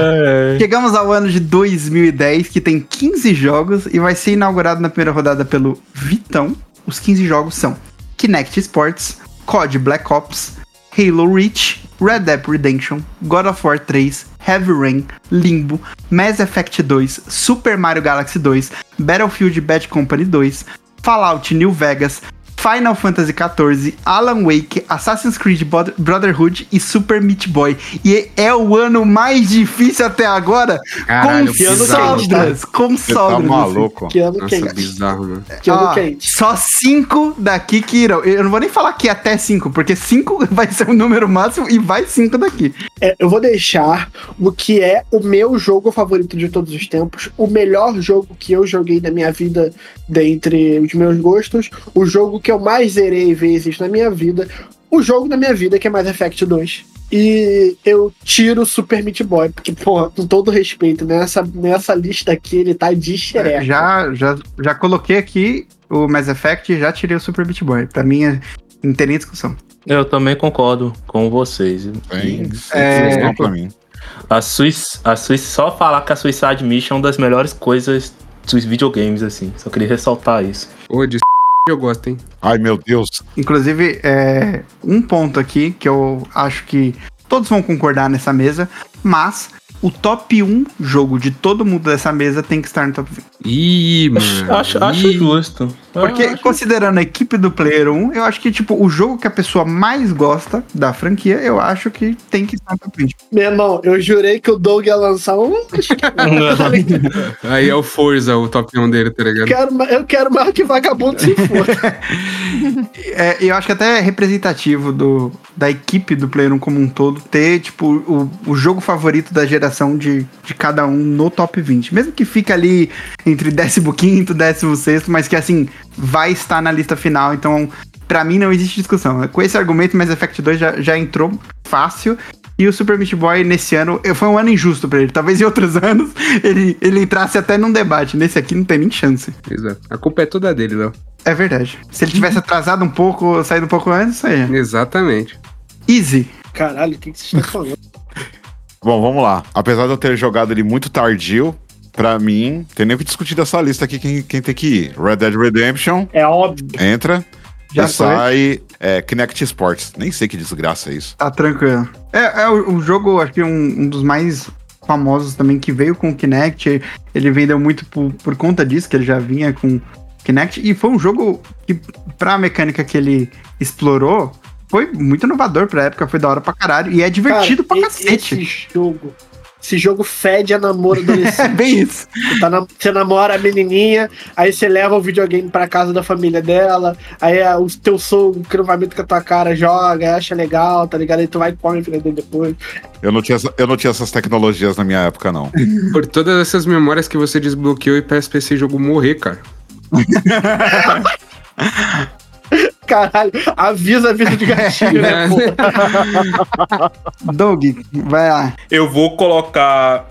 Chegamos ao ano de 2010, que tem 15 jogos e vai ser inaugurado na primeira rodada pelo Vitão. Os 15 jogos são Kinect Sports, COD Black Ops, Halo Reach, Red Dead Redemption, God of War 3, Heavy Rain, Limbo, Mass Effect 2, Super Mario Galaxy 2, Battlefield Bad Company 2, Fallout New Vegas, Final Fantasy XIV, Alan Wake, Assassin's Creed Brotherhood e Super Meat Boy. E é o ano mais difícil até agora, Caralho, com sobras, com tá sobras. assim. maluco. Que ano Nossa, quente. bizarro. Que ano Ó, quente. Só cinco daqui que irão. Eu não vou nem falar que é até cinco, porque cinco vai ser o número máximo e vai cinco daqui. É, eu vou deixar o que é o meu jogo favorito de todos os tempos, o melhor jogo que eu joguei na minha vida, dentre os meus gostos, o jogo que eu mais zerei vezes na minha vida, o jogo da minha vida, que é Mass Effect 2. E eu tiro o Super Meat Boy, porque, pô, com todo respeito, nessa, nessa lista aqui ele tá de xereca. Já, já, já coloquei aqui o Mass Effect e já tirei o Super Beat Boy. Pra mim, é- não tem nem discussão. Eu também concordo com vocês. Tem É. é... pra mim. A Swiss, a Swiss, só falar que a Suicide Mission é uma das melhores coisas dos videogames, assim. Só queria ressaltar isso. Ô, de eu gosto, hein? Ai, meu Deus. Inclusive, é, um ponto aqui que eu acho que todos vão concordar nessa mesa, mas o top 1 jogo de todo mundo dessa mesa tem que estar no top 20. Ih, mano. Acho, acho Ih. justo. Porque, Eu acho- considerando a equipe do Player 1, eu acho que, tipo, o jogo que a pessoa mais gosta da franquia, eu acho que tem que estar no top 20. Meu irmão, eu jurei que o Doug ia lançar um. Aí é o Forza, o top 1 dele, tá Eu ligado? quero, eu quero mais que vagabundo se for. É, eu acho que até é representativo do, da equipe do Player 1 como um todo ter, tipo, o, o jogo favorito da geração de, de cada um no top 20. Mesmo que fique ali entre 15 e 16, mas que assim, vai estar na lista final. Então, pra mim não existe discussão. Com esse argumento, Mass Effect 2 já, já entrou fácil. E o Super Meat Boy, nesse ano, foi um ano injusto pra ele. Talvez em outros anos ele, ele entrasse até num debate. Nesse aqui não tem nem chance. Exato. A culpa é toda dele, Léo. É verdade. Se ele tivesse atrasado um pouco, saído um pouco antes, isso aí. Exatamente. Easy. Caralho, o que, que vocês estão falando? Bom, vamos lá. Apesar de eu ter jogado ele muito tardio, pra mim, tem nem o que discutir dessa lista aqui quem, quem tem que ir. Red Dead Redemption, É óbvio. entra. Já e sai é, Kinect Sports. Nem sei que desgraça é isso. Tá tranquilo. É, é o, o jogo, acho que um, um dos mais famosos também que veio com o Kinect. Ele vendeu muito por, por conta disso, que ele já vinha com Kinect. E foi um jogo que, pra mecânica que ele explorou, foi muito inovador pra época, foi da hora pra caralho. E é divertido Cara, pra cacete. Esse jogo. Esse jogo fede a namoro É adolescente. bem isso. Você, tá na- você namora a menininha, aí você leva o videogame pra casa da família dela, aí é, o teu sogro, que não vai muito com a tua cara, joga, acha legal, tá ligado? Aí tu vai e come dele depois. Eu não, tinha, essa- eu não tinha essas tecnologias na minha época, não. Por todas essas memórias que você desbloqueou e peço pra esse jogo morrer, cara. Caralho, avisa, avisa de gatilho, né, pô? Doug, vai lá. Eu vou colocar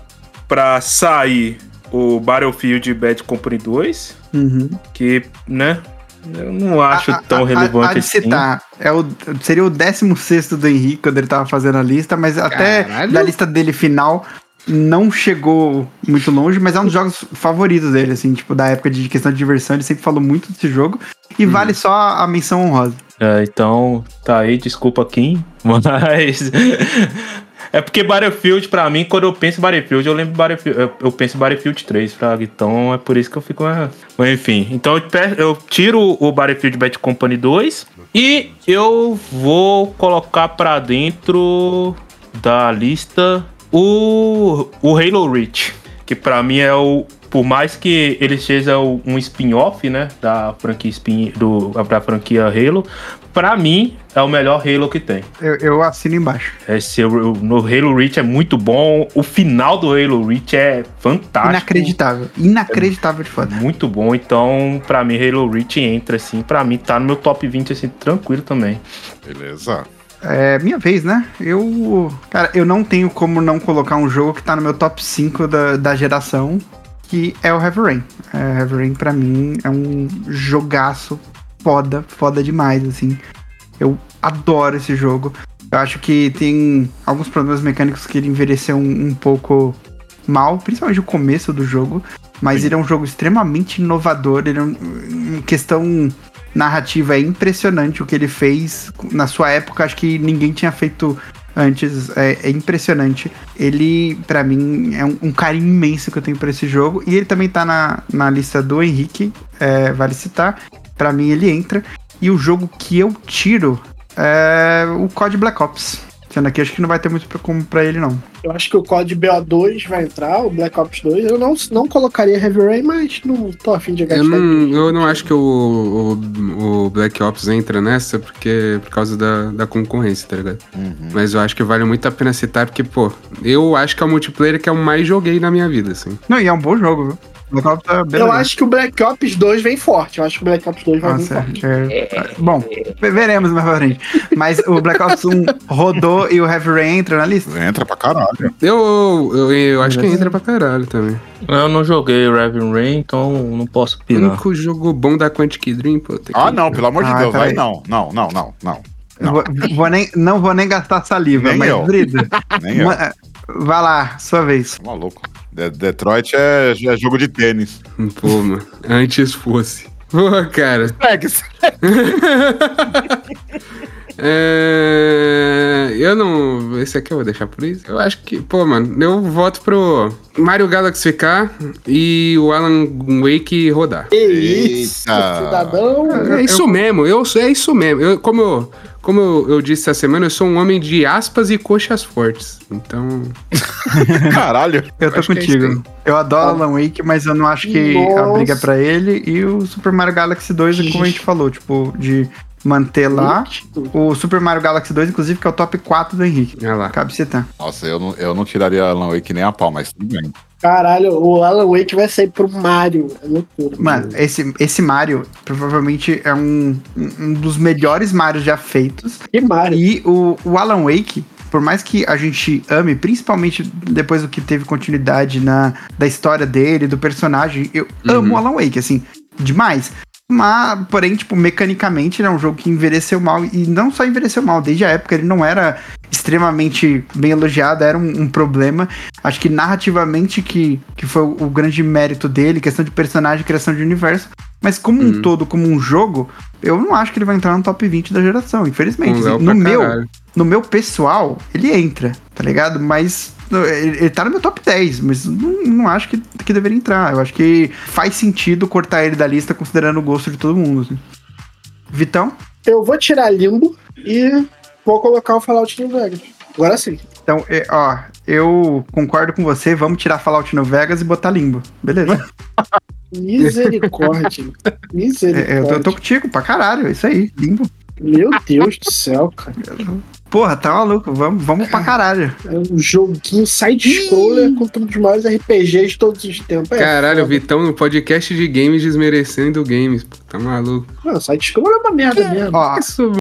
pra sair o Battlefield Bad Company 2, Uhum. que, né, eu não acho A- tão a- relevante a, de assim. citar, é o, seria o 16 do Henrique quando ele tava fazendo a lista, mas até Caralho. da lista dele final não chegou muito longe, mas é um dos jogos favoritos dele, assim, tipo, da época de questão de diversão, ele sempre falou muito desse jogo. E Uhum. vale só a menção honrosa. É, então, tá aí, desculpa Kim, mas. é porque Battlefield, pra mim, quando eu penso em Battlefield, eu lembro Battlefield, eu, penso em Battlefield 3, Fraga. Então é por isso que eu fico. ah, Mas enfim, então eu tiro o Battlefield Bad Company 2 e eu vou colocar pra dentro da lista o, o Halo Reach, que pra mim é o. Por mais que ele seja o- um spin-off, né, da franquia spin, do, da franquia Halo, pra mim é o melhor Halo que tem. Eu, eu assino embaixo. Esse, o- no Halo Reach é muito bom, o final do Halo Reach é fantástico. Inacreditável. Inacreditável de foda. Muito bom, então pra mim Halo Reach entra assim, pra mim tá no meu top 20 assim, tranquilo também. Beleza. É minha vez, né? Eu. Cara, eu não tenho como não colocar um jogo que tá no meu top 5 da, da geração, que é o Heavy Rain. É, Heavy Rain, pra mim, é um jogaço foda, foda demais, assim. Eu adoro esse jogo. Eu acho que tem alguns problemas mecânicos que ele envelheceu um, um pouco mal, principalmente o começo do jogo. Mas ele é um jogo extremamente inovador. Ele é um, em questão narrativa é impressionante o que ele fez na sua época. Acho que ninguém tinha feito antes. É, é impressionante. Ele, pra mim, é um, um carinho imenso que eu tenho por esse jogo. E ele também tá na, na lista do Henrique, é, vale citar. Pra mim, ele entra. E o jogo que eu tiro é o COD Black Ops. Sendo aqui, acho que não vai ter muito como pra ele, não. Eu acho que o COD BO2 vai entrar, o Black Ops 2. Eu não, não colocaria Heavy Rain, mas não tô afim de gastar. Eu não, eu não acho que o, o, o Black Ops entra nessa porque por causa da, da concorrência, tá ligado? Mas eu acho que vale muito a pena citar porque, pô, eu acho que é o multiplayer que eu mais joguei na minha vida, assim. Não, e é um bom jogo, viu? Black Ops é bem Eu legal. acho que o Black Ops 2 vem forte. Eu acho que o Black Ops 2 vai vir Nossa, forte. é- Bom, ve- veremos mais pra frente. Mas o Black Ops 1 rodou e o Heavy Rain entra na lista? Entra pra caralho. Eu, eu, eu acho que entra pra caralho também. Eu não joguei Raven Rain, então não posso O opinar. único jogo bom da Quantic Dream, pô. tem que- Ah, não, pelo amor de Ah, Deus. Vai não, não, não, não, não. Não. Vou, vou nem, não vou nem gastar saliva, Nem mas, eu. Brida, Nem eu. vai lá, sua vez. Tá maluco. De- Detroit é, é jogo de tênis. Pô, mano. Antes fosse. Pô, cara. É, eu não. Esse aqui eu vou deixar por isso. Eu acho que, pô, mano, eu voto pro Mario Galaxy ficar e o Alan Wake rodar. Que isso, Eita. cidadão. É isso mesmo, eu sou, é isso mesmo. Eu, como eu, como eu, eu disse essa semana, eu sou um homem de aspas e coxas fortes. Então. Caralho. Eu tô que é contigo. isso eu adoro Alan Wake, mas eu não acho que a Nossa. briga é pra ele. E o Super Mario Galaxy 2, como a gente falou, tipo, de manter lá. O Super Mario Galaxy 2, inclusive, que é o top 4 do Henrique. Olha lá. Cabe citar. Nossa, eu não, eu não tiraria Alan Wake nem a pau, mas tudo bem. Caralho, o Alan Wake vai sair pro Mario. É loucura. Mano, esse, esse Mario provavelmente é um, um dos melhores Marios já feitos. Que Mario. E o, o Alan Wake, por mais que a gente ame, principalmente depois do que teve continuidade na, da história dele, do personagem, eu amo o Alan Wake, assim, demais. Mas, porém, tipo, mecanicamente ele é um jogo que envelheceu mal. E não só envelheceu mal, desde a época ele não era extremamente bem elogiado, era um, um problema. Acho que narrativamente que, que foi o, o grande mérito dele, questão de personagem, criação de universo. Mas como um todo, como um jogo, eu não acho que ele vai entrar no top 20 da geração, infelizmente. Assim, no meu, caralho. no meu pessoal, ele entra, tá ligado? Mas ele, ele tá no meu top 10, mas não, não acho que, que deveria entrar. Eu acho que faz sentido cortar ele da lista considerando o gosto de todo mundo. assim. Vitão? Eu vou tirar Limbo e vou colocar o Fallout New Vegas. Agora sim. Então, ó, eu concordo com você, vamos tirar Fallout no Vegas e botar Limbo. Beleza? Misericórdia. É, Misericórdia. eu, tô, eu tô contigo, pra caralho, é isso aí, Limbo. Meu Deus do céu, cara. Porra, tá maluco, vamos, vamos pra caralho. É um joguinho side-scroller contra um dos maiores RPGs de todos os tempos. É Caralho, o foda. Vitão no podcast de games desmerecendo games. Pô, tá maluco. Não, side-scroller é uma merda mesmo. Ó, Isso,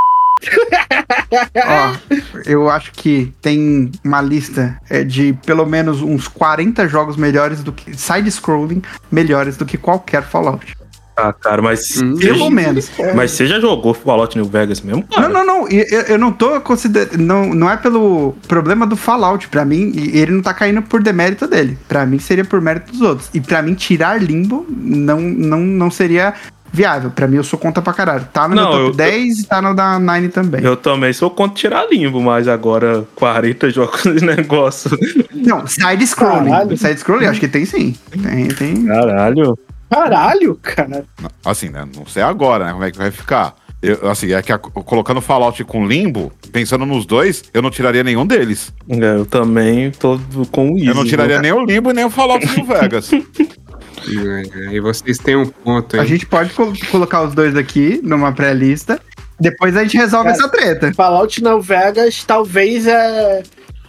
Ó, eu acho que tem uma lista é, de pelo menos uns 40 jogos melhores do que. side-scrolling melhores do que qualquer Fallout. Ah, cara, mas. Hum. Pelo menos. Mas você já jogou Fallout New Vegas mesmo? Não, Cara? não, não. e- Eu, eu não tô considerando. Não, não é pelo problema do Fallout. Pra mim, e ele não tá caindo por demérito dele. Pra mim, seria por mérito dos outros. E pra mim, tirar limbo não, não, não seria viável. Pra mim, eu sou conta pra caralho. Tá no Não, meu top eu- 10 e tá no da Nine também. Eu também sou contra tirar limbo, mas agora 40 jogos de negócio. Não, side-scrolling. Caralho. Side-scrolling, acho que tem sim. Tem, tem. Caralho. Caralho, cara. Assim, né? Não sei agora, né? Como é que vai ficar. Eu, assim, é que a- colocando Fallout com Limbo, pensando nos dois, eu não tiraria nenhum deles. É, Eu também tô com o Easy. eu não tiraria viu? nem o Limbo e nem o Fallout New Vegas. É, E vocês têm um ponto A aí. gente pode col- colocar os dois aqui numa pré-lista. Depois a gente resolve Cara, essa treta. Fallout New Vegas talvez é.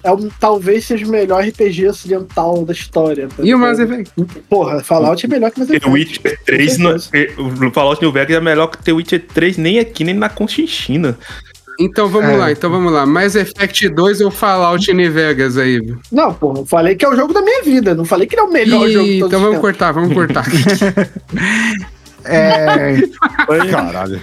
é um, talvez seja o melhor RPG ocidental da história. tá E o? Mass Effect? Porra, Fallout é melhor que Mass The Effect. Witcher 3, não- o Fallout New Vegas é melhor que The Witcher 3 nem aqui, nem na Conchinchina. Então vamos É. lá, então vamos lá. Mass Effect 2 ou Fallout New Vegas aí? viu? Não, porra, eu falei que é o jogo da minha vida. Não falei que ele é o melhor Ih, jogo de todos então os vamos cortar, vamos cortar. É, Caralho.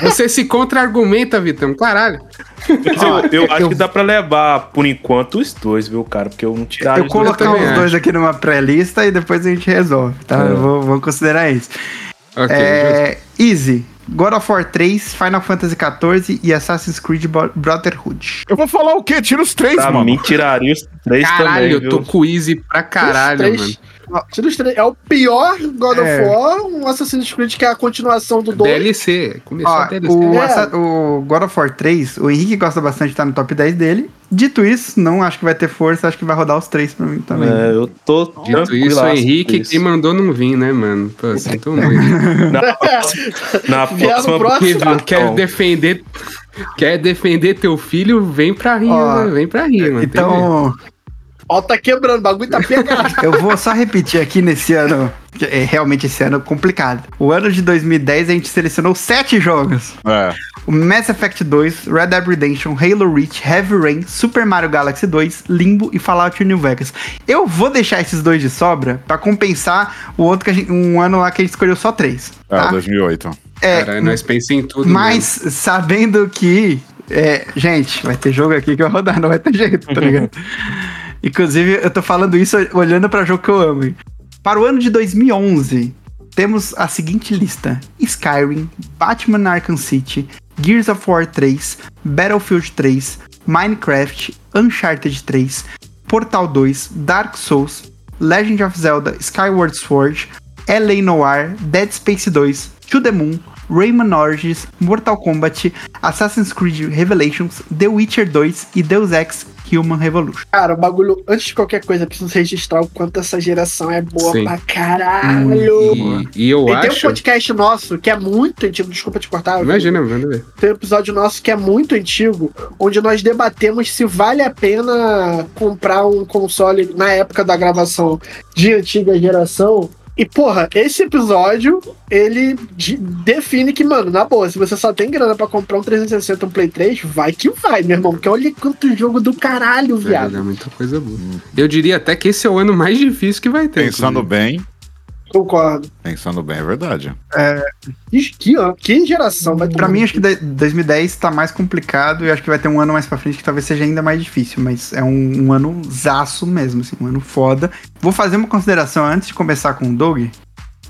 Você se contra-argumenta, Vitão, caralho. eu eu acho eu- que dá pra levar, por enquanto, os dois, viu, cara? Porque eu não tiraria eu os dois colocar os acho. dois aqui numa pré-lista e depois a gente resolve, tá? É. Eu vou, vou considerar isso. Ok. É, Easy. God of War 3, Final Fantasy XIV e Assassin's Creed Bro- Brotherhood. Eu vou falar o quê? Tira os três, Pra mano. mim, tiraria os três Caralho, também, eu viu? tô com o Easy pra caralho, mano. Tira os três. É o pior God É. of War, um Assassin's Creed que é a continuação do 2. DLC, começou Ó, a DLC. o, É. O God of War 3, o Henrique gosta bastante de estar no top 10 dele. Dito isso, não acho que vai ter força, acho que vai rodar os três pra mim também. É, eu tô Dito isso, o Henrique disso. que mandou não vir, né, mano? Pô, sinto muito. Na próxima, na próxima próximo. Quer, quer Então. defender. Quer defender teu filho, vem pra rir, Ó, né? Vem pra rir, mano. Então, Ó, tá quebrando, o bagulho tá pegado. eu vou só repetir aqui nesse ano, que é realmente esse ano complicado. O ano de 2010 a gente selecionou sete jogos. É. O Mass Effect 2, Red Dead Redemption, Halo Reach, Heavy Rain, Super Mario Galaxy 2, Limbo e Fallout New Vegas. Eu vou deixar esses dois de sobra pra compensar o outro que a gente, um ano lá que a gente escolheu só três. É, Tá? 2008. É, Cara, nós pensamos em tudo. mas sabendo que. é, gente, vai ter jogo aqui que vai rodar, não vai ter jeito, tá ligado? Inclusive, eu tô falando isso olhando pra jogo que eu amo. Para o ano de 2011, temos a seguinte lista: Skyrim, Batman Arkham City, Gears of War 3, Battlefield 3, Minecraft, Uncharted 3, Portal 2, Dark Souls, Legend of Zelda, Skyward Sword, LA Noir, Dead Space 2, To The Moon, Rayman Origins, Mortal Kombat, Assassin's Creed Revelations, The Witcher 2 e Deus Ex Human Revolution. Cara, o bagulho, antes de qualquer coisa, preciso registrar o quanto essa geração é boa Sim. pra caralho. E, e eu E tem um acho. podcast nosso que é muito antigo, desculpa te cortar. Imagina, manda ver. Tem um episódio nosso que é muito antigo, onde nós debatemos se vale a pena comprar um console na época da gravação de antiga geração. E, porra, esse episódio, ele de- define que, mano, na boa, se você só tem grana pra comprar um 360 um Play 3, vai que vai, meu irmão. Porque olha quanto jogo do caralho, Vai viado. dar muita coisa boa. Eu diria até que esse é o ano mais difícil que vai ter. Pensando inclusive. bem, Concordo. pensando bem, é verdade. Que, que, que geração vai Pra mim, acho que de- 2010 tá mais complicado e acho que vai ter um ano mais pra frente que talvez seja ainda mais difícil, mas é um, um ano zaço mesmo, assim, um ano foda. Vou fazer uma consideração antes de começar com o Doug,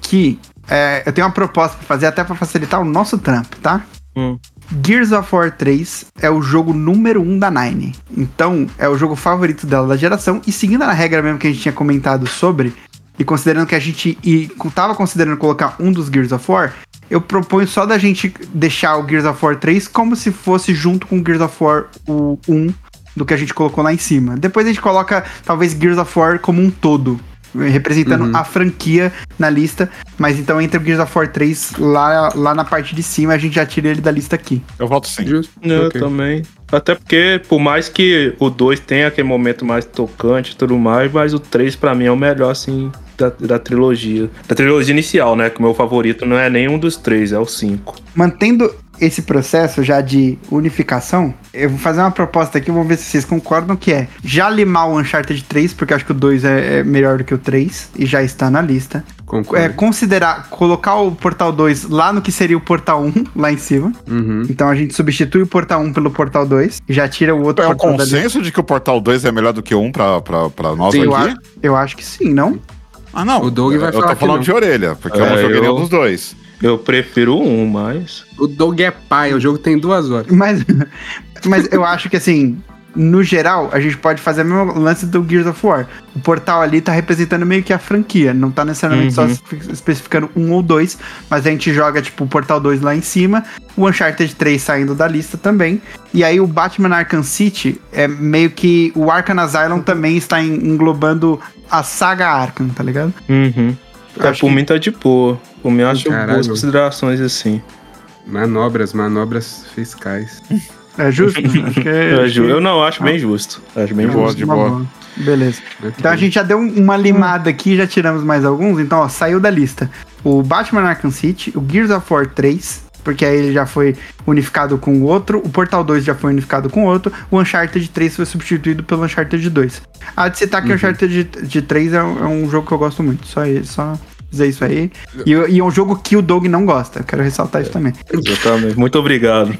que é, eu tenho uma proposta pra fazer até pra facilitar o nosso trampo, tá? Hum. Gears of War 3 é o jogo número 1 um da Nine. Então, é o jogo favorito dela da geração. E seguindo a regra mesmo que a gente tinha comentado sobre, e considerando que a gente e, tava considerando colocar um dos Gears of War, eu proponho só da gente deixar o Gears of War 3 como se fosse junto com o Gears of War o 1 do que a gente colocou lá em cima. Depois a gente coloca talvez Gears of War como um todo, representando Uhum. a franquia na lista, mas então entre o Gears of War 3 lá, lá na parte de cima, a gente já tira ele da lista aqui. Eu voto sim. Justo. Eu Ok. também. Até porque, por mais que o 2 tenha aquele momento mais tocante e tudo mais, mas o 3 pra mim é o melhor, assim, da, da trilogia. Da trilogia inicial, né? Que o meu favorito não é nenhum dos três, é o 5. Mantendo esse processo já de unificação, eu vou fazer uma proposta aqui, vamos ver se vocês concordam, que é já limar o Uncharted 3, porque eu acho que o 2 é, é melhor do que o 3, e já está na lista. Concordo. É, considerar, colocar o Portal 2 lá no que seria o Portal 1, lá em cima. Uhum. Então a gente substitui o Portal 1 pelo Portal 2, e já tira o outro É portal da lista. consenso de que o Portal 2 é melhor do que um pra, pra, pra nós Sim, Eu, aqui? a- eu acho que sim, não? Ah, não. O Doug vai eu falar tô que falando de orelha, porque eu não É, joguei eu- nenhum dos dois. Eu prefiro um, mas. O Doug é pai, o jogo tem duas horas. Mas, mas eu acho que assim, no geral, a gente pode fazer o mesmo lance do Gears of War. O portal ali tá representando meio que a franquia, não tá necessariamente Uhum. só espe- especificando um ou dois, mas a gente joga tipo o Portal 2 lá em cima, o Uncharted 3 saindo da lista também. E aí o Batman Arkham City é meio que o Arkham Asylum também está en- englobando a saga Arkham, tá ligado? Uhum. É, por que- mim tá de boa. Por mim, eu acho Caralho. boas considerações assim. Manobras, manobras fiscais. É justo? acho que é, Eu, ju- eu não acho bem justo. Acho bem justo. de boa. Beleza. Então a gente já deu uma limada aqui, já tiramos mais alguns. Então, ó, saiu da lista o Batman Arkham City, o Gears of War 3, porque aí ele já foi unificado com o outro, o Portal 2 já foi unificado com o outro, o Uncharted 3 foi substituído pelo Uncharted 2. Há de citar que o Uncharted de, de 3 é um, é um jogo que eu gosto muito, só, só dizer isso aí. E, e é um jogo que o Doug não gosta, eu quero ressaltar isso também. Exatamente. Muito obrigado.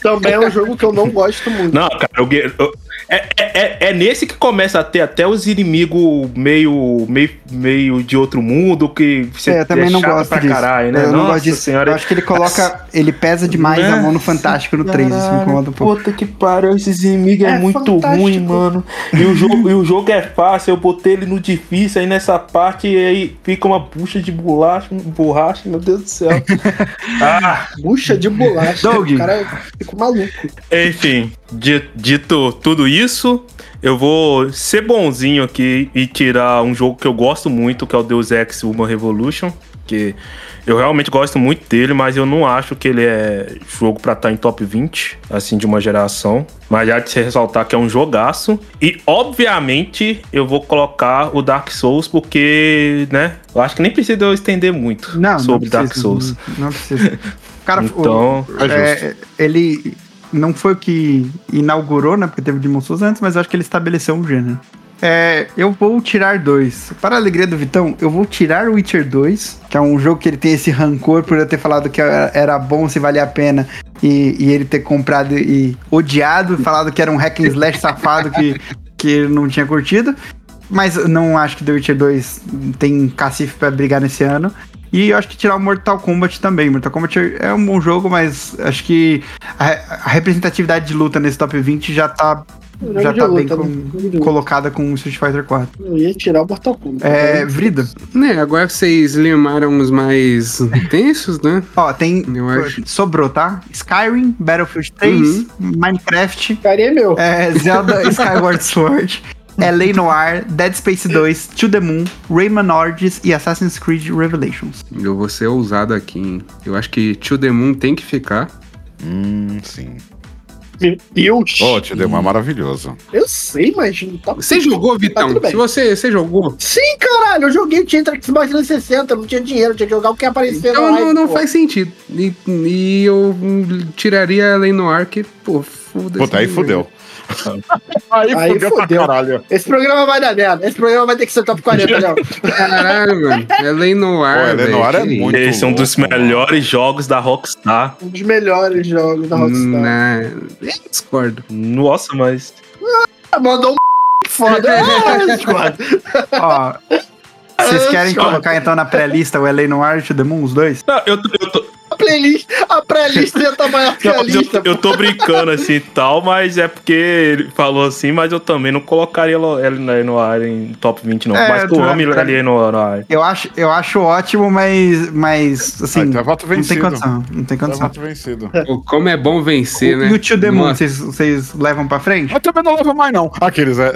Também é um jogo que eu não gosto muito. Não, cara, eu, eu- é, é, é- é nesse que começa a ter até os inimigos meio, meio, meio de outro mundo que você É, eu também não chato gosto pra disso. caralho, né? Eu não Nossa gosto disso. senhora. Eu acho que ele coloca. Ele pesa demais a mão no Fantástico no 3, isso me incomoda um pouco. Puta que pariu, esses inimigos é, É muito fantástico. ruim, mano. E o, jogo, e o jogo é fácil, eu botei ele no difícil, aí nessa parte aí fica uma bucha de bolacha, borracha, meu Deus do céu. ah, Bucha de bolacha. Doug. O cara fica maluco. enfim, dito tudo isso, eu vou ser bonzinho aqui e tirar um jogo que eu gosto muito, que é o Deus Ex Human Revolution, que eu realmente gosto muito dele, mas eu não acho que ele é jogo pra estar em top 20, assim, de uma geração. Mas já de se ressaltar que é um jogaço. E, obviamente, eu vou colocar o Dark Souls, porque, né, eu acho que nem precisa eu estender muito Não, sobre não Dark precisa, Souls. Não, não precisa. Cara, Então, o- é, ele não foi o que inaugurou, né? Porque teve Demon Souls antes, mas eu acho que ele estabeleceu um gênero. É, eu vou tirar dois. Para a alegria do Vitão, eu vou tirar Witcher 2, que é um jogo que ele tem esse rancor por eu ter falado que era bom se valia a pena e, e ele ter comprado e odiado, falado que era um hack and slash safado que, que ele não tinha curtido. Mas não acho que The Witcher 2 tem cacife pra brigar nesse ano. E eu acho que tirar o Mortal Kombat também. Mortal Kombat é um bom jogo, mas acho que a, a representatividade de luta nesse top 20 já tá, Jogo já tá luta, bem com- de luta. colocada com o Street Fighter 4. Eu ia tirar o Mortal Kombat. É, Vrida. Né, agora que vocês limaram os mais tensos, né? Ó, tem. Eu acho. Sobrou, tá? Skyrim, Battlefield 3, Minecraft, Cara, é meu. é, Zelda Skyward Sword, LA Noir, Dead Space 2, To The Moon, Rayman Origins e Assassin's Creed Revelations. Eu vou ser ousado aqui, hein? Eu acho que To The Moon tem que ficar. Hum, sim. Meu Deus. Ô, Tio Demon é maravilhoso. Eu sei, mas tá. Você jogou, Tá Vitão? Se você, você jogou. Sim, caralho, eu joguei, tinha Xbox 360, não tinha dinheiro, tinha que jogar o que aparecer Então não, live, não pô. faz sentido. E, e eu tiraria a Lei Noir, que, pô, foda-se. Puta, aí fudeu. Aí, Aí fudeu pra fudeu. caralho. Esse programa vai dar merda. Esse programa vai ter que ser top 40, não. Caralho, mano. É Lei Noir, Pô, Lei velho. Noir é muito- esse é um dos melhores jogos da Rockstar. Um dos melhores jogos da Rockstar. Eu discordo. Nossa, mas. Mandou um foda. Ah, discordo. Ó, vocês querem colocar então na pré-lista o LA Noir e The Moon, os dois? Não, eu, tô- eu, tô, playlist, a pré-list já tá maior que não, a eu, lista. eu tô brincando assim e tal, mas é porque ele falou assim, mas eu também não colocaria ele no ar em top 20, não. É, mas eu tu- amo pra- ele no ar. Eu acho, eu acho ótimo, mas, mas assim, Ah, então é voto não tem vencido. condição, não tem É condição. voto vencido. Pô, como é bom vencer, né? E o Tio Nossa. vocês, levam pra frente? Mas também não leva mais, não. Aqueles, é.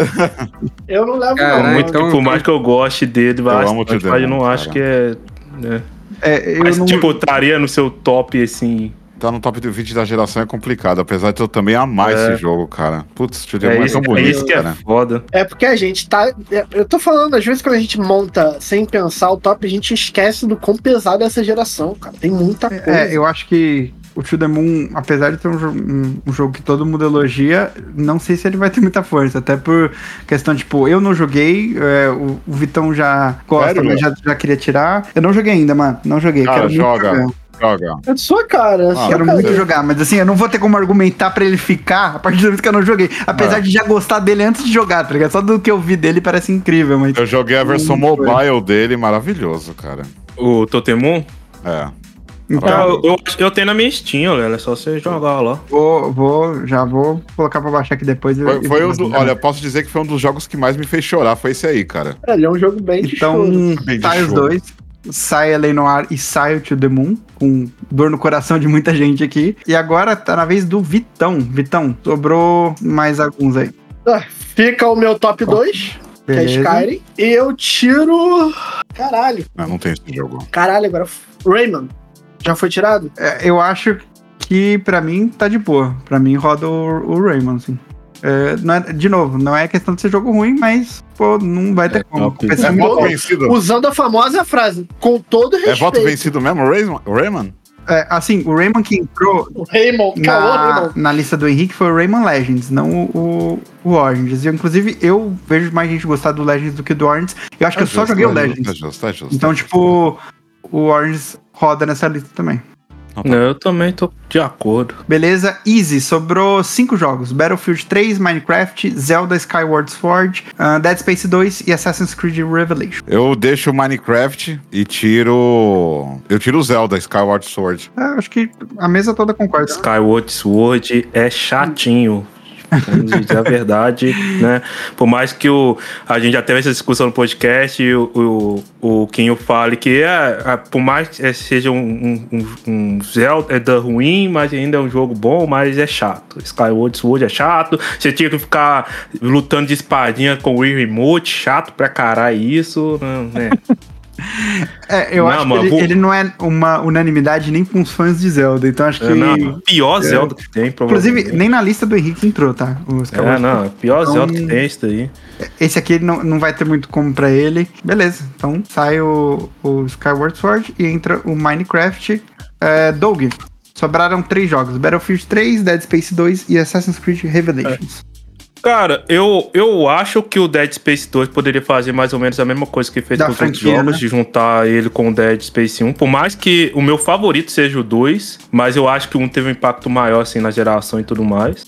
Eu não levo Caralho, não. Muito, então- por mais que eu goste dele o bastante, mas eu Demon, não acho que é. né? É, eu Mas, não... tipo, estaria no seu top, assim. Tá no top 20 da geração é complicado, apesar de eu também amar É. esse jogo, cara. Putz, Tio Demon É é, isso, tão é bonito, isso que é cara. foda. É porque a gente tá. é, Eu tô falando, às vezes, quando a gente monta sem pensar o top, a gente esquece do quão pesado é essa geração, cara. Tem muita coisa. É, eu acho que o To The Moon, apesar de ter um, um- um jogo que todo mundo elogia, não sei se ele vai ter muita força. Até por questão, tipo, eu não joguei, é, o, o Vitão já gosta, Sério, mas já, já queria tirar. Eu não joguei ainda, mano. Não joguei. Cara, joga. Joga. É de sua cara. é Ah, sua Quero cara. muito jogar, mas assim, eu não vou ter como argumentar pra ele ficar a partir do momento que eu não joguei. Apesar É. de já gostar dele antes de jogar, tá ligado? Só do que eu vi dele parece incrível, mas. Eu joguei a versão Hum, mobile dele, maravilhoso, cara. O Totemon? É. Então, Ah, eu, eu tenho na minha Steam, galera. É só você jogar lá. vou, vou, já vou colocar pra baixar aqui depois. e- Foi, e- foi um do, olha, eu posso dizer que foi um dos jogos que mais me fez chorar, foi esse aí, cara. É, ele é um jogo bem. Então, Bem sai os choro. dois. Sai Lei Noir e sai o To The Moon, com dor no coração de muita gente aqui. E agora tá na vez do Vitão. Vitão, sobrou mais alguns aí. Ah, Fica o meu top 2, que é. Skyrim. E eu tiro. Caralho. Não, não tem esse jogo. Caralho, agora. Rayman. Já foi tirado? É, eu acho que pra mim tá de boa. Pra mim roda o, o Rayman, assim. É, não é- de novo, não é questão de ser jogo ruim, mas, pô, não vai ter É como. É voto vencido. Usando a famosa frase, com todo É respeito. voto vencido mesmo, Rayman? Rayman? É, assim, o Rayman que entrou O Raymond, na, Raymond. na lista do Henrique foi o Rayman Legends, não o, o, o Origins. E, inclusive, eu vejo mais gente gostar do Legends do que do Origins. Eu acho que eu só joguei o Tá Legends. justo, Tá justo, tá justo. Então, tipo, o Origins roda nessa lista também. Não, eu também tô de acordo. Beleza, easy, sobrou cinco jogos: Battlefield 3, Minecraft, Zelda Skyward Sword, ah, Dead Space 2 e Assassin's Creed Revelation. Eu deixo o Minecraft e tiro. Eu tiro o Zelda, Skyward Sword. É, acho que a mesa toda concorda. Skyward Sword é chatinho. Dizer a verdade, né? Por mais que o, a gente já teve essa discussão no podcast e o, o, o Kinho fale que é, é, por mais que seja um, um, um Zelda ruim, mas ainda é um jogo bom, mas é chato. Skyward Sword é chato. Você tinha que ficar lutando de espadinha com o Remote, chato pra caralho isso, né? É, eu Não, acho mano, que ele, vou- ele não é uma unanimidade nem com os fãs de Zelda, então acho que. É, não, pior Zelda que tem, Inclusive, provavelmente. nem na lista do Henrique entrou, tá? O É, não, é pior Então- Zelda que tem isso daí. Esse aqui não, não vai ter muito como pra ele. Beleza, então sai o, o Skyward Sword e entra o Minecraft. É, Doug, sobraram três jogos: Battlefield 3, Dead Space 2 e Assassin's Creed Revelations. Cara, eu, eu acho que o Dead Space 2 poderia fazer mais ou menos a mesma coisa que fez Da com os outros franquia, jogos, né? de juntar ele com o Dead Space 1. Por mais que o meu favorito seja o 2, mas eu acho que o 1 teve um impacto maior, assim, na geração e tudo mais.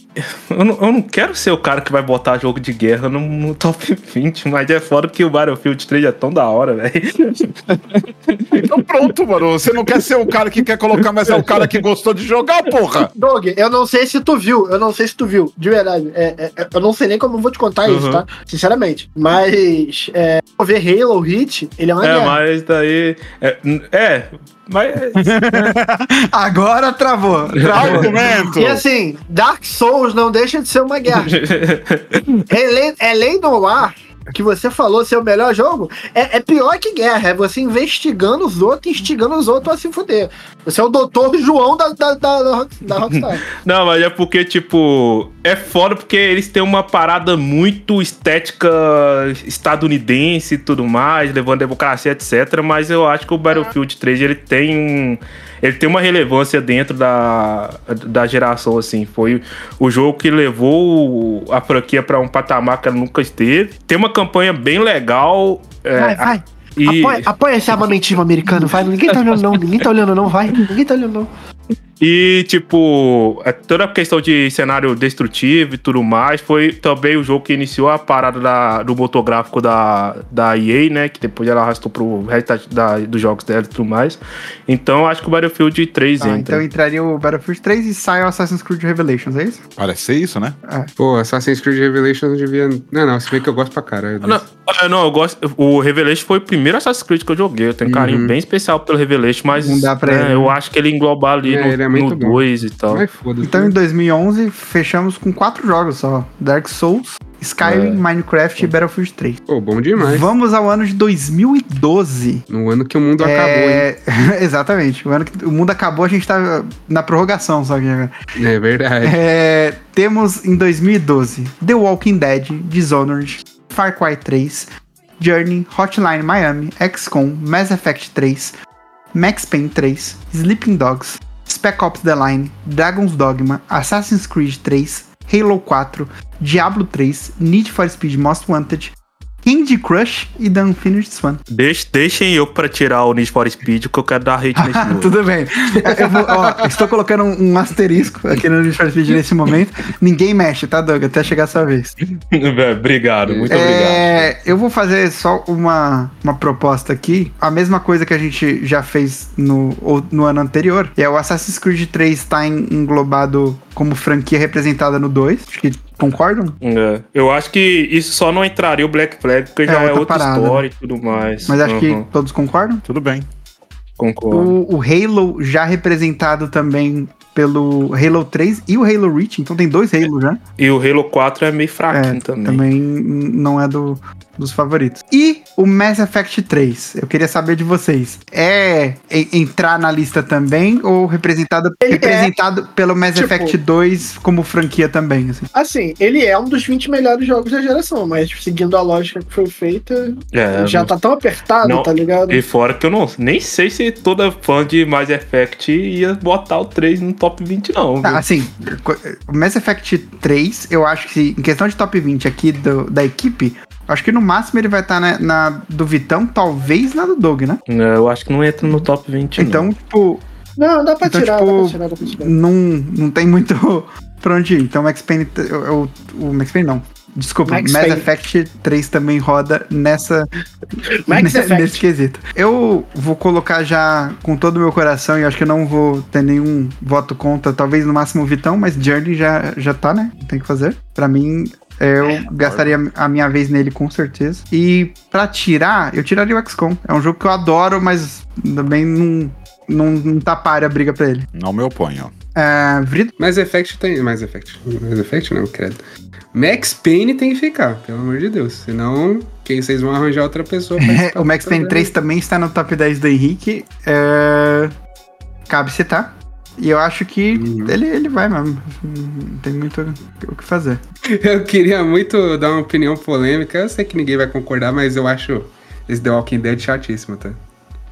Eu não, eu não quero ser o cara que vai botar jogo de guerra no, no top 20, mas é foda que o Battlefield 3 é tão da hora, velho. Então pronto, mano. Você não quer ser o cara que quer colocar, mas é o cara que gostou de jogar, porra. Doug, eu não sei se tu viu, eu não sei se tu viu, de verdade. É, é, é, eu não sei nem como eu vou te contar isso, Uhum. tá? Sinceramente. Mas, é, ver Halo Hit, ele é uma É, guerra. mas daí. É, é mas. Agora travou. travou. Argumento. E assim, Dark Souls não deixa de ser uma guerra. Ele- Além do ar que você falou ser o melhor jogo, é, é pior que guerra. É você investigando os outros, instigando os outros a se fuder. Você é o doutor João da, da, da, da Rock- da Rockstar. Não, mas é porque, tipo, é foda porque eles têm uma parada muito estética estadunidense e tudo mais, levando democracia, etc. Mas eu acho que o Battlefield 3 ele tem um. Ele tem uma relevância dentro da, da geração, assim. Foi o jogo que levou a franquia pra um patamar que ela nunca esteve. Tem uma campanha bem legal. é, Vai, vai. e- Apoia, apoia esse armamentismo americano, vai. Ninguém tá olhando, não. Ninguém tá olhando, não. Vai. Ninguém tá olhando, não. E, tipo, é toda a questão de cenário destrutivo e tudo mais foi também o jogo que iniciou a parada da- do motográfico da, da EA, né? Que depois ela arrastou pro resto da- dos jogos dela e tudo mais. Então, acho que o Battlefield 3 Tá, entra. então entraria o Battlefield 3 e sai o Assassin's Creed Revelations, é isso? Parece ser isso, né? Pô, Assassin's Creed Revelations devia. Não, não, se bem que eu gosto pra caralho. Não, ah, não, eu gosto. O Revelation foi o primeiro Assassin's Creed que eu joguei. Eu tenho um carinho Uhum. bem especial pelo Revelation, mas Não dá pra né, ele, né? eu acho que ele engloba ali É, no, ele é muito no bom. 2 e tal. Ai. Então em 2011 fechamos com quatro jogos só: Dark Souls, Skyrim, É. Minecraft e Battlefield 3. Pô, bom demais. Vamos ao ano de 2012. No ano que o mundo acabou, hein? É, exatamente. O ano que o mundo acabou, a gente tá na prorrogação só que agora. É verdade. É, temos em 2012 The Walking Dead, Dishonored, Far Cry 3, Journey, Hotline Miami, XCOM, Mass Effect 3, Max Payne 3, Sleeping Dogs, Spec Ops The Line, Dragon's Dogma, Assassin's Creed 3, Halo 4, Diablo 3, Need for Speed Most Wanted, Candy Crush e The Unfinished Swan. Deixe- deixem eu pra tirar o Need for Speed, que eu quero dar hate nesse jogo. Tudo bem. Vou- ó, estou colocando um, um asterisco aqui no Need for Speed nesse momento. Ninguém mexe, tá, Doug? Até chegar a sua vez. obrigado, muito obrigado. É, eu vou fazer só uma, uma proposta aqui. A mesma coisa que a gente já fez no, no ano anterior. É o Assassin's Creed 3 está en- englobado como franquia representada no 2. Acho que concordam? É, Eu acho que isso só não entraria o Black Flag, porque já é outra outra parada, história e tudo mais. Mas acho Uhum, que todos concordam. Tudo bem. Concordo. O, o Halo já representado também pelo Halo 3 e o Halo Reach. Então tem dois Halo já. E o Halo 4 é meio fraquinho É, também. também não é do, dos favoritos. E o Mass Effect 3, eu queria saber de vocês. É entrar na lista também ou representado, Ele representado pelo Mass Tipo- Effect 2 como franquia também? Assim? Assim, ele é um dos 20 melhores jogos da geração, mas seguindo a lógica que foi feita, É, já não- tá tão apertado, Não. tá ligado? E fora que eu não nem sei se toda fã de Mass Effect ia botar o 3 no top 20, não. Tá, viu? assim, co- o Mass Effect 3, eu acho que em questão de top 20 aqui do- da equipe, acho que no máximo ele vai estar na, na do Vitão, talvez na do Doug, né? É, Eu acho que não entra no top 20, Então, não. tipo, Não, dá pra Então, tirar, tipo, dá pra tirar, dá pra tirar. não, não tem muito pra onde ir. Então, o Max Payne, o, o, o Max Payne não. Desculpa, Max Mass Payne. Effect 3 também roda nessa Max nesse, Effect. nesse quesito. Eu vou colocar já com todo o meu coração e acho que eu não vou ter nenhum voto contra, talvez no máximo o Vitão, mas Journey já, já tá, né? Tem que fazer. Pra mim, eu gastaria a minha vez nele com certeza. E pra tirar, eu tiraria o XCOM. É um jogo que eu adoro, mas também não, não, não tá páreo a briga pra ele. Não me oponho. É, Vrito, Mass Effect tem. Mass Effect. Mass Effect não, credo. Max Payne tem que ficar, pelo amor de Deus. Senão, quem vocês vão arranjar outra pessoa É, o Max Payne 3 também está no top 10 do Henrique. É, Cabe citar. E eu acho que Uhum. ele, ele vai mesmo. Não tem muito o que fazer. Eu queria muito dar uma opinião polêmica. Eu sei que ninguém vai concordar, mas eu acho esse The Walking Dead chatíssimo, tá?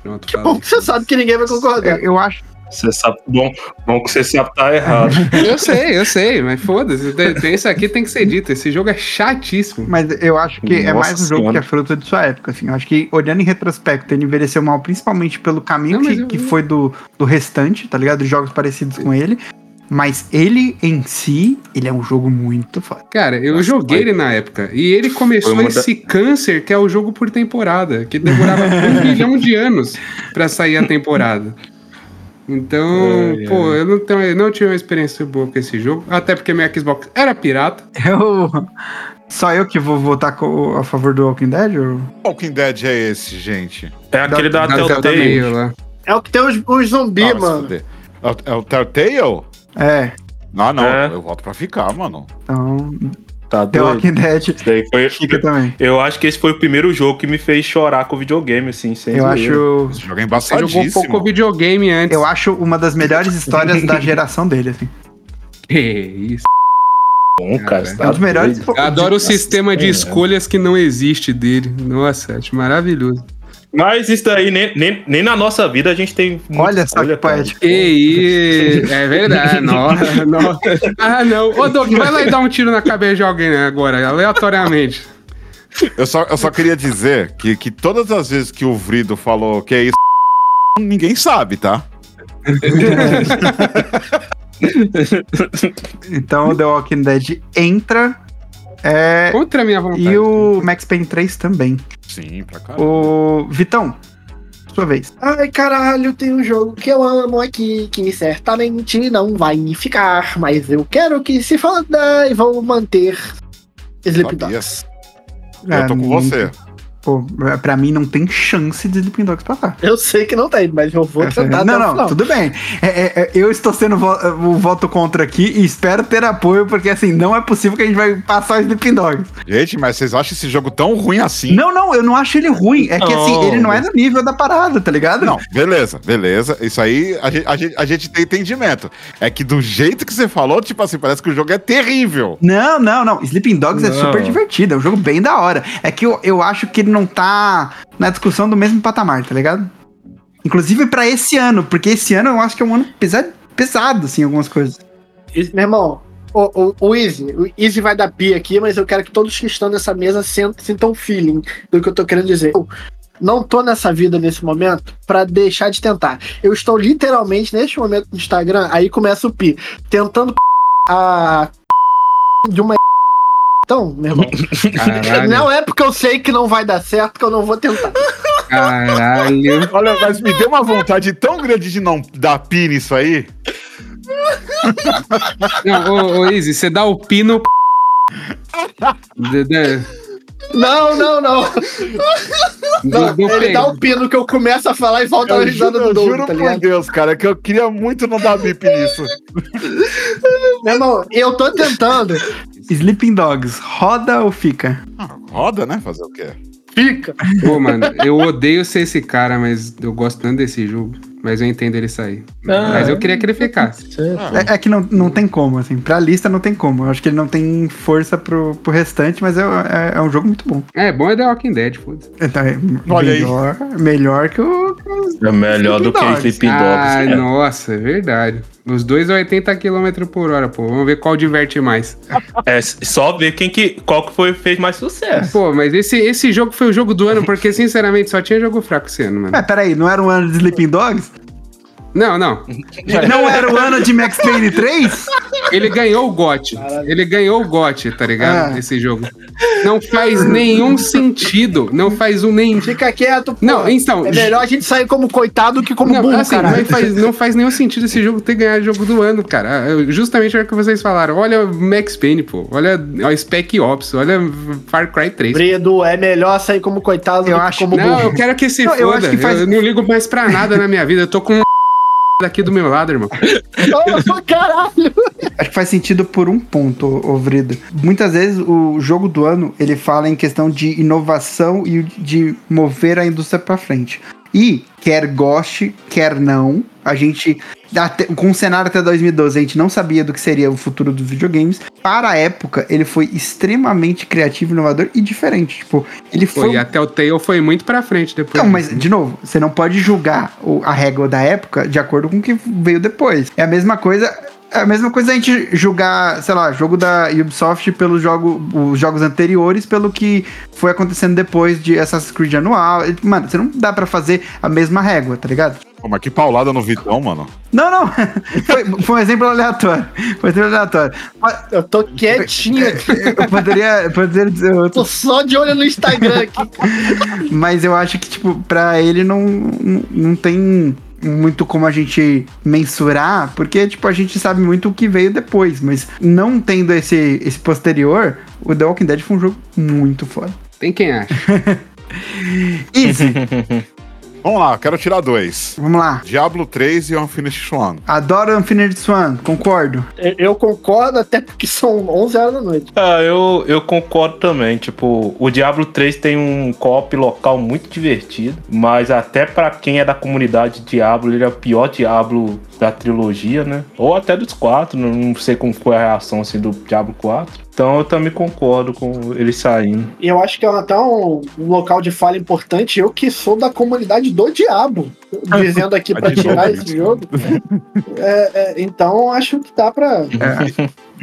Pronto, Bom, falei. você sabe que ninguém vai Eu, concordar. eu acho. Você sabe, bom, bom que você sabe tá errado. Eu sei, eu sei, mas foda-se. Isso aqui tem que ser dito. Esse jogo é chatíssimo. Mas eu acho que é Nossa mais um jogo Senhora. que é fruto de sua época. Assim. Eu acho que, olhando em retrospecto, ele envelheceu mal, principalmente pelo caminho Não, que, eu- que foi do, do restante, tá ligado? De jogos parecidos com ele. Mas ele em si, ele é um jogo muito foda. Cara, eu Nossa, joguei ele na época. E ele começou uma da- esse câncer que é o jogo por temporada. Que demorava um milhão de anos pra sair a temporada. Então, Ai, pô, ai. eu não, tenho, eu não tive uma experiência boa com esse jogo. Até porque meu Xbox era pirata. Eu. Só eu que vou votar a favor do Walking Dead? Ou... Walking Dead é esse, gente? É aquele da, Da Zelda Telltale. lá. É o que tem os, os zumbi, Ah, mano. É o- É o Telltale? É, Ah, não. É. Eu volto pra ficar, mano. então. Tá The doido. Walking Dead Isso daí foi, fica também. eu acho que esse foi o primeiro jogo que me fez chorar com videogame, assim, sem Eu acho. Esse jogo é Você jogou um pouco videogame antes. Eu acho uma das melhores histórias da geração dele, assim. Que isso. bom, cara. É tá um dos melhores. Eu adoro o sistema de é. escolhas que não existe dele. Nossa, acho maravilhoso. Mas isso daí, nem, nem, nem na nossa vida a gente tem. Olha só que escolha, cara. poético. Que isso, é verdade. Nossa, nossa. Ah, não. Ô, Doug, vai lá e dar um tiro na cabeça de alguém agora, aleatoriamente. Eu só, eu só queria dizer que, que todas as vezes que o Vrido falou que é isso, ninguém sabe, tá? Então o The Walking Dead entra. É, Contra a minha vontade. e o Max Payne 3 também. Sim, pra caralho. O Vitão, sua vez. Ai, caralho, tem um jogo que eu amo aqui, que certamente não vai ficar, mas eu quero que se foda e vou manter Sleep. Dogs. Eu tô com não- você. Pô, pra mim não tem chance de Sleeping Dogs passar. Eu sei que não tem, mas eu vou tentar não, não, final. tudo bem. É, é, é, eu estou sendo vo- o voto contra aqui e espero ter apoio, porque assim, não é possível que a gente vai passar o Sleeping Dogs. Gente, mas vocês acham esse jogo tão ruim assim? Não, não, eu não acho ele ruim. É que assim, Não, ele não é mas- no nível da parada, tá ligado? Não, beleza, beleza. Isso aí a gente, a, gente, a gente tem entendimento. É que do jeito que você falou, tipo assim, parece que o jogo é terrível. Não, não, não. Sleeping Dogs é Não. super divertido, é um jogo bem da hora. É que eu, eu acho que ele não tá na discussão do mesmo patamar, tá ligado? Inclusive pra esse ano, porque esse ano eu acho que é um ano pesado, pesado, assim, algumas coisas. Meu irmão, o, o, o Easy, o Easy vai dar pia aqui, mas eu quero que todos que estão nessa mesa sintam feeling do que eu tô querendo dizer. Eu não tô nessa vida nesse momento pra deixar de tentar. Eu estou literalmente neste momento no Instagram, aí começa o pi, tentando a de uma então, meu irmão, Caralho. não é porque eu sei que não vai dar certo que eu não vou tentar. Caralho. Olha, mas me deu uma vontade tão grande de não dar pi nisso aí. Não, ô, ô Izzy, você dá o pino. De- de- Não, não, não. não do- do ele pe- dá o pino que eu começo a falar e volta a risada juro, do eu Doug, juro tá por? Deus, cara, que eu queria muito não dar bip nisso. Meu irmão, eu tô tentando. Sleeping Dogs, roda ou fica? Roda, né? Fazer o quê? Fica. Pô, mano, eu odeio ser esse cara, mas eu gosto tanto desse jogo. Mas eu entendo ele sair. Ah, mas eu queria que ele ficasse. É, é que não, não tem como, assim. Pra lista não tem como. Eu acho que ele não tem força pro, pro restante, mas é, é, é um jogo muito bom. É, bom é The Walking Dead, foda-se. Então, é Olha aí. melhor, melhor que o. É melhor do que Sleeping Dogs. Sleeping Ah, Dogs. é. nossa, é verdade. Os dois a 80 km por hora, pô. Vamos ver qual diverte mais. É só ver quem que, qual que foi, fez mais sucesso. Pô, mas esse, esse jogo foi o jogo do ano, porque, sinceramente, só tinha jogo fraco esse ano, mano. Mas peraí, não era um ano de Sleeping Dogs? Não, não. Não era o ano de Max Payne 3? Ele ganhou o GOT. Ele ganhou o GOT, tá ligado? Ah. Esse jogo. Não faz nenhum sentido. Não faz um nem. Fica quieto, pô. Não, então. É melhor a gente sair como coitado do que como Não, burro, assim, não faz, não faz nenhum sentido esse jogo ter ganhado o jogo do ano, cara. Eu- Justamente o que vocês falaram. Olha o Max Payne, pô. Olha o Spec Ops. Olha Far Cry 3. Bredo, é melhor sair como coitado Eu do acho- que como Não, burro. eu quero que se Não, eu foda. acho Eu, que faz- não ligo mais pra nada na minha vida. Eu tô com daqui do meu lado, irmão. Oh, caralho! Acho que faz sentido por um ponto, ô Vrido. Muitas vezes o jogo do ano ele fala em questão de inovação e de mover a indústria pra frente. E, quer goste, quer não, a gente, até- com o cenário até 2012, a gente não sabia do que seria o futuro dos videogames. Para a época, ele foi extremamente criativo, inovador e diferente. Tipo, ele foi. e até o Telltale foi muito pra frente depois. Não, mas, de novo, você não pode julgar a régua da época de acordo com o que veio depois. É a mesma coisa. É a mesma coisa a gente julgar, sei lá, jogo da Ubisoft pelos jogo, os jogos anteriores, pelo que foi acontecendo depois de Assassin's Creed anual. Mano, você não dá pra fazer a mesma régua, tá ligado? Pô, mas que paulada no Vitão, mano. Não, não. Foi, foi um exemplo aleatório. Foi um exemplo aleatório. Mas Eu tô quietinho aqui. Eu poderia, poderia dizer outro. Tô só de olho no Instagram aqui. Mas eu acho que, tipo, pra ele não, não, não tem muito como a gente mensurar, porque, tipo, a gente sabe muito o que veio depois, mas não tendo esse, esse posterior, o The Walking Dead foi um jogo muito foda. Tem quem acha. Easy, Vamos lá, quero tirar dois. vamos lá. Diablo 3 e Unfinished Swan. Adoro Unfinished Swan, concordo. Eu concordo, até porque são 11 horas da noite. Ah, eu, eu concordo também. Tipo, o Diablo 3 tem um co-op local muito divertido, mas até pra quem é da comunidade Diablo, ele é o pior Diablo da trilogia, né? Ou até dos quatro, não- não sei como foi a reação assim, do Diablo 4. Então eu também concordo com ele saindo. E eu acho que é até um, um local de fala importante. Eu que sou da comunidade do Diabo, dizendo aqui pra Ah, de tirar esse jogo. É, é, então acho que dá pra.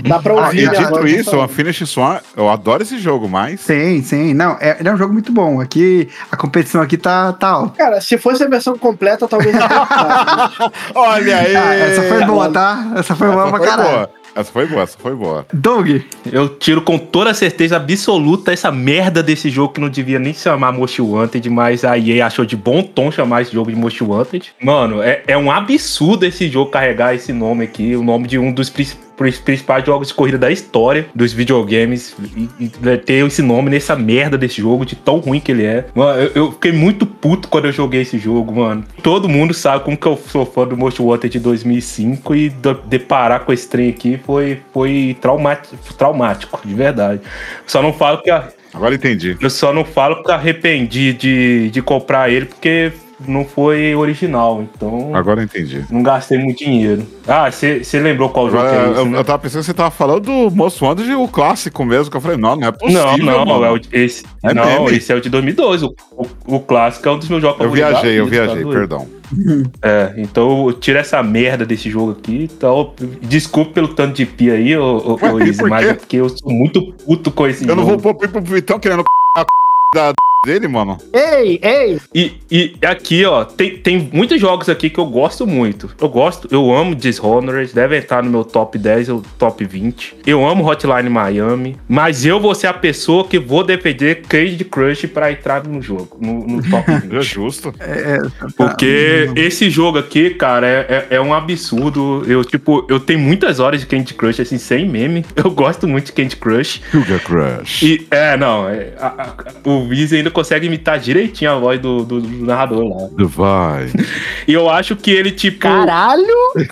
Dá pra Ah, ouvir. e minha dito isso, o. Unfinished Swan, eu adoro esse jogo, mas. Sim, sim. Não, é, ele é um jogo muito bom. Aqui, a competição aqui tá, tá alta. Cara, se fosse a versão completa, talvez. Olha aí! Ah, essa foi boa, tá? Essa foi boa Essa pra foi caralho. boa. Essa foi boa, essa foi boa. Doug, Eu tiro com toda certeza absoluta essa merda desse jogo que não devia nem chamar Most Wanted, mas a EA achou de bom tom chamar esse jogo de Most Wanted. Mano, é, é um absurdo esse jogo carregar esse nome aqui, o nome de um dos principais principais jogos de corrida da história dos videogames e, e ter esse nome nessa merda desse jogo, de tão ruim que ele é. Mano, eu, eu fiquei muito puto quando eu joguei esse jogo, mano. Todo mundo sabe como que eu sou fã do Most Wanted de 2005 e deparar com esse trem aqui foi, foi traumático, traumático, de verdade. Só não falo que a, Agora entendi. eu só não falo que arrependi de, de comprar ele porque não foi original, então Agora entendi. não gastei muito dinheiro. Ah, você lembrou qual jogo Agora, que é esse, eu, né? eu tava pensando que você tava falando do Most Wanted, o clássico mesmo, que eu falei, não, não é possível, Não, não, mano. é o, esse, É não meme. esse é o de 2012. O, o, o clássico é um dos meus jogos Eu viajei, eu tá viajei, perdão. É, então tira essa merda desse jogo aqui. Então, desculpe pelo tanto de pia aí, ô, ô, Ué, mas é porque eu sou muito puto com esse Eu não jogo. vou pôr pro Vitão querendo a da dele, mano. Ei, ei! E, e aqui, ó, tem, tem muitos jogos aqui que eu gosto muito. Eu gosto, eu amo Dishonored, deve estar no meu top 10 ou top 20. Eu amo Hotline Miami, mas eu vou ser a pessoa que vou defender Candy Crush pra entrar no jogo, no, no top 20. É justo. É, Porque esse jogo aqui, cara, é, é, é um absurdo. Eu, tipo, eu tenho muitas horas de Candy Crush, assim, sem meme. Eu gosto muito de Candy Crush. Sugar Crush. E, é, não, é, a- a- o Viz ainda consegue imitar direitinho a voz do, do- do narrador lá. Divine. E eu acho que ele, tipo. Caralho!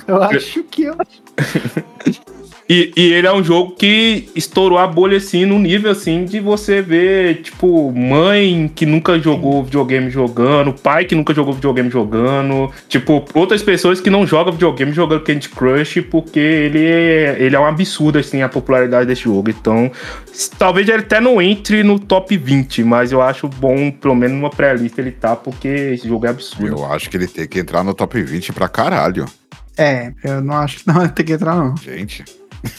Eu acho que eu. E, e ele é um jogo que estourou a bolha, assim, no nível, assim, de você ver, tipo, mãe que nunca jogou videogame jogando, pai que nunca jogou videogame jogando, tipo, outras pessoas que não jogam videogame jogando Candy Crush, porque ele é, ele é um absurdo, assim, a popularidade desse jogo. Então, talvez ele até não entre no top 20, mas eu acho bom, pelo menos numa pré-lista ele tá, porque esse jogo é absurdo. Eu acho que ele tem que entrar no top 20 pra caralho. é, eu não acho que não tem que entrar, não. Gente.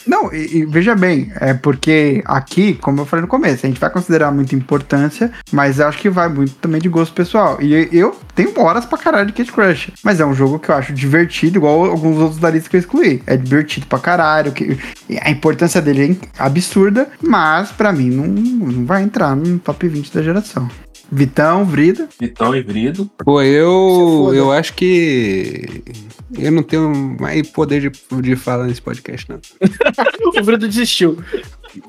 Não, e, e veja bem, é porque aqui, como eu falei no começo, a gente vai considerar muita importância, mas eu acho que vai muito também de gosto pessoal. E eu tenho horas pra caralho de Candy Crush, mas é um jogo que eu acho divertido, igual alguns outros da lista que eu excluí. É divertido pra caralho, que, a importância dele é absurda, mas pra mim não, não vai entrar no top 20 da geração. Vitão, Vrida. Vitão e Vrido. Pô, eu, foda. eu acho que eu não tenho mais poder de, de falar nesse podcast, não. O Bruno desistiu.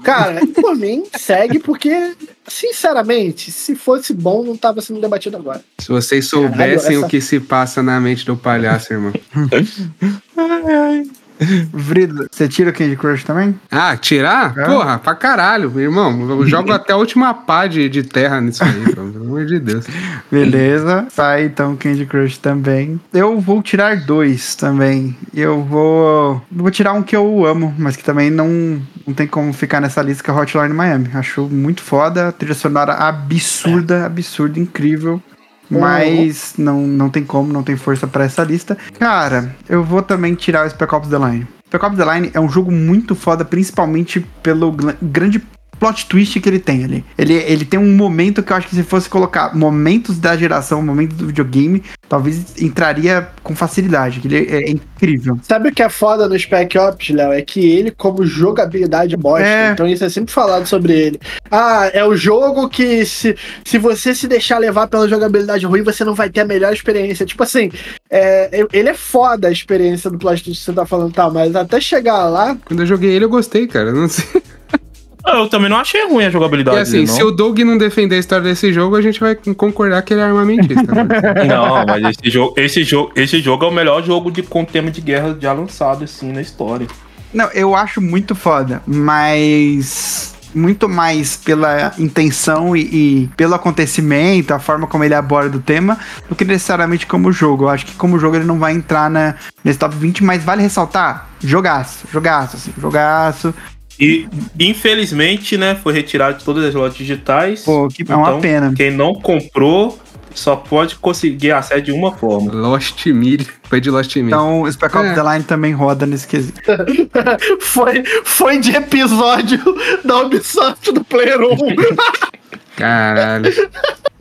Cara, por mim, segue, porque, sinceramente, se fosse bom, não tava sendo debatido agora. Se vocês soubessem Caralho, essa- o que se passa na mente do palhaço, irmão. Vrida, você tira o Candy Crush também? Ah, tirar? É. Porra, pra caralho, irmão. Eu jogo até a última pá de, de terra nisso aí, pelo amor de Deus. Beleza, sai então Candy Crush também. Eu vou tirar dois também. Eu vou. Vou tirar um que eu amo, mas que também não, não tem como ficar nessa lista, que é Hotline Miami. Acho muito foda, trilha sonora absurda, absurda, incrível. Mas não, não tem como, não tem força pra essa lista. Cara, eu vou também tirar o Spec Ops The Line. Spec Ops The Line é um jogo muito foda, principalmente pelo grande plot twist que ele tem ali. Ele, ele tem um momento que eu acho que se fosse colocar momentos da geração, momentos do videogame, talvez entraria com facilidade. que Ele é, é incrível. Sabe o que é foda no Spec Ops, Léo? É que ele, como jogabilidade, é bosta. É. Então isso é sempre falado sobre ele. Ah, é o jogo que se, se você se deixar levar pela jogabilidade ruim, você não vai ter a melhor experiência. Tipo assim, é, ele é foda a experiência do plot twist que você tá falando, tá? Mas até chegar lá, Quando eu joguei ele, eu gostei, cara. Não sei. Eu também não achei ruim a jogabilidade E assim, dele, se não. o Doug não defender a história desse jogo, a gente vai concordar que ele é armamentista. né? Não, mas esse jogo, esse, jogo, esse jogo é o melhor jogo de, com tema de guerra já lançado, assim, na história. Não, eu acho muito foda, mas muito mais pela intenção e, e pelo acontecimento, a forma como ele aborda o tema, do que necessariamente como jogo. Eu acho que como jogo ele não vai entrar na, nesse top 20, mas vale ressaltar, jogaço, jogaço, assim, jogaço. E, infelizmente, né, foi retirado de todas as lojas digitais. Pô, que é uma Então, pena. Quem não comprou só pode conseguir acesso de uma forma. Lost Mid. Foi de Lost Mid. Então, o Spec Ops É. The Line também roda nesse quesito. foi, foi de episódio da Ubisoft do Player 1. Caralho.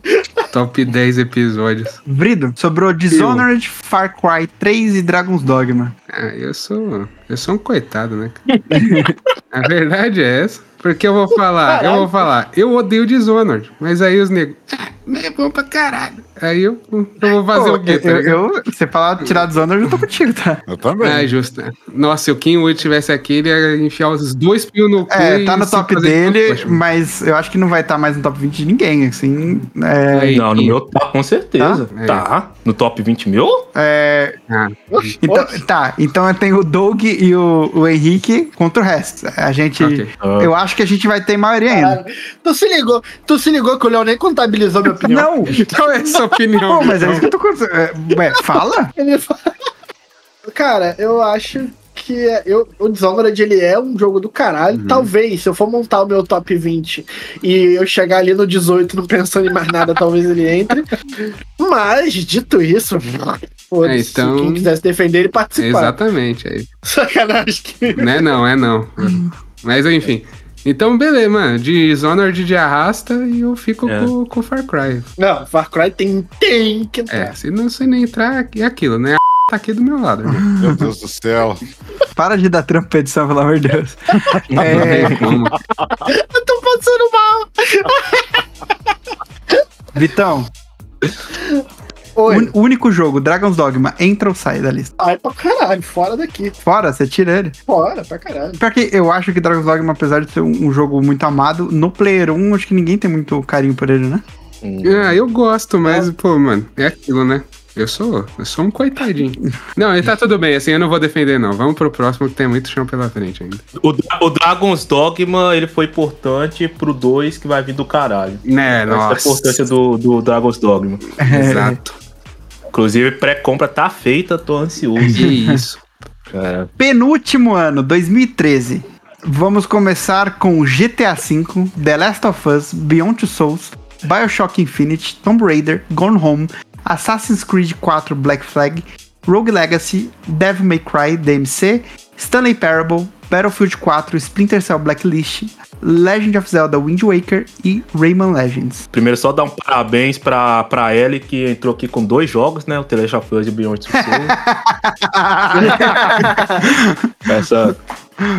Top 10 episódios. Vrido, sobrou Dishonored, Far Cry 3 e Dragon's Dogma. Ah, eu sou. Eu sou um coitado, né? A verdade é essa. Porque eu vou falar, eu vou falar, eu odeio Dishonored, mas aí os negros. Ah, é bom pra caralho. Aí eu, eu vou fazer Pô, o quê? tá eu, eu, você falar tirar Dishonored, eu tô contigo, tá? Eu também. Ah, justo. Nossa, se o King Wood tivesse aqui, ele ia enfiar os dois pios no cu. É, tá no top dele, tudo, mas eu acho que não vai estar mais no top 20 de ninguém, assim. É, Aí, Não, no e- meu tá, com certeza. Tá? Tá. No top 20 mil? é, Ah, então, tá, então eu tenho o Doug e o, o Henrique contra o resto. A gente. Ok. Eu acho que a gente vai ter maioria ainda. Caralho. Tu se ligou, tu se ligou que o Léo nem contabilizou minha opinião. Não! qual é a sua opinião? Pô, mas é isso que eu tô contando. É, Ué, fala? Ele fala- Cara, eu acho que é- eu, o Dishonored ele é um jogo do caralho. Talvez, se eu for montar o meu top 20 e eu chegar ali no 18 não pensando em mais nada, talvez ele entre. Mas, dito isso. É, então- Quem quisesse defender, ele participar. Exatamente. Aí. Sacanagem. Não é não, é não. Mas enfim. Então, beleza, mano. Dishonored de arrasta e eu fico É. com, com Far Cry. Não, Far Cry tem, tem que entrar. É, se não se nem entrar, é aquilo, né? A tá aqui do meu lado. irmão. Meu Deus do céu. Para de dar trampo pra edição, pelo amor de Deus. É. Eu tô passando mal. Vitão, Oi. un- único jogo, Dragon's Dogma, entra ou sai da lista? Ai, pra caralho, fora daqui. Fora, você tira ele. Fora, pra caralho. Pior que eu acho que Dragon's Dogma, apesar de ser um, um jogo muito amado, no Player 1, acho que ninguém tem muito carinho por ele, né? Ah, eu gosto, mas, pô, mano, é aquilo, né? Eu sou, eu sou um coitadinho. Não, ele tá tudo bem, assim, eu não vou defender, não. Vamos pro próximo que tem muito chão pela frente ainda. O, o Dragon's Dogma, ele foi importante pro 2 que vai vir do caralho. Né, Essa é a nossa. importância do, do Dragon's Dogma. Exato. Inclusive, pré-compra tá feita, tô ansioso. Que isso. Cara, Penúltimo ano, 2013. Vamos começar com GTA V, The Last of Us, Beyond Two Souls, Bioshock Infinite, Tomb Raider, Gone Home, Assassin's Creed 4 Black Flag, Rogue Legacy, Devil May Cry DMC, Stanley Parable, Battlefield 4, Splinter Cell Blacklist, Legend of Zelda Wind Waker e Rayman Legends. primeiro, só dar um parabéns pra, pra Ellie, que entrou aqui com dois jogos, né? O The Last of Us e Beyond Two Souls. essa,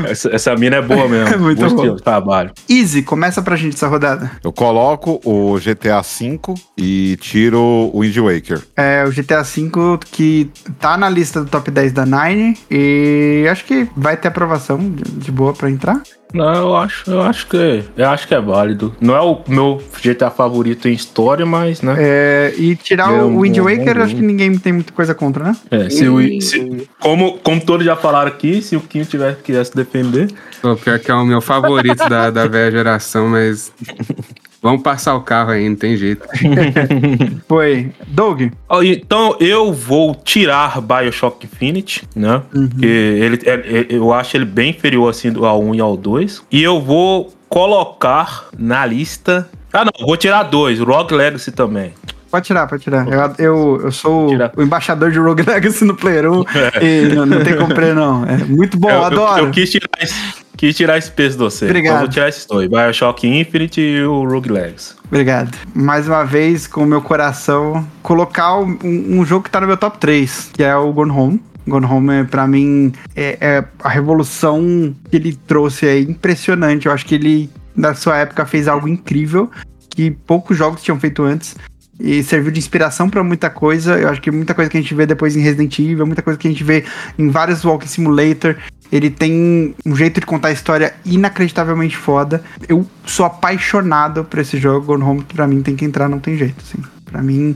essa, essa mina é boa mesmo. É muito Bom bom. trabalho. Easy, começa pra gente essa rodada. Eu coloco o GTA V e tiro o Wind Waker. É o GTA V que tá na lista do top 10 da Nine e acho que vai ter aprovação de, de boa pra entrar. Não, eu acho, eu acho que eu acho que é válido. Não é o meu GTA favorito em história, mas, né? É, e tirar É o Wind bom- Waker, bom acho que ninguém tem muita coisa contra, né? É, se o, se- como, como todos já falaram aqui, se o Kim tiver, quisesse defender, Pô, pior que é o meu favorito da, da velha geração, mas. Vamos passar o carro aí, não tem jeito. Foi. Doug, Então eu vou tirar Bioshock Infinite, né? Porque ele, é- é- eu acho ele bem inferior assim do- ao 1 e ao 2. E eu vou colocar na lista. Ah, não, vou tirar dois, o Rogue Legacy também. pode tirar, pode tirar. Eu, eu, eu sou Tira. o embaixador de Rogue Legacy no Player 1 e não, não tem como não. É muito bom, eu, eu- adoro. Eu, quis tirar esse, quis tirar esse peso de você. Obrigado. Então vou tirar esses dois: Bioshock Infinite e o Rogue Legacy. Obrigado. Mais uma vez, com o meu coração, colocar um, um jogo que tá no meu top 3, que é o Gone Home. Gone Home, é, pra mim, é, é a revolução que ele trouxe é impressionante. Eu acho que ele, na sua época, fez algo incrível que poucos jogos tinham feito antes. E serviu de inspiração pra muita coisa. Eu acho que muita coisa que a gente vê depois em Resident Evil, muita coisa que a gente vê em vários Walking Simulator. Ele tem um jeito de contar a história inacreditavelmente foda. Eu sou apaixonado por esse jogo. Gone Home, pra mim, tem que entrar, não tem jeito. Assim. Pra mim,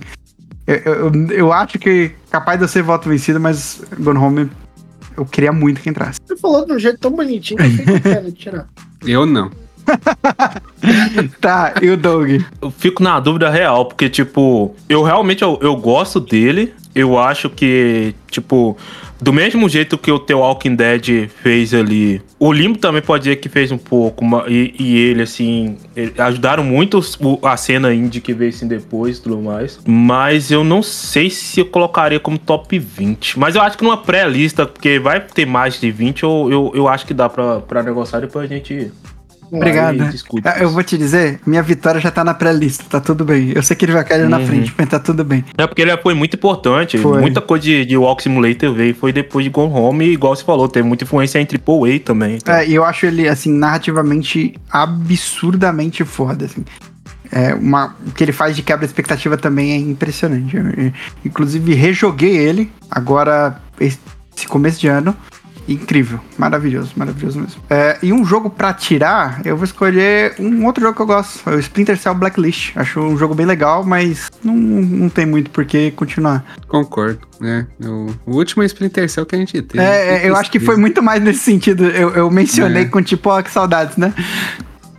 eu, eu, eu acho que capaz de eu ser voto vencido, mas Gone Home eu queria muito que entrasse. Você falou de um jeito tão bonitinho que eu tirar. Eu não. Tá, e o Doug? Eu fico na dúvida real, porque, tipo, eu realmente eu, eu gosto dele. Eu acho que, tipo, do mesmo jeito que o The Walking Dead fez ali, o Limbo também pode dizer que fez um pouco, e, e ele, assim, ajudaram muito a cena indie que veio assim depois e tudo mais. Mas eu não sei se eu colocaria como top 20. Mas eu acho que numa pré-lista, porque vai ter mais de 20, eu, eu, eu acho que dá pra, pra negociar depois a gente. Obrigado. Ah, Eu vou te dizer, minha vitória já tá na pré-lista, tá tudo bem. Eu sei que ele vai cair na Uhum. frente, mas tá tudo bem. É porque ele foi muito importante. Foi. Muita coisa de, de Walk Simulator veio foi depois de Gone Home, e igual você falou, teve muita influência em AAA também. então. É, e eu acho ele, assim, narrativamente absurdamente foda, assim. É, uma, o que ele faz de quebra expectativa também é impressionante. Eu, eu, inclusive, rejoguei ele agora, esse começo de ano. Incrível, maravilhoso, maravilhoso mesmo. É, e um jogo pra tirar, eu vou escolher um outro jogo que eu gosto, é o Splinter Cell Blacklist. Acho um jogo bem legal, mas não, não tem muito por que continuar. Concordo, né? O, o último Splinter Cell que a gente teve. É, é, eu acho que foi muito mais nesse sentido. Eu, eu mencionei É. com tipo, ó, que saudades, né?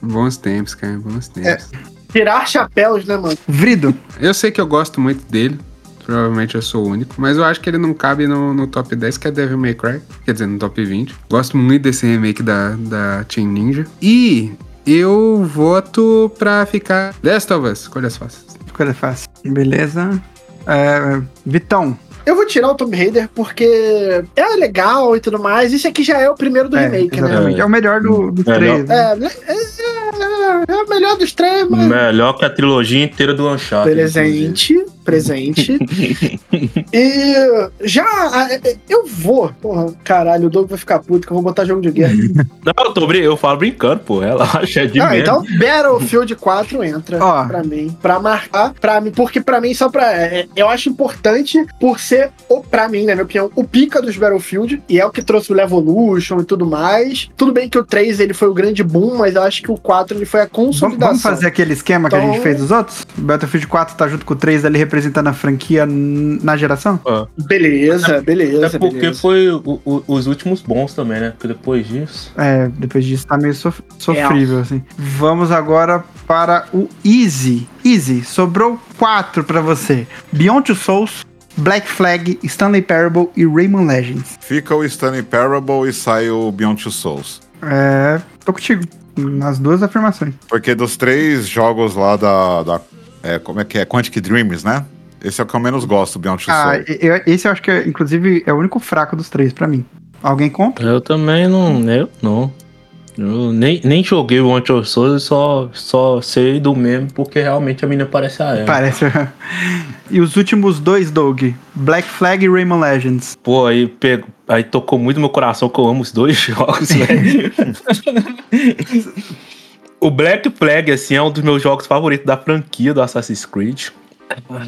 Bons tempos, cara, bons tempos. Tirar chapéus, né, mano? Vrido, Eu sei que eu gosto muito dele. Provavelmente eu sou o único. Mas eu acho que ele não cabe no, no top 10, que é Devil May Cry. Quer dizer, no top 20. Gosto muito desse remake da, da Team Ninja. E eu voto pra ficar Last of Us. Escolhas fáceis. Coisa fácil. Beleza. É, Vitão, eu vou tirar o Tomb Raider porque é legal e tudo mais. Esse aqui já é o primeiro do É, remake, né? exatamente. É o melhor do, dos Melhor. três. né? É, é, é, é o melhor dos três, mas. Melhor que a trilogia inteira do Uncharted. Presente, presente. e já. ah, Eu vou. Porra, caralho, o Doug vai ficar puto que eu vou botar jogo de guerra. Não, eu, tô, brin- eu falo brincando, pô. Relaxa, é de Não, menos. então Battlefield 4 entra Ó. pra mim. Pra marcar, pra mim, porque pra mim, só pra. é, eu acho importante por ser, o, pra mim, na minha opinião, o pica dos Battlefield. E é o que trouxe o Levolution e tudo mais. Tudo bem que o 3 ele foi o grande boom, mas eu acho que o 4 ele foi a consolidação. vamos fazer aquele esquema que a Então- gente fez dos outros? Battlefield 4 tá junto com o 3 ali representando a franquia na geração? Beleza, beleza. Até porque beleza. foi o- o- os últimos bons também, né? Porque depois disso. É, depois disso tá meio sof- sofrível, assim. Vamos agora para o Easy. Easy, sobrou quatro pra você. Beyond Two Souls, Black Flag, Stanley Parable e Rayman Legends. Fica o Stanley Parable e sai o Beyond Two Souls. É, tô contigo. Nas duas afirmações. Porque dos três jogos lá da. da é, como é que é? Quantic Dreams, né? Esse é o que eu menos gosto, Beyond Two Ah, Souls. eu- esse eu acho que, é, inclusive, é o único fraco dos três pra mim. Alguém compra? Eu também não. Eu não. Eu nem, nem joguei o Anti Souls, só, só sei do mesmo porque realmente a menina parece a ela. Parece. e os últimos dois, Doug? Black Flag e Rayman Legends. Pô, aí, pego, aí tocou muito no meu coração que eu amo os dois jogos, velho. o Black Flag, assim, é um dos meus jogos favoritos da franquia do Assassin's Creed.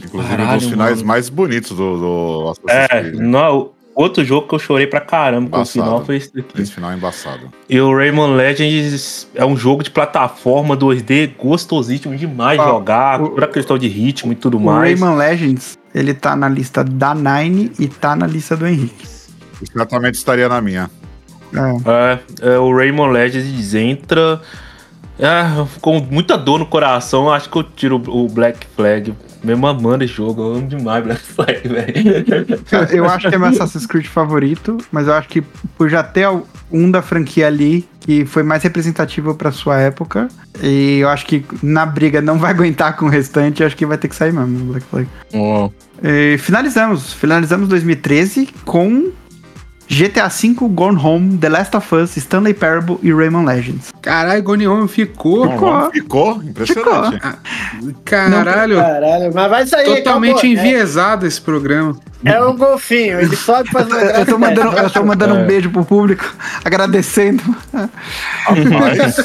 Inclusive, um Caralho, dos finais mano. mais bonitos do, do Assassin's É, Creed. não, outro jogo que eu chorei pra caramba com o Embaçado. final foi esse daqui. Esse final é embaçado. E o Rayman Legends é um jogo de plataforma 2D gostosíssimo demais Ó, jogar, o- por a questão de ritmo e tudo O mais. Rayman Legends, ele tá na lista da Nine e tá na lista do Henrique. Certamente estaria na minha. É. É, é, o Rayman Legends entra. É, com muita dor no coração, acho que eu tiro o Black Flag. Mesmo amando esse jogo, eu amo demais Black Flag, velho. Eu acho que é meu Assassin's Creed favorito, mas eu acho que por já ter um da franquia ali que foi mais representativo pra sua época, e eu acho que na briga não vai aguentar com o restante, eu acho que vai ter que sair mesmo o Black Flag. E finalizamos, finalizamos 2013 com GTA V, Gone Home, The Last of Us, Stanley Parable e Rayman Legends. Caralho, Gone Home ficou. Ficou. Ficou? Impressionante. Caralho, Caralho, mas vai sair. totalmente acabou. enviesado esse programa. É, um golfinho, ele sobe uma Eu tô mandando, eu tô mandando um É. beijo pro público, agradecendo. Rapaz,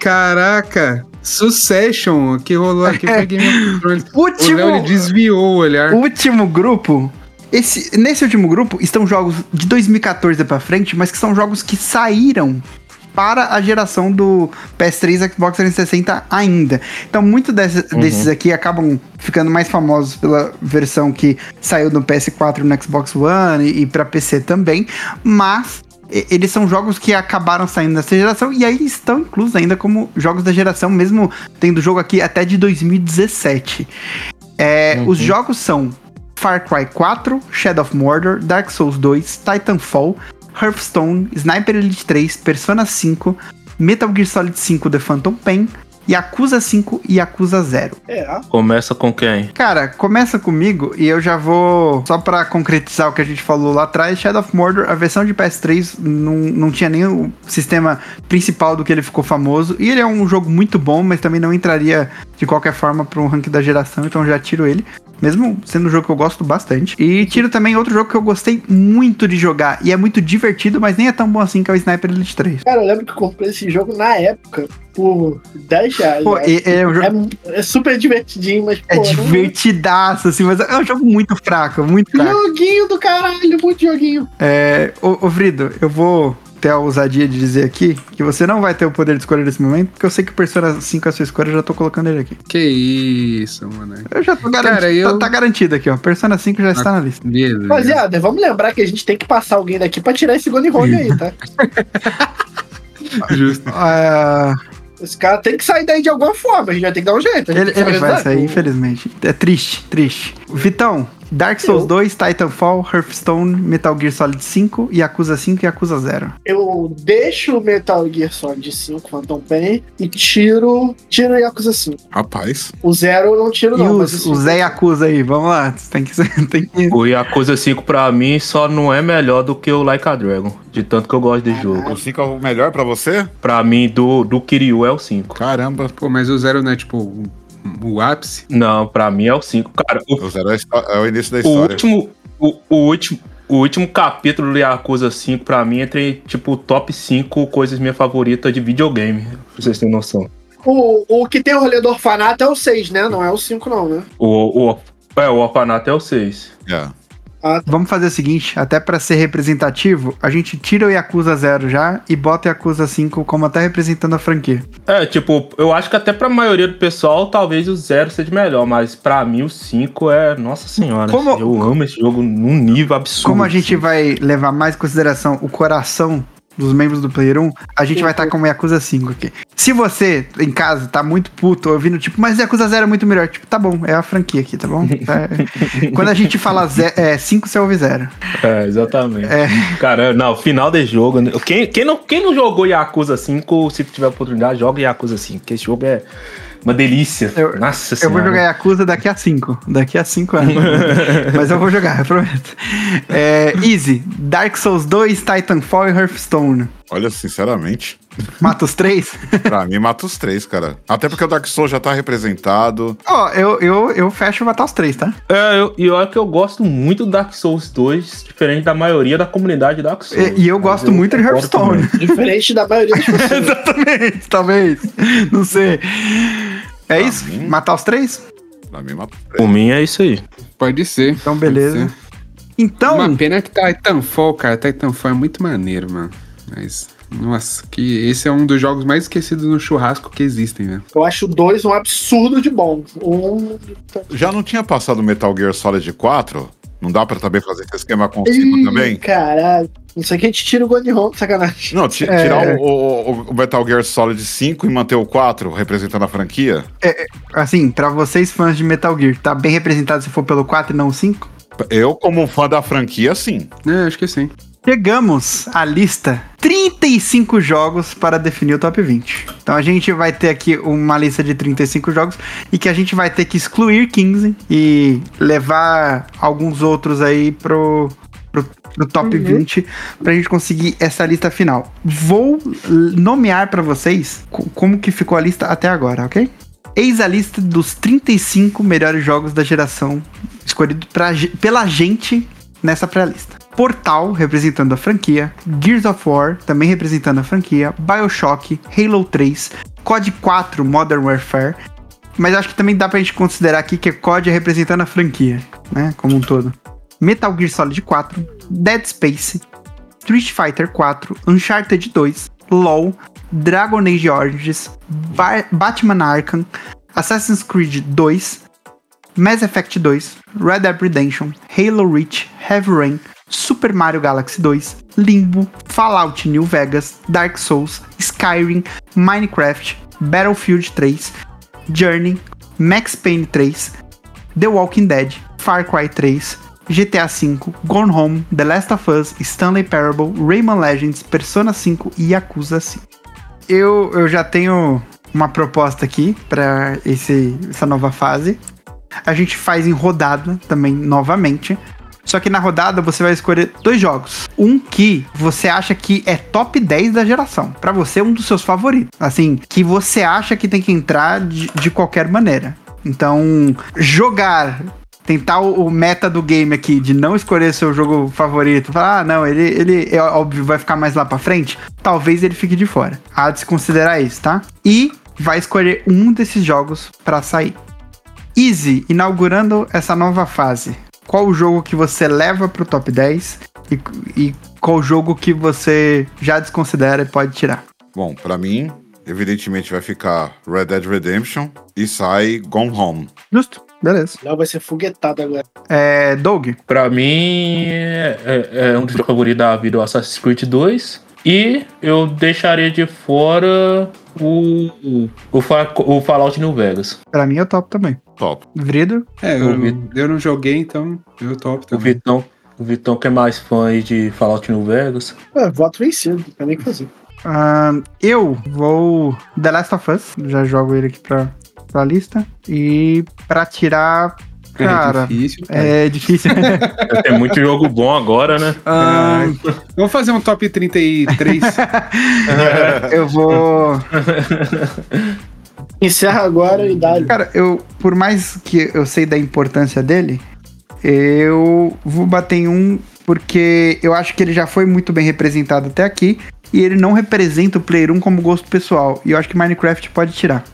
Caraca, Succession, que rolou aqui foi Game of Thrones. O Último, Léo ele desviou o olhar. último grupo. Esse, nesse último grupo estão jogos de 2014 pra frente, mas que são jogos que saíram para a geração do PS3 e Xbox 360 ainda. Então, muito desse- desses aqui acabam ficando mais famosos pela versão que saiu no PS4 e no Xbox One e, e para PC também, mas eles são jogos que acabaram saindo dessa geração e aí estão inclusos ainda como jogos da geração, mesmo tendo jogo aqui até de 2017. É, Os jogos são Far Cry 4, Shadow of Mordor, Dark Souls 2, Titanfall, Hearthstone, Sniper Elite 3, Persona 5, Metal Gear Solid 5 The Phantom Pain, Yakuza 5 e Yakuza 0. É, começa com quem? Cara, começa comigo e eu já vou. Só pra concretizar o que a gente falou lá atrás: Shadow of Mordor, a versão de PS3 não, não tinha nem o sistema principal do que ele ficou famoso. E ele é um jogo muito bom, mas também não entraria de qualquer forma para um ranking da geração, então eu já tiro ele. Mesmo sendo um jogo que eu gosto bastante. E tiro também outro jogo que eu gostei muito de jogar. E é muito divertido, mas nem é tão bom assim que é o Sniper Elite 3. Cara, eu lembro que eu comprei esse jogo na época por 10 reais. Pô, é, é um jogo. É, é super divertidinho, mas É pô, divertidaço, assim, mas é um jogo muito fraco, muito fraco. Joguinho do caralho, muito joguinho. É, ô, ô Vrido, eu vou ter a ousadia de dizer aqui que você não vai ter o poder de escolha nesse momento, porque eu sei que o Persona 5 é a sua escolha, eu já tô colocando ele aqui. Que isso, mano. Eu já tô garantido. Cara, eu- Tá, tá garantido aqui, ó. Persona 5 já está na lista. Beleza. Rapaziada, vamos lembrar que a gente tem que passar alguém daqui pra tirar esse Gone Home aí, tá? Justo. Ah, Esse cara tem que sair daí de alguma forma, a gente vai ter que dar um jeito. ele ele vai sair, infelizmente. É triste, triste. Vitão, Dark Souls Eu- 2, Titanfall, Hearthstone, Metal Gear Solid 5, Yakuza 5 e Yakuza 0. Eu deixo o Metal Gear Solid 5 Phantom Pain e tiro, tiro o Yakuza 5. Rapaz. O zero eu não tiro, E não. mas os, o o Zé Yakuza aí, vamos lá. Tem que, tem que... O Yakuza 5 pra mim só não é melhor do que o Like a Dragon. De tanto que eu gosto de jogo. O 5 é o melhor pra você? Pra mim, do, do Kiryu é o 5. Caramba. Pô, mas o zero não é tipo o, o ápice? Não, pra mim é o 5. Cara, o, O é, histó- é o início da o história. último. O, o último. O último capítulo do Yakuza 5, pra mim, entre, tipo, top 5 coisas minha favorita de videogame. Pra vocês terem noção. O, o que tem o rolê do orfanato é o 6, né? Não é o 5, não, né? O, o, é, o Orfanato é o 6. É. Vamos fazer o seguinte, até pra ser representativo, a gente tira o Yakuza 0 já e bota o Yakuza 5 como até representando a franquia. É, tipo, eu acho que até pra maioria do pessoal, talvez o 0 seja melhor, mas pra mim o 5 é. Nossa senhora. Como- Eu amo esse jogo num nível absurdo. Como a gente vai levar mais em consideração o coração dos membros do Player 1, a gente vai estar com o Yakuza 5 aqui. Se você, em casa, tá muito puto ouvindo, tipo, mas Yakuza 0 é muito melhor, tipo, tá bom, é a franquia aqui, tá bom? É. Quando a gente fala 5, você ouve 0. É, exatamente. É. Cara, não, final de jogo. Quem, quem, não, quem não jogou Yakuza 5, se tiver oportunidade, joga Yakuza 5, porque esse jogo é uma delícia. Eu- Nossa Eu senhora. vou jogar Yakuza daqui a 5. Daqui a 5 anos. Mas eu vou jogar, eu prometo. É, easy. Dark Souls 2, Titanfall e Hearthstone. Olha, sinceramente, Mata os três? pra mim mata os três, cara. Até porque o Dark Souls já tá representado. Ó, eu, eu, eu fecho matar os três, tá? É, eu, e olha que eu gosto muito do Dark Souls 2, diferente da maioria da comunidade Dark Souls. E, e eu Mas gosto muito de Hearthstone. Diferente da maioria das pessoas. Exatamente, talvez. Não sei. É isso? mim- Matar os três? Pra mim mata os três. Por mim é isso aí. Pode ser. Então, beleza. ser. Então, Uma pena que Titanfall, cara. Titanfall é muito maneiro, mano. Mas, nossa, que esse é um dos jogos mais esquecidos no churrasco que existem, né? Eu acho 2 um absurdo de bom. Um. Já não tinha passado o Metal Gear Solid 4? Não dá pra também fazer esse esquema com o Ih, 5 também? Caralho. Isso aqui a gente tira o Gone Home, sacanagem. Não, ti- É. tirar o, o- o Metal Gear Solid 5 e manter o 4 representando a franquia? assim, pra vocês fãs de Metal Gear, tá bem representado se for pelo 4 e não o 5? Eu, como fã da franquia, sim. É, acho que sim. Chegamos à lista 35 jogos para definir o top 20. Então a gente vai ter aqui uma lista de 35 jogos e que a gente vai ter que excluir 15 e levar alguns outros aí pro, pro, pro top 20 pra gente conseguir essa lista final. Vou nomear pra vocês co- como que ficou a lista até agora, ok? Eis a lista dos 35 melhores jogos da geração escolhido pra, pela gente nessa pré-lista. Portal, representando a franquia, Gears of War, também representando a franquia, Bioshock, Halo 3, COD 4 Modern Warfare, mas acho que também dá pra gente considerar aqui que COD é representando a franquia, né, como um todo. Metal Gear Solid 4, Dead Space, Street Fighter 4, Uncharted 2, LoL, Dragon Age Origins, Ba- Batman Arkham, Assassin's Creed 2, Mass Effect 2, Red Dead Redemption, Halo Reach, Heavy Rain, Super Mario Galaxy 2, Limbo, Fallout New Vegas, Dark Souls, Skyrim, Minecraft, Battlefield 3, Journey, Max Payne 3, The Walking Dead, Far Cry 3, GTA V, Gone Home, The Last of Us, Stanley Parable, Rayman Legends, Persona 5 e Yakuza 5. Eu, eu já tenho uma proposta aqui para essa nova fase. A gente faz em rodada também novamente. Só que na rodada você vai escolher dois jogos. Um que você acha que é top 10 da geração. Pra você, um dos seus favoritos. Assim, que você acha que tem que entrar de, de qualquer maneira. Então, jogar. Tentar o, meta do game aqui de não escolher seu jogo favorito. Falar, ah, não, ele, ele é óbvio, vai ficar mais lá pra frente. Talvez ele fique de fora. Há de se considerar isso, tá? E vai escolher um desses jogos pra sair. Easy, inaugurando essa nova fase. Qual o jogo que você leva pro top 10 e, e qual jogo que você já desconsidera e pode tirar? Bom, pra mim, evidentemente vai ficar Red Dead Redemption e sai Gone Home. Justo, beleza. Léo vai ser foguetado agora. É, Doug, Pra mim, é, é- é um dos favoritos da vida o Assassin's Creed 2. E eu deixaria de fora o, o, o Fallout New Vegas. Pra mim eu topo também. Top. Vrido, É, eu, Ouvido. eu não joguei, então eu topo O também. Vitão, o Vitão que é mais fã aí de Fallout New Vegas. É, voto vencido, não tem nem o que fazer. ahn, eu vou The Last of Us, já jogo ele aqui pra, pra lista. E pra tirar, cara, é difícil. cara. é difícil. Tem muito jogo bom agora, né? Ahn, Vamos fazer um top 33. eu vou. Encerra agora e dá. Cara, eu, por mais que eu sei da importância dele, eu vou bater em um porque eu acho que ele já foi muito bem representado até aqui e ele não representa o Player 1 como gosto pessoal. E eu acho que Minecraft pode tirar.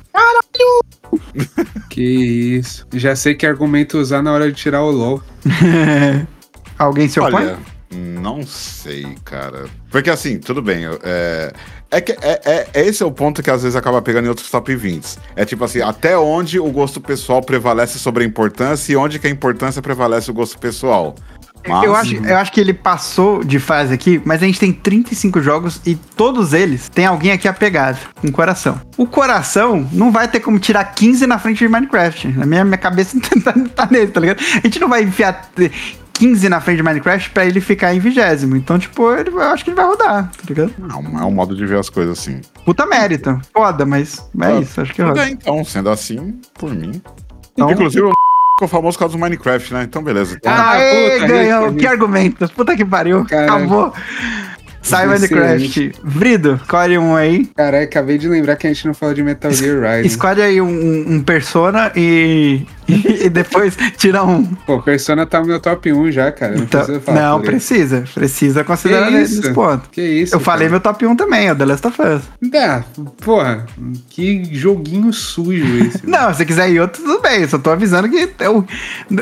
que isso. Já sei que argumento usar na hora de tirar o LOL. Alguém se opõe? Olha, não sei, cara. Porque assim, tudo bem. É, é que é, é- é esse é o ponto que às vezes acaba pegando em outros top 20. É tipo assim, até onde o gosto pessoal prevalece sobre a importância e onde que a importância prevalece o gosto pessoal. Mas, Eu acho, eu acho que ele passou de fase aqui, mas a gente tem 35 jogos e todos eles tem alguém aqui apegado, um coração. O coração não vai ter como tirar 15 na frente de Minecraft. Na minha, minha cabeça tá, tá nele, tá ligado? A gente não vai enfiar eh, 15 na frente de Minecraft pra ele ficar em vigésimo. Então, tipo, ele- eu acho que ele vai rodar, tá ligado? Não, é um modo de ver as coisas assim. Puta mérito. Foda, mas é Ah, isso, acho que roda. então, sendo assim, por mim. Então- Inclusive, o ficou famoso por causa do Minecraft, né? Então, beleza. Então, Ah, Aê, puta, ganhou. Que argumento. Puta que pariu. Caralho. Acabou. Sai Excelente. Minecraft. Vrido, escolhe um aí. Caralho, acabei de lembrar que a gente não falou de Metal Gear Rising. Escolhe aí um, um- um Persona e, e depois tira um. Pô, Persona tá no meu top 1 já, cara. Não Então, precisa falar. não, precisa. Precisa considerar isso? ponto. Que isso? Eu falei cara. meu top 1 também, o The Last of Us. Ah, porra, que joguinho sujo esse. Não, se você quiser ir outro, tudo bem. Só tô avisando que eu-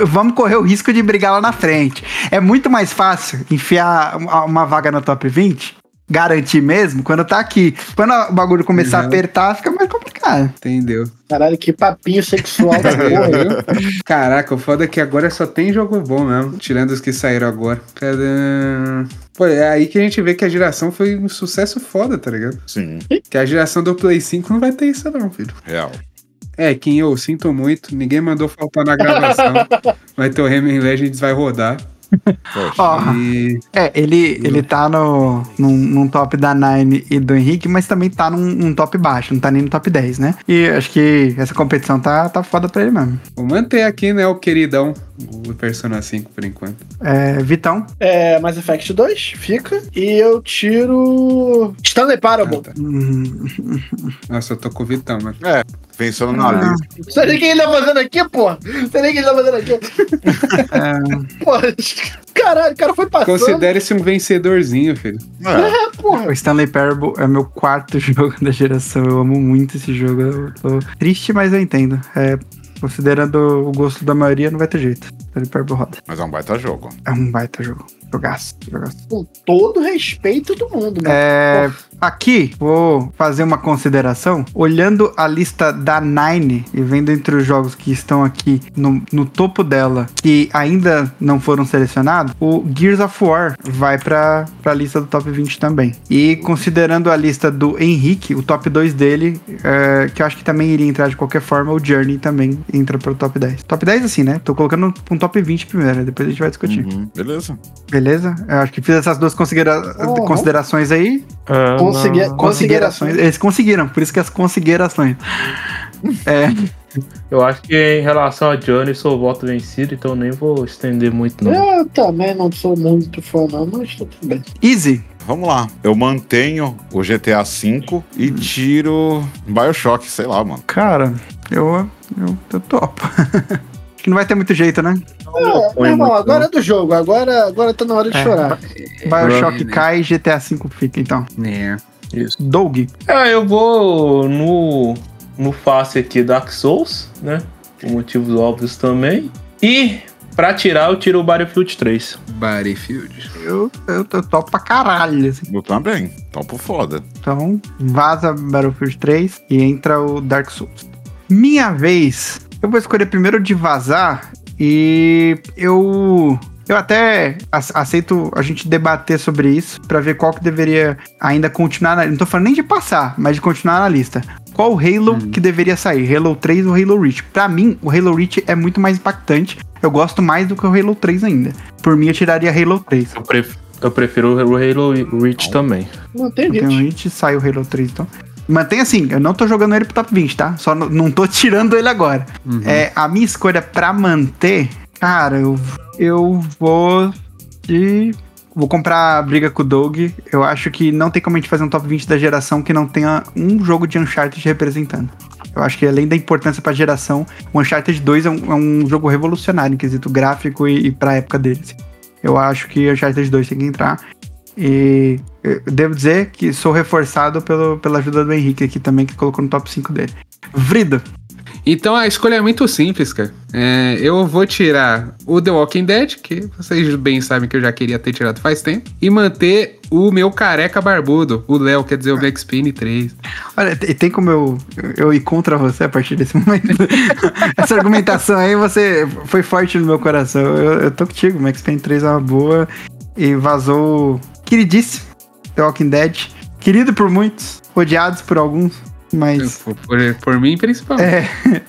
vamos correr o risco de brigar lá na frente. É muito mais fácil enfiar uma, uma vaga no top 20, garantir mesmo, quando tá aqui. Quando o bagulho começar a Uhum. apertar, fica mais complicado. Entendeu? Caralho, que papinho sexual da porra. Entendeu? Caraca, o foda é que agora só tem jogo bom mesmo, tirando os que saíram agora. Cadê? Pô, é aí que a gente vê que a geração foi um sucesso foda, tá ligado? sim, Que a geração do Play 5 não vai ter isso não, filho. real. É, Kim, eu sinto muito, ninguém mandou faltar na gravação. Vai ter o Rayman Legends, vai rodar. Ó, E é, ele, ele tá no, num, num top da Nine e do Henrique, mas também tá num, num top baixo, não tá nem no top 10, né? E acho que essa competição tá, tá foda pra ele mesmo. vou manter aqui, né, o queridão, o Persona 5 por enquanto. É, Vitão, É, Mass Effect 2, fica. E eu tiro. Stanley Parable. Ah, tá. Nossa, eu tô com o Vitão, mano. Pensando na Ah. lista. Não sei nem o que ele tá fazendo aqui, porra. Não sei nem o que ele tá fazendo aqui. é, Porra, caralho, o cara foi passando. Considere-se um vencedorzinho, filho. É, É, porra. o Stanley Parable é meu quarto jogo da geração. Eu amo muito esse jogo. Eu tô triste, mas eu entendo. É, considerando o gosto da maioria, não vai ter jeito. Stanley Parable roda. mas é um baita jogo. É um baita jogo. Jogaço, jogaço. Com todo respeito do mundo, né? É, aqui, vou fazer uma consideração. Olhando a lista da Nine e vendo entre os jogos que estão aqui no, no topo dela, que ainda não foram selecionados, o Gears of War vai pra, pra lista do top 20 também. E considerando a lista do Henrique, o top 2 dele, é, que eu acho que também iria entrar de qualquer forma, o Journey também entra pro top 10. Top 10 assim, né? Tô colocando um top 20 primeiro, depois a gente vai discutir. Uhum, Beleza. Beleza? Eu acho que fiz essas duas considera- Uhum. considerações aí. Ah, Consegui-. Considerações. Eles conseguiram, por isso que as considerações. É, Eu acho que em relação a Johnny, sou voto vencido, então nem vou estender muito, não. Eu também não sou muito fã, não, mas tá tudo bem. easy. Vamos lá. Eu mantenho o GTA V e tiro Bioshock, sei lá, mano. Cara, eu, eu, eu topo. Que não vai ter muito jeito, né? É, meu Põe irmão, agora não. é do jogo, agora, agora tá na hora de É. chorar. Bioshock né? cai GTA V fica, então. É. Doug. Ah, eu vou no, no fácil aqui Dark Souls, né? Por motivos óbvios também. E pra tirar, eu tiro o Battlefield 3. Battlefield. Eu, eu, eu topo pra caralho. assim. Eu também. Topo foda. Então, vaza Battlefield 3 e entra o Dark Souls. Minha vez. Eu vou escolher primeiro de vazar e eu Eu até ac- aceito a gente debater sobre isso pra ver qual que deveria ainda continuar na, Não tô falando nem de passar, mas de continuar na lista. Qual o Halo que deveria sair? Halo 3 ou Halo Reach? Pra mim, o Halo Reach é muito mais impactante. Eu gosto mais do que o Halo 3 ainda. Por mim, eu tiraria Halo 3. Eu, pref- eu prefiro o Halo Reach também. Não tem Então, a jeito. gente sai o Halo 3, então. Mantém assim, eu não tô jogando ele pro top 20, tá? Só não tô tirando ele agora. É, a minha escolha pra manter, cara, eu, eu vou de. Vou comprar a briga com o Doug. Eu acho que não tem como a gente fazer um top 20 da geração que não tenha um jogo de Uncharted representando. Eu acho que além da importância pra geração, o Uncharted 2 é um, é um jogo revolucionário em quesito gráfico e, e pra época deles. Eu acho que Uncharted 2 tem que entrar. E eu devo dizer que sou reforçado pelo, pela ajuda do Henrique aqui também, que colocou no top 5 dele. Vrido. Então a escolha é muito simples, cara. É, eu vou tirar o The Walking Dead, que vocês bem sabem que eu já queria ter tirado faz tempo, e manter o meu careca barbudo, o Léo, quer dizer, o Max Payne 3. Olha, tem tem como eu, eu ir contra você a partir desse momento? Essa argumentação aí, você foi forte no meu coração. Eu, eu tô contigo, Max Payne 3 é uma boa. E vazou queridíssimo The Walking Dead. Querido por muitos, odiados por alguns, mas. Por, por, por mim, principalmente. É,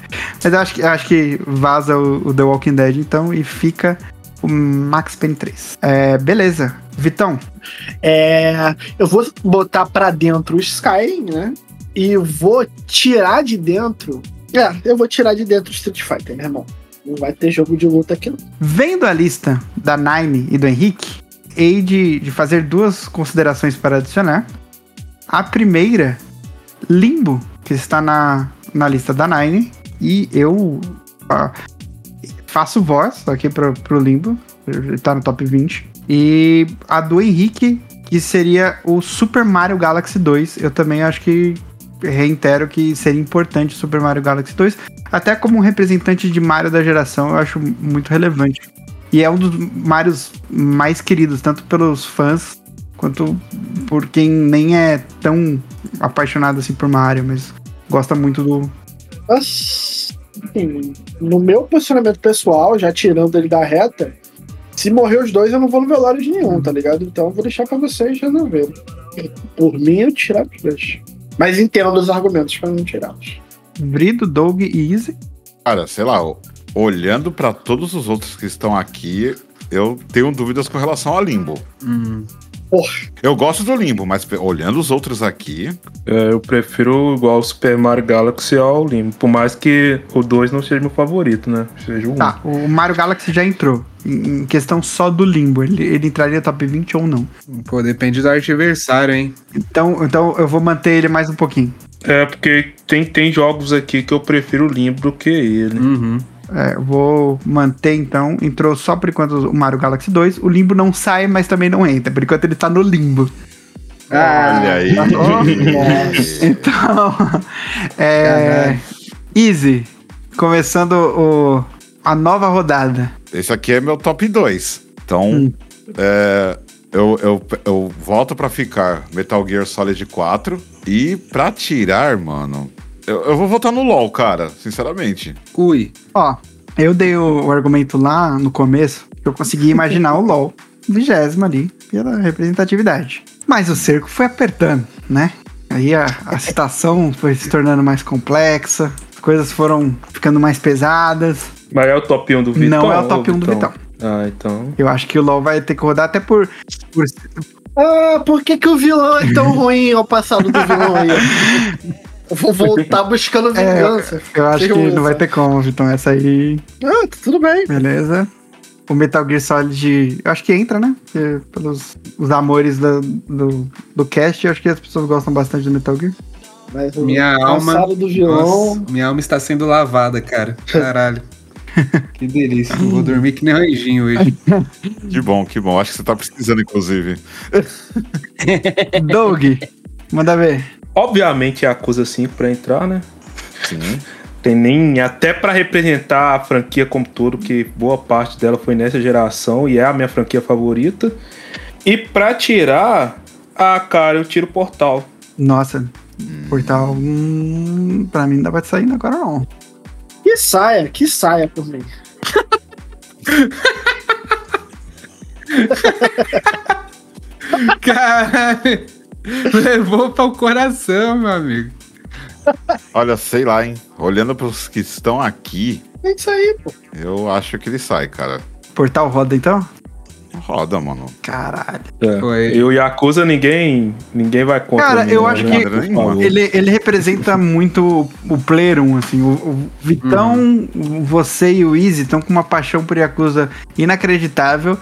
mas eu acho que, eu acho que vaza o, o The Walking Dead, então, e fica o Max Payne 3. É, beleza. Vitão, É, eu vou botar pra dentro o Skyrim, né? E vou tirar de dentro. É, eu vou tirar de dentro o Street Fighter, meu irmão. Não vai ter jogo de luta aqui, não. vendo a lista da Nine e do Henrique, hei de, de fazer duas considerações para adicionar. A primeira, Limbo, que está na, na lista da Nine, e eu ah, faço voz aqui pro, pro Limbo, ele tá no top 20. E a do Henrique, que seria o Super Mario Galaxy 2, eu também acho que reitero que seria importante o Super Mario Galaxy 2, até como representante de Mario da geração, eu acho muito relevante. E é um dos Marios mais queridos, tanto pelos fãs quanto por quem nem é tão apaixonado assim por Mario, mas gosta muito do. Mas, enfim, no meu posicionamento pessoal, já tirando ele da reta, se morrer os dois, eu não vou no velório de nenhum, tá ligado? Então eu vou deixar pra vocês resolverem. Por mim, eu tirar os dois. Mas entendo os argumentos pra não tirá-los. Vrido, Doug e Easy. Cara, sei lá, olhando pra todos os outros que estão aqui, eu tenho dúvidas com relação ao Limbo. Eu gosto do Limbo, mas olhando os outros aqui, É, eu prefiro igual o Super Mario Galaxy ao Limbo. Por mais que o 2 não seja meu favorito, né? Seja o 1. Tá, o Mario Galaxy já entrou. Em em questão só do limbo. Ele, ele entraria top 20 ou não. Pô, depende do adversário, hein? Então, então eu vou manter ele mais um pouquinho. É, porque tem, tem jogos aqui que eu prefiro o Limbo do que ele. Uhum. É, vou manter então. Entrou só por enquanto o Mario Galaxy 2. O limbo não sai, mas também não entra. Por enquanto ele tá no limbo. olha aí. Então, é, Easy, começando o, a nova rodada. Esse aqui é meu top 2. Então, Hum. é, eu, eu, eu volto pra ficar Metal Gear Solid 4. E pra tirar, mano, eu, eu vou votar no LoL, cara, sinceramente. Ui. Ó, eu dei o, o argumento lá no começo, que eu consegui imaginar o LoL, vigésimo ali, pela representatividade. Mas o cerco foi apertando, né? Aí a, a citação foi se tornando mais complexa, as coisas foram ficando mais pesadas. Mas é o top 1 do Vitão? Não é o top ou 1 do Vitão. Ah, então. Eu acho que o LoL vai ter que rodar até por. por Ah, por que, que o vilão é tão ruim ao passado do vilão aí? Eu vou voltar buscando vingança. eu acho que não vai ter como, Vitão. Essa aí, Ah, tá tudo bem. beleza. O Metal Gear Solid, eu acho que entra, né? Porque pelos os amores do, do, do cast, eu acho que as pessoas gostam bastante do Metal Gear. Mas o Minha alma- do vilão. Nossa, minha alma está sendo lavada, cara. Caralho. que delícia. Eu vou dormir que nem um anjinho hoje. Que bom, que bom. Acho que você tá precisando, inclusive. Doug, manda ver. Obviamente é a coisa 5 pra entrar, né? Sim. Tem nem. Até pra representar a franquia como todo, que boa parte dela foi nessa geração e é a minha franquia favorita. E pra tirar. Ah, cara, eu tiro o Portal. Nossa, Portal, hum, pra mim não dá pra sair agora não. Que saia, que saia por mim. Caralho. Levou para o coração, meu amigo. Olha, sei lá, hein? Olhando pros que estão aqui, É isso aí, pô. eu acho que ele sai, cara. Portal roda então? Roda, mano. Caralho. É. Foi. E o Yakuza, ninguém, ninguém vai contra Cara, mim, eu né? acho que. Ele, ele representa muito o Player 1, assim. O, o Vitão, você e o Easy estão com uma paixão por Yakuza inacreditável.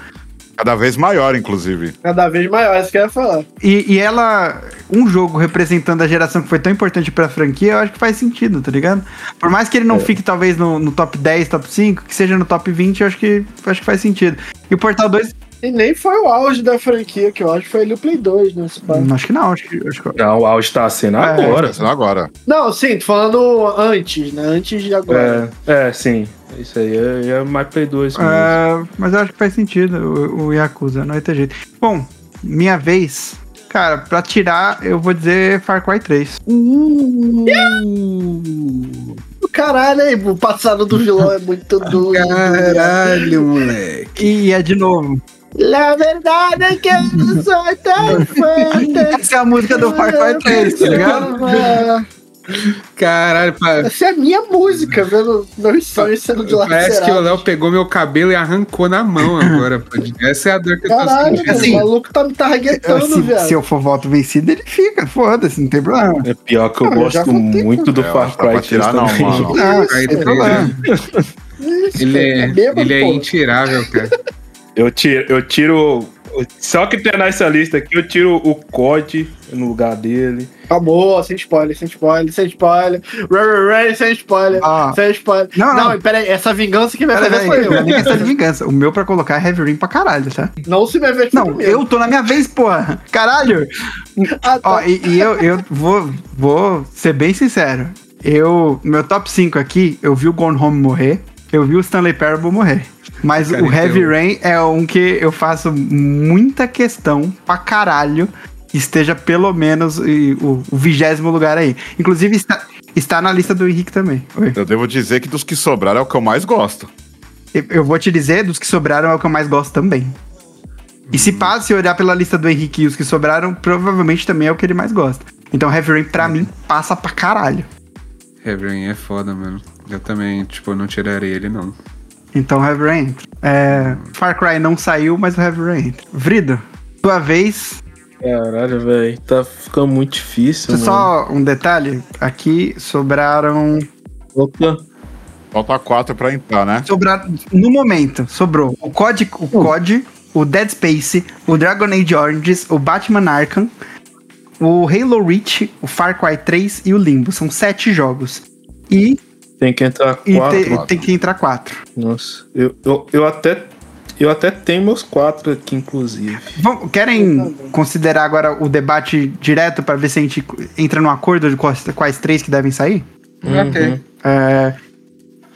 Cada vez maior, inclusive. Cada vez maior, isso que eu ia falar. E, e ela, um jogo representando a geração que foi tão importante pra franquia, eu acho que faz sentido, tá ligado? Por mais que ele não fique, talvez, no, no top 10, top 5, que seja no top 20, eu acho que, eu acho que faz sentido. E o Portal 2, E nem foi o auge da franquia, que eu acho que foi ali o Play 2, né? hum, acho que não, acho que. Acho que Não, o auge tá sendo É, agora. Sendo agora. Não, sim, tô falando antes, né? Antes de agora. É, é, sim. Isso aí é, é mais Play 2 mesmo. É, mas eu acho que faz sentido o, o Yakuza, não vai ter jeito. Bom, minha vez. Cara, pra tirar, eu vou dizer Far Cry 3. Caralho, aí, o passado do vilão é muito doido. Caralho, moleque. E é de novo. La verdade é que eu não sou tão forte. Essa é a música do Far Cry 3, tá ligado? Caralho, pa- Essa é a minha música, vendo meus sonhos sendo parece que o. Léo pegou meu cabelo e arrancou na mão agora. pô. Essa é a dor que eu tô Caralho, sentindo. Assim, o maluco tá me targetando, se, viado. se eu for voto vencido, ele fica. Foda-se, não tem problema. É pior que eu Ah, eu já gosto votei muito do É, eu Far Cry 3 tirar, não, mano. Não, Cry não tem 3, problema. Isso, Ele é, ele é pô. intirável, cara. Eu tiro, eu tiro. Só que tem nessa lista aqui, eu tiro o COD no lugar dele. Acabou, sem spoiler, sem spoiler, sem spoiler. Ray, ray, ray, sem spoiler, Ah. sem spoiler. Não, não. pera aí, essa vingança que vai fazer aí, eu. não é questão de vingança. O meu pra colocar é Heavy Rain pra caralho, tá? Não se me ver Não, eu tô na minha vez, porra. Caralho. Ah, tá. Ó, e, e eu, eu vou, vou ser bem sincero. Eu, meu top 5 aqui, eu vi o Gone Home morrer, eu vi o Stanley Parable morrer. Mas Cara, o Heavy então- Rain é um que eu faço muita questão pra caralho que esteja pelo menos e, o vigésimo lugar aí. Inclusive está, está na lista do Henrique também. Oi. Eu devo dizer que dos que sobraram é o que eu mais gosto. Eu, eu vou te dizer, dos que sobraram é o que eu mais gosto também. E se passa, se olhar pela lista do Henrique e os que sobraram, provavelmente também é o que ele mais gosta. Então Heavy Rain, pra mim, passa pra caralho. Heavy Rain é foda, mano. Eu também, tipo, não tiraria ele, não. Então Heavy Rain. É, Far Cry não saiu, mas o Heavy Rain. Vrido, tua vez. Caralho, velho. Tá ficando muito difícil, mano. Só um detalhe. Aqui sobraram. Opa. Falta quatro pra entrar, né? Sobraram. No momento, sobrou o COD, o COD, o Dead Space, o Dragon Age Origins, o Batman Arkham, o Halo Reach, o Far Cry 3 e o Limbo. São sete jogos. E, Tem que entrar e quatro. te- tem que entrar quatro. Nossa. Eu, eu, eu até. Eu até tenho meus quatro aqui, inclusive. Vamos- querem considerar agora o debate direto para ver se a gente entra num acordo de quais, quais três que devem sair? Ok. É,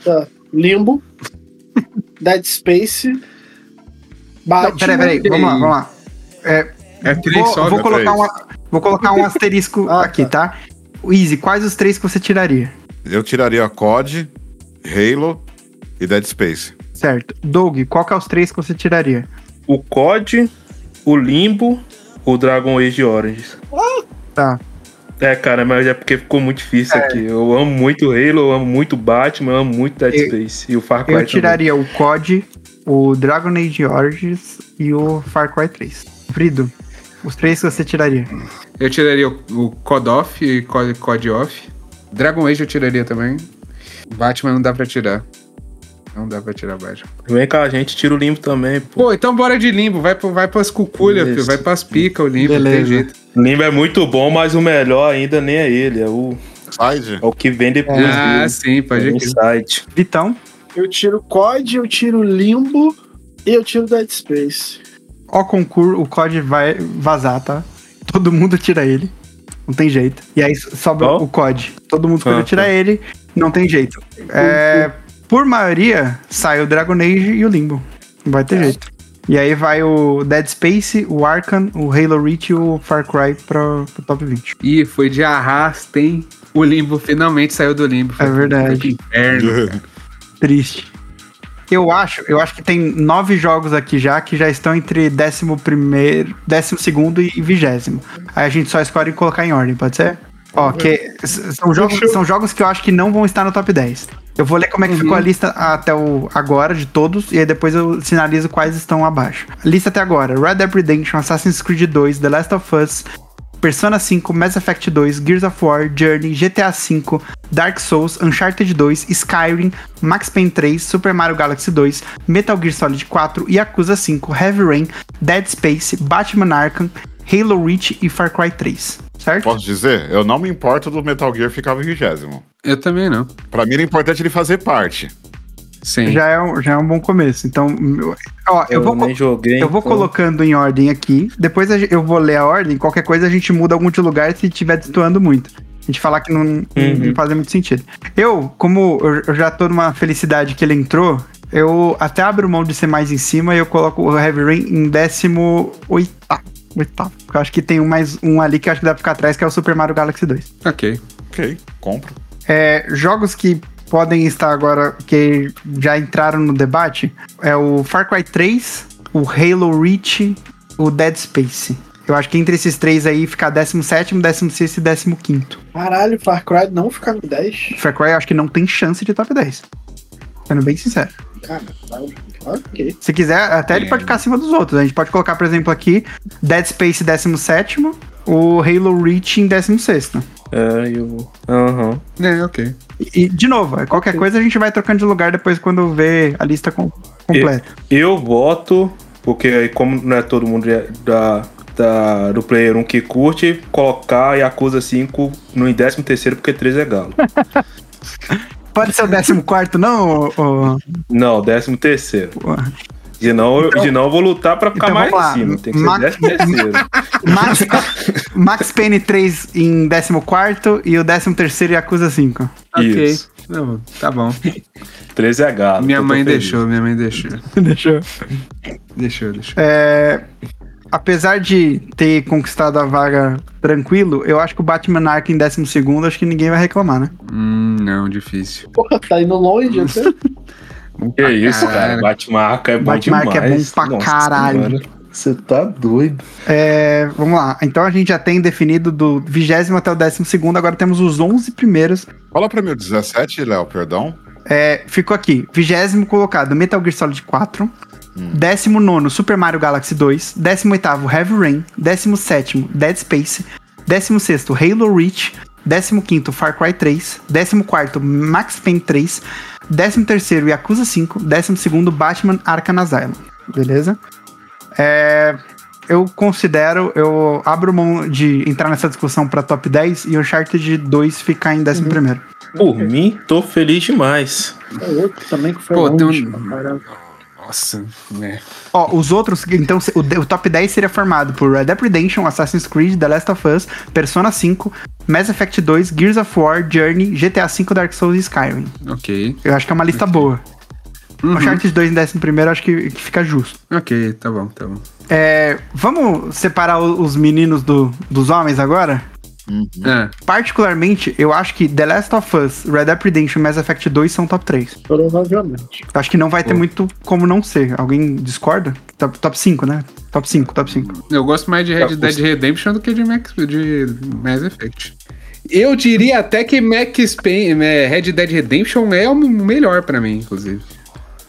Tá. Limbo, Dead Space, não, Batman. peraí, peraí, vamos lá, vamos lá. É, É três vou, só, vou é colocar três. uma, vou colocar um asterisco Ah, aqui, tá? Easy, quais os três que você tiraria? Eu tiraria COD, Halo e Dead Space. Certo. Doug, qual que é os três que você tiraria? O COD, o Limbo, o Dragon Age Origins. Tá. É, cara, mas é porque ficou muito difícil aqui. Eu amo muito Halo, eu amo muito Batman, eu amo muito Dead Eu- Space. E o Far Cry Eu também. tiraria o COD, o Dragon Age Origins e o Far Cry 3. Frido, os três que você tiraria. Eu tiraria o, o COD Off e COD, COD Off. Dragon Age eu tiraria também. Batman não dá pra tirar. Não dá pra tirar Batman. Vem cá, a gente tira o Limbo também, pô. Pô, então bora de limbo. Vai, pro- vai pras cuculhas, filho. Vai pras picas o limbo, não tem Beleza. jeito. Limbo é muito bom, mas o melhor ainda nem é ele. É o, Side? é o que vem depois Ah, dele. sim, pode É. Insight. Vitão, Eu tiro COD, eu tiro Limbo e eu tiro Dead Space. Ó concurso, o COD vai vazar, tá? Todo mundo tira ele. Não tem jeito. E aí sobra Qual? o COD. Todo mundo escolheu Ah, tirar tá. ele. Não tem jeito. É, por maioria, sai o Dragon Age e o Limbo. Não vai ter jeito. E aí vai o Dead Space, o Arkham, o Halo Reach e o Far Cry pro, pro top 20. Ih, foi de arrasta, hein? O limbo finalmente saiu do limbo. É verdade. Inferno. Triste. Eu acho, eu acho que tem nove jogos aqui já que já estão entre décimo primeiro, décimo segundo e vigésimo. Aí a gente só escolhe colocar em ordem, pode ser? Ó, que são jogos, são jogos que eu acho que não vão estar no top 10. Eu vou ler como é que ficou a lista até o agora de todos e aí depois eu sinalizo quais estão abaixo. Lista até agora: Red Dead Redemption, Assassin's Creed 2, The Last of Us, Persona 5, Mass Effect 2, Gears of War, Journey, GTA V, Dark Souls, Uncharted 2, Skyrim, Max Payne 3, Super Mario Galaxy 2, Metal Gear Solid 4, Yakuza 5, Heavy Rain, Dead Space, Batman Arkham, Halo Reach e Far Cry 3. Certo? Posso dizer? Eu não me importo do Metal Gear ficar em vigésimo. Eu também não. Pra mim era importante ele fazer parte. Sim. Já é, um, já é um bom começo. Então, ó, eu, vou, nem joguei. eu vou então- colocando em ordem aqui. Depois eu vou ler a ordem. Qualquer coisa a gente muda algum de lugar se estiver destoando muito. A gente falar que não, não Uhum. faz muito sentido. Eu, como eu, eu já tô numa felicidade que ele entrou, eu até abro mão de ser mais em cima e eu coloco o Heavy Rain em décimo oitavo. Oitavo. Porque Eu acho que tem um mais um ali que eu acho que dá pra ficar atrás, que é o Super Mario Galaxy 2. Ok. Ok, compro. É, jogos que podem estar agora, que já entraram no debate, é o Far Cry 3, o Halo Reach, o Dead Space. Eu acho que entre esses três aí fica 17, 16 e 15. Caralho, Far Cry não ficar no 10. Far Cry eu acho que não tem chance de top 10. Sendo bem sincero. Cara, ok. Se quiser, até ele pode ficar acima dos outros. A gente pode colocar, por exemplo, aqui Dead Space 17, o Halo Reach em 16. É, eu. Aham. É, ok. E, de novo, é qualquer coisa a gente vai trocando de lugar depois quando vê a lista com- completa. Eu voto, porque aí, como não é todo mundo da, da, do Player 1 que curte, colocar Yakuza 5 no em 13 terceiro, porque 3 é galo. Pode ser o 14, não? ô- Não, 13 terceiro. Pô. Senão, eu- senão eu vou lutar pra ficar Então mais lá. em cima. Tem que ser Ma- 13 terceiro. Max, Max Payne 3 em 14 e o 13 Yakuza 5. Ok. Isso. Não, tá bom. 13 é galo. Minha mãe feliz. deixou, minha mãe deixou. Deixou. Deixou, deixou. É, apesar de ter conquistado a vaga tranquilo, eu acho que o Batman Arkham em 12 acho que ninguém vai reclamar, né? Hum, não, difícil. Porra, tá indo longe até. Que isso, cara. Caralho. Batman Arkham é bom Batman Arkham é bom demais. pra Nossa caralho. Senhora. Você tá doido. É, vamos lá. Então a gente já tem definido do 20 até o 12, agora temos os 11 primeiros. Fala pra mim o 17, Léo, perdão. É, ficou aqui, vigésimo colocado Metal Gear Solid 4, décimo nono Super Mario Galaxy 2, décimo oitavo Heavy Rain, décimo sétimo Dead Space, décimo sexto Halo Reach, décimo quinto Far Cry 3, décimo quarto Max Payne 3, décimo terceiro Yakuza 5, décimo segundo Batman Arkham Asylum, beleza? É, eu considero, eu abro mão de entrar nessa discussão pra top 10 e o Uncharted 2 ficar em décimo primeiro. Por mim, tô feliz demais. É outro também que foi Pô, tem longe. um- pra caralho. Nossa, né? Ó, os outros, então, o, o top 10 seria formado por Red Dead Redemption, Assassin's Creed, The Last of Us, Persona 5, Mass Effect 2, Gears of War, Journey, GTA V, Dark Souls e Skyrim. Ok. Eu acho que é uma lista boa. Uhum. Uncharted 2 em décimo primeiro, acho que, que fica justo. Ok, tá bom, tá bom. É, vamos separar os meninos do- dos homens agora? Ah, Particularmente, eu acho que The Last of Us, Red Dead Redemption e Mass Effect 2 são top 3. Provavelmente. Eu acho que não vai ter muito como não ser. Alguém discorda? Top, top 5, né? Top 5, top 5. eu gosto mais de Red Dead Redemption do que de Max, de Mass Effect. Eu diria até que Max Payne, é, Red Dead Redemption é o melhor pra mim, inclusive.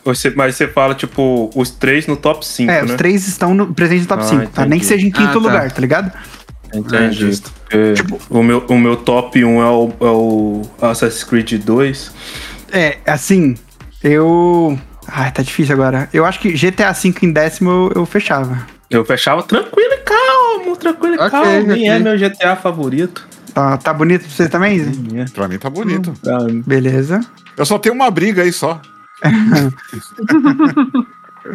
Você, mas você fala, tipo, os três no top 5, É, né? os três estão no, presentes no top Ah, 5, tá? Nem que seja em quinto Ah, tá. lugar, tá ligado? Entendi. É, justo. Porque Tipo- o, meu, o meu top 1 é o, é o Assassin's Creed 2. É, assim, eu. Ai, tá difícil agora. Eu acho que GTA V em décimo eu, eu fechava. Eu fechava tranquilo e calmo, tranquilo e Ok, calmo. Nem ok. é meu GTA favorito. Tá, tá bonito pra você também, Zé? É. Pra mim tá bonito. Pra- Beleza. Eu só tenho uma briga aí só.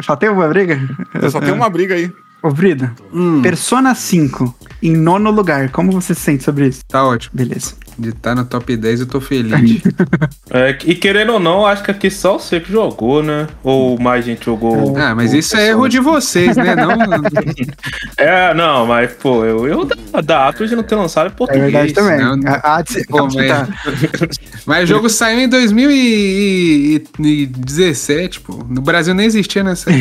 Só tem uma briga? Eu só tenho uma briga aí. Ô, Brida, Hum, Persona 5 em nono lugar. Como você se sente sobre isso? tá ótimo. Beleza. De estar no top 10 eu tô feliz. É, e querendo ou não, acho que aqui só você que jogou, né? Ou mais gente jogou. ah, mas o isso é erro de vocês, né? Não, É, não, mas, pô, eu, eu da, da Atlas não ter lançado em É português. verdade também. não- A- a- Pô, tá- mas- mas o jogo saiu em 2017, pô. No Brasil nem existia nessa.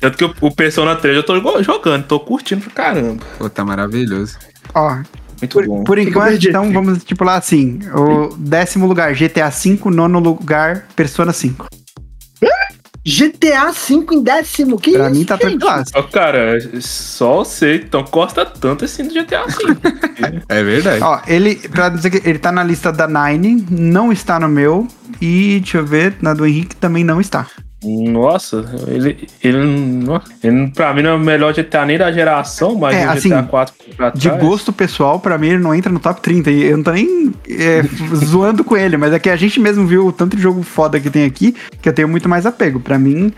Tanto que o, o Persona 3 eu tô jogando, tô curtindo pra caramba. Pô, tá maravilhoso. Ó, Muito por, bom. por enquanto, então vamos estipular assim: o décimo lugar, GTA V, nono lugar, Persona 5. GTA V em décimo. Que Pra isso, mim tá tranquilo. Ó, cara, só você então gosta tanto assim do GTA V. É verdade. Ó, ele, pra dizer que ele tá na lista da Nine, não está no meu, e deixa eu ver, na do Henrique também não está. Nossa, ele, ele, ele pra mim não é o melhor GTA nem da geração, mas É, o assim, GTA 4 pra De gosto pessoal, pra mim ele não entra no top 30. E eu não tô nem é, zoando com ele, mas é que a gente mesmo viu o tanto de jogo foda que tem aqui, que eu tenho muito mais apego. Pra mim,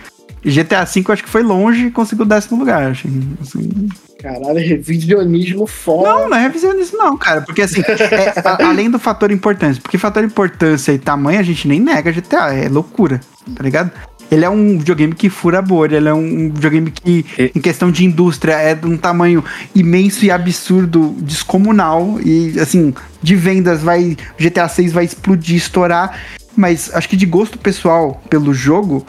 GTA V eu acho que foi longe e conseguiu o décimo lugar. Assim, assim. Caralho, revisionismo foda. Não, não é revisionismo, não, cara. Porque assim, é, a- além do fator importância, porque fator importância e tamanho a gente nem nega GTA, é loucura, tá ligado? Ele é um videogame que fura a bolha, ele é um videogame que, em questão de indústria, é de um tamanho imenso e absurdo, descomunal. E, assim, de vendas, vai. GTA 6 vai explodir, estourar. Mas acho que de gosto pessoal pelo jogo,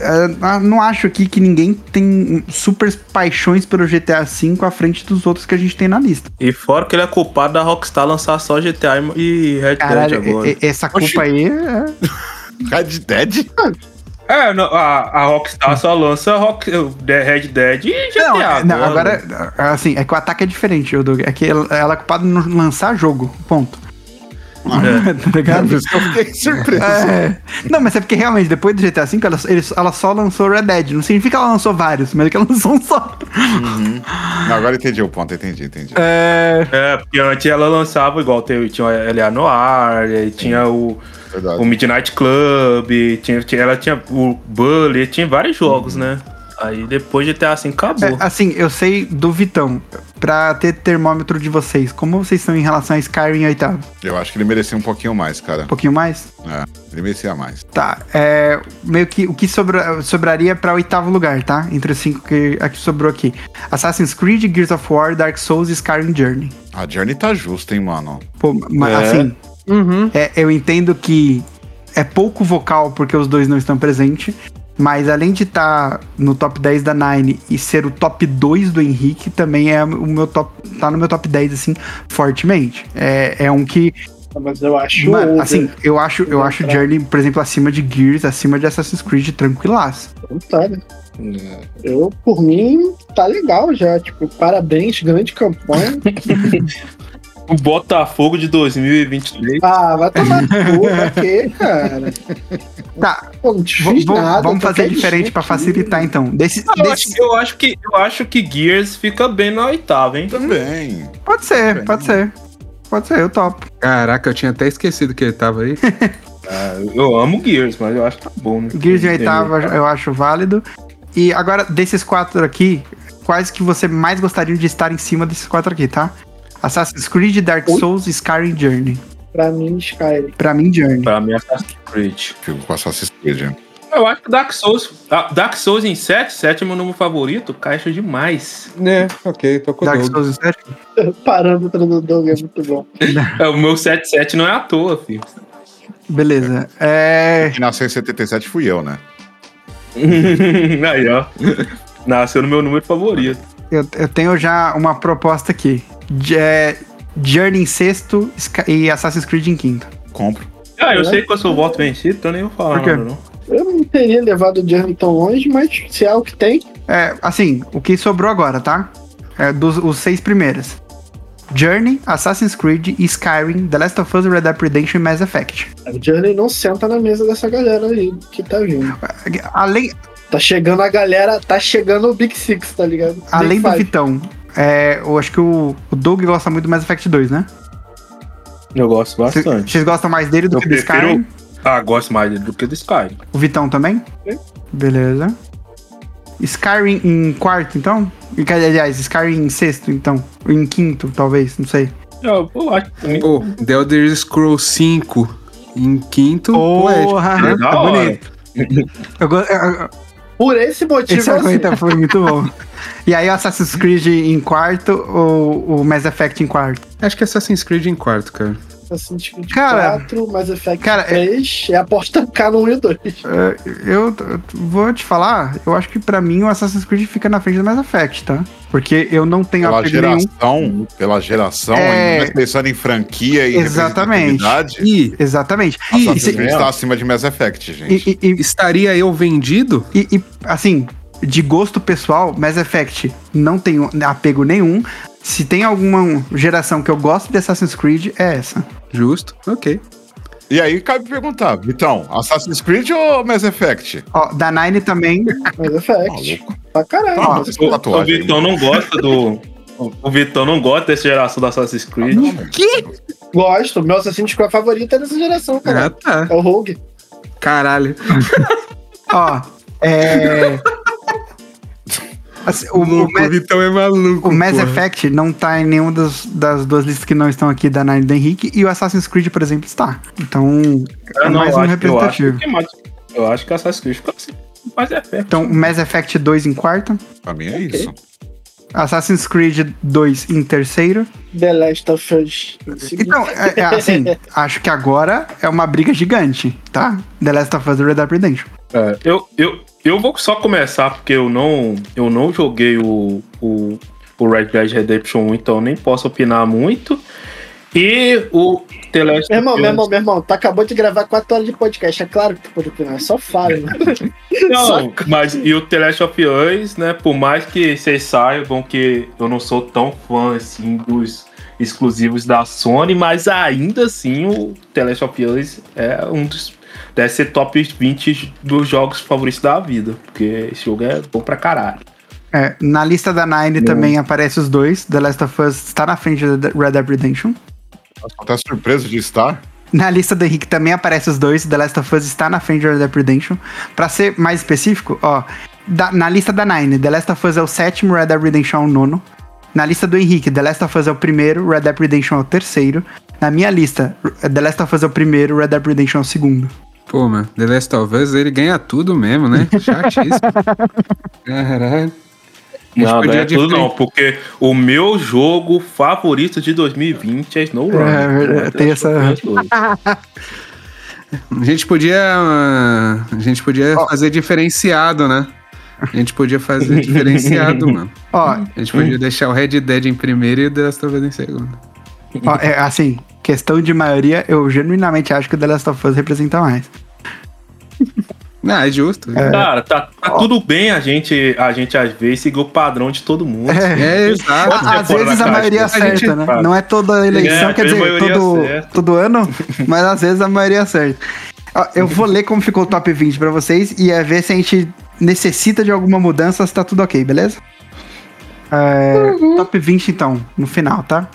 é, não acho aqui que ninguém tem super paixões pelo GTA V à frente dos outros que a gente tem na lista. E fora que ele é culpado da Rockstar lançar só GTA e Red Dead agora. essa culpa Oxi. aí é... Red Dead? É, não, a, a Rockstar só lança Rock, The Red Dead e GTA. Não, é- não, agora, assim, é que o ataque é diferente, Doug. É que ela, ela é culpada em não lançar jogo, ponto. tá ligado? Por isso que eu fiquei surpreso. É. Não, mas é porque realmente, depois do GTA V, ela, ele- ela só lançou Red Dead. Não significa que ela lançou vários, mas é que ela lançou um só. Não, agora entendi o ponto, entendi, entendi. É. É, porque antes ela lançava igual, teve, tinha o L.A. Noir, tinha o, o Midnight Club, tinha, tinha- ela tinha o Bully, tinha vários jogos, né? Aí depois GTA assim acabou. É, assim, eu sei do Vitão, pra ter termômetro de vocês, como vocês estão em relação a Skyrim e oitavo? Eu acho que ele merecia um pouquinho mais, cara. Um pouquinho mais? É, ele merecia mais. Tá, é. Meio que o que sobra- sobraria pra oitavo lugar, tá? Entre os cinco que aqui sobrou aqui: Assassin's Creed, Gears of War, Dark Souls e Skyrim Journey. A Journey tá justa, hein, mano. Pô, mas É. assim, Uhum. é, eu entendo que é pouco vocal porque os dois não estão presentes. Mas além de estar no top 10 da Nine e ser o top 2 do Henrique, também é o meu top. tá no meu top 10, assim, fortemente. É, é um que Mas eu acho. Mano, assim, eu acho, eu acho Journey, por exemplo, acima de Gears, acima de Assassin's Creed, tranquilaço. Então tá, né? Eu, por mim, tá legal já. Tipo, parabéns, grande campanha. O Botafogo de 2023. ah, vai tomar cu, pra quê, cara? Tá, Pô, não te v- fiz v- nada. vamos fazer diferente pra aqui. facilitar então. Desse, Eu desse- acho, eu, acho que, eu acho que Gears fica bem na oitava, hein? Também. Pode ser, pode ser. Pode ser, eu topo. Caraca, eu tinha até esquecido que ele tava aí. Ah, eu amo Gears, mas eu acho que tá bom, né? Gears de oitava eu acho válido. E agora, desses quatro aqui, quais que você mais gostaria de estar em cima desses quatro aqui, tá? Assassin's Creed, Dark Oi? Souls e Skyrim Journey. Pra mim, Skyrim. Pra mim, Journey. Pra mim, Assassin's Creed. Fico com Assassin's Creed. Eu acho que Dark Souls. ah, Dark Souls em 7, 7 é meu número favorito, caixa demais. É, ok, tô com Dark Souls 7. Parâmetro do Doug é muito bom. É, o meu 7-7 não é à toa, filho. Beleza. É. Quem nasceu em 77 fui eu, né? Aí, ó. Nasceu no meu número favorito. Eu, eu tenho já uma proposta aqui. J- é, Journey em sexto e Assassin's Creed em quinto. Compro. Ah, eu É? sei que eu sou voto vencido, então nem vou falar Por quê? nada, não. Eu não teria levado o Journey tão longe, mas se é o que tem, É, assim, o que sobrou agora, tá? É, dos os seis primeiros. Journey, Assassin's Creed, Skyrim, The Last of Us, Red Dead Redemption e Mass Effect. o Journey não senta na mesa dessa galera aí que tá vindo. Além, Tá chegando a galera, tá chegando o Big Six, tá ligado? Big além do Five. Vitão, é, eu acho que o, o Doug gosta muito do Mass Effect 2, né? Eu gosto bastante. Vocês gostam mais dele do Eu que do prefiro- Skyrim? Ah, gosto mais dele do que do Sky. O Vitão também? Sim. Beleza. Skyrim em quarto, então? E, Aliás, Skyrim em sexto, então. Ou Em quinto, talvez, não sei. Eu, eu acho que. Pô, The Elder Scrolls 5 em quinto. pô, é- Porra, é tá hora. bonito. Eu- eu- Por esse motivo, esse assim, argumento foi muito bom. E aí, o Assassin's Creed em quarto ou o Mass Effect em quarto? Acho que Assassin's Creed em quarto, cara. Assassin's Creed Cara, 4, Mass Effect cara, 3, é aposta K no 1 e 2. É, Eu, eu vou te falar, eu acho que pra mim o Assassin's Creed fica na frente do Mass Effect, tá? Porque eu não tenho Pela apego nenhum. geração, pela geração, É. ainda pensando em franquia e Exatamente. representatividade, E Exatamente. Assassin's E, Creed está acima de Mass Effect, gente. e, e, estaria eu vendido? e, e, assim, de gosto pessoal, Mass Effect não tenho apego nenhum. Se tem alguma geração que eu gosto de Assassin's Creed, é essa. Justo, ok. E aí cabe perguntar, Vitão, Assassin's Creed ou Mass Effect? Ó, da Nine também. Mass Effect. Maluco. Pra caralho. Com O, o. Vitão não gosta do. o- Vitão não gosta dessa geração do Assassin's Creed. Que? Gosto. Meu Assassin's Creed favorito é dessa geração, cara. Ah, tá. É o Rogue. Caralho. Ó, é. Assim, o, o, louco, o Vitão é maluco. o Mass porra. Effect não tá em nenhuma das, das duas listas que não estão aqui da Nine do Henrique e o Assassin's Creed, por exemplo, está. Então, é não, mais um acho, eu, acho representativo. que mais, eu acho que Assassin's Creed fica assim. Mas é fé. Então, Mass Effect 2 em quarto, Pra mim é isso. Assassin's Creed 2 em terceiro. The Last of Us. Então, é, é assim, acho que agora é uma briga gigante, tá? The Last of Us e Red Dead Redemption. É, eu, eu, eu vou só começar porque eu não, eu não joguei o, o, o Red Dead Redemption 1, então nem posso opinar muito. E o The Last Meu irmão, meu irmão, meu irmão, tu acabou de gravar 4 horas de podcast. É claro que tu pode opinar, é só fala, né? Não, Só- mas e o The Last of Us, né? Por mais que vocês saibam que eu não sou tão fã assim dos exclusivos da Sony, mas ainda assim o The Last of Us é um dos. Deve ser top 20 dos jogos favoritos da vida. Porque esse jogo é bom pra caralho. É, na lista da Nine também aparece os dois. The Last of Us está na frente da Red Dead Redemption. Tá surpreso de estar? Na lista do Henrique também aparece os dois. The Last of Us está na frente de Red Dead Redemption. Pra ser mais específico, ó, da- na lista da Nine, The Last of Us é o sétimo, Red Dead Redemption é o nono. Na lista do Henrique, The Last of Us é o primeiro, Red Dead Redemption é o terceiro. Na minha lista, The Last of Us é o primeiro, Red Dead Redemption é o segundo. Pô, mano, The Last of Us, ele ganha tudo mesmo, né? Chatíssimo. Caralho. A gente Não, não podia é tudo não, porque o meu jogo favorito de 2020 é SnowRunner. É verdade, tem essa- A gente podia. A gente podia fazer diferenciado, né? A gente podia fazer diferenciado, mano. Ó, A gente podia deixar o Red Dead em primeiro e o The Last of Us em segundo. ó, é, assim, questão de maioria, eu genuinamente acho que o The Last of Us representa mais. Não, é justo. Cara, tá, tá tudo bem a gente, a gente às vezes seguir o padrão de todo mundo. É, exato. Pode ser Às vezes a maioria A acerta, gente né? Não é toda eleição, É, quer dizer, maioria todo, acerta. todo ano, mas às vezes a maioria acerta. Eu vou ler como ficou o top 20 pra vocês e é ver se a gente necessita de alguma mudança, se tá tudo ok, beleza? É, Top 20 então, no final, tá?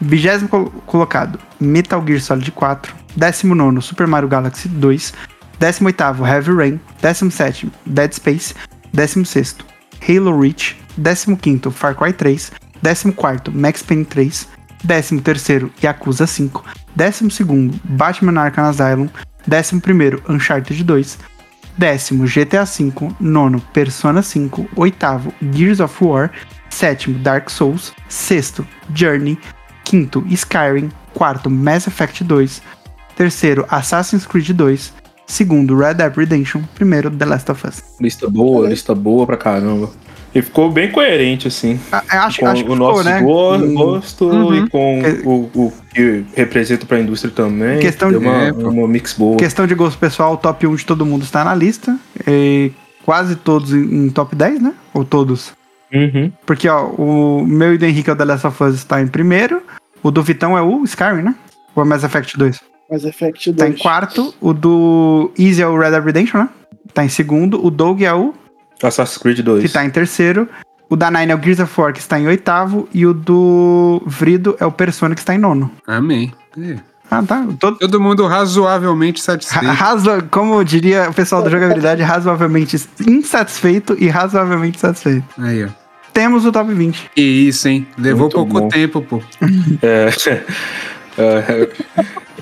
Vigésimo col- colocado, Metal Gear Solid 4. Décimo nono, Super Mario Galaxy 2. Décimo oitavo, Heavy Rain. Décimo sétimo, Dead Space. Décimo sexto, Halo Reach. Décimo quinto, Far Cry 3. Décimo quarto, Max Payne 3. Décimo terceiro, Yakuza 5. Décimo segundo, Batman Arkham Asylum. Décimo primeiro, Uncharted 2. Décimo, GTA V. Nono, Persona 5. Oitavo, Gears of War. Sétimo, Dark Souls. Sexto, Journey. Quinto, Skyrim. Quarto, Mass Effect 2. Terceiro, Assassin's Creed 2. Segundo, Red Dead Redemption. Primeiro, The Last of Us. Lista boa, lista boa pra caramba. E ficou bem coerente, assim. Ah, Acho, com acho que o ficou, nosso né? Hum, gosto Uhum. e com Que- o, o que representa pra indústria também. Questão Deu de- uma, É, pô. uma mix boa. Questão de gosto pessoal, o top 1 de todo mundo está na lista. E quase todos em, em top 10, né? Ou todos? Uhum. Porque, ó, o meu e do Henrique é o The Last of Us está em primeiro. O do Vitão é o Skyrim, né? Ou é Mass Effect 2? Mass Effect 2. Tá em quarto. O do Easy é o Red Dead Redemption, né? Tá em segundo. O Doug é o Assassin's Creed 2. que tá em terceiro. O da Nine é o Gears of War, que está em oitavo. E o do Vrido é o Persona, que está em nono. Amém. É. Ah, tá. Todo, Todo mundo razoavelmente Ra- satisfeito. Razo... Como diria o pessoal da jogabilidade, razoavelmente insatisfeito e razoavelmente satisfeito. Aí, ó. temos o top 20. Que isso, hein? Levou Muito pouco bom. tempo, pô. É, é,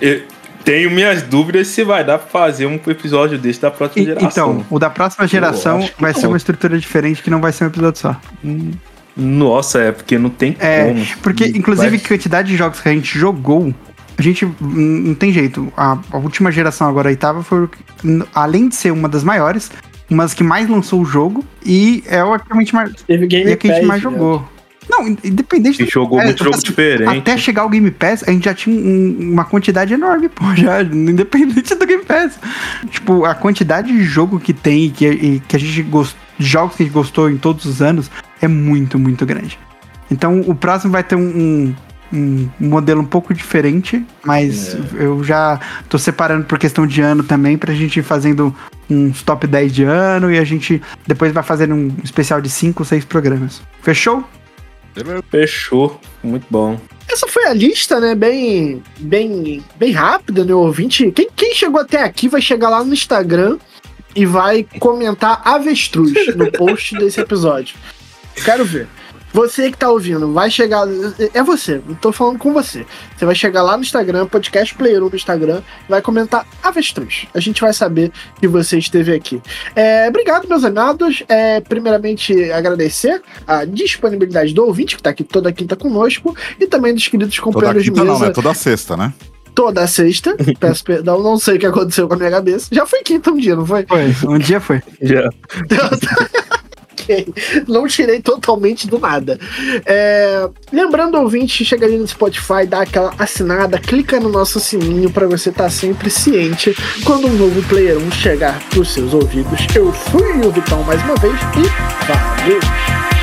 eu tenho minhas dúvidas se vai dar pra fazer um episódio desse da próxima E- geração. então, o da próxima geração vai não. ser uma estrutura diferente que não vai ser um episódio só. Nossa, é porque não tem É, como. Porque, inclusive, Vai- quantidade de jogos que a gente jogou, a gente não tem jeito. A, a última geração, agora a oitava, foi, o além de ser uma das maiores, uma das que mais lançou o jogo e é a que a gente mais, Teve e Game a que a gente Pass, mais né? jogou. Não, independente E jogou é, muito jogo assim, diferente. Até chegar o Game Pass, a gente já tinha um- uma quantidade enorme, pô, já, independente do Game Pass. Tipo, a quantidade de jogo que tem e que, e que a gente gostou, jogos que a gente gostou em todos os anos é muito, muito grande. Então, o próximo vai ter um, um, um modelo um pouco diferente, mas eu já tô separando por questão de ano também, pra gente ir fazendo uns top 10 de ano e a gente depois vai fazer um especial de 5 ou 6 programas. Fechou? Fechou. Muito bom. Essa foi a lista, né? Bem, bem, bem rápida, né? Ouvinte. Quem, quem chegou até aqui vai chegar lá no Instagram e vai comentar avestruz no post desse episódio. Quero ver. Você que tá ouvindo, vai chegar. É você, eu tô falando com você. Você vai chegar lá no Instagram, podcast Player 1 no Instagram, vai comentar avestruz. A gente vai saber que você esteve aqui. É, obrigado, meus amados. É, primeiramente, agradecer a disponibilidade do ouvinte, que tá aqui toda quinta conosco, e também dos queridos Toda companheiros de quinta mesa não, né? Toda sexta, né? toda sexta. Peço perdão, não sei o que aconteceu com a minha cabeça. Já foi quinta um dia, não foi? Foi, um dia foi. Já. Não tirei totalmente do nada. É, lembrando, ouvinte, chega ali no Spotify, dá aquela assinada, clica no nosso sininho para você estar sempre ciente quando um novo Player 1 chegar pros seus ouvidos. Eu fui o Vitão mais uma vez e valeu!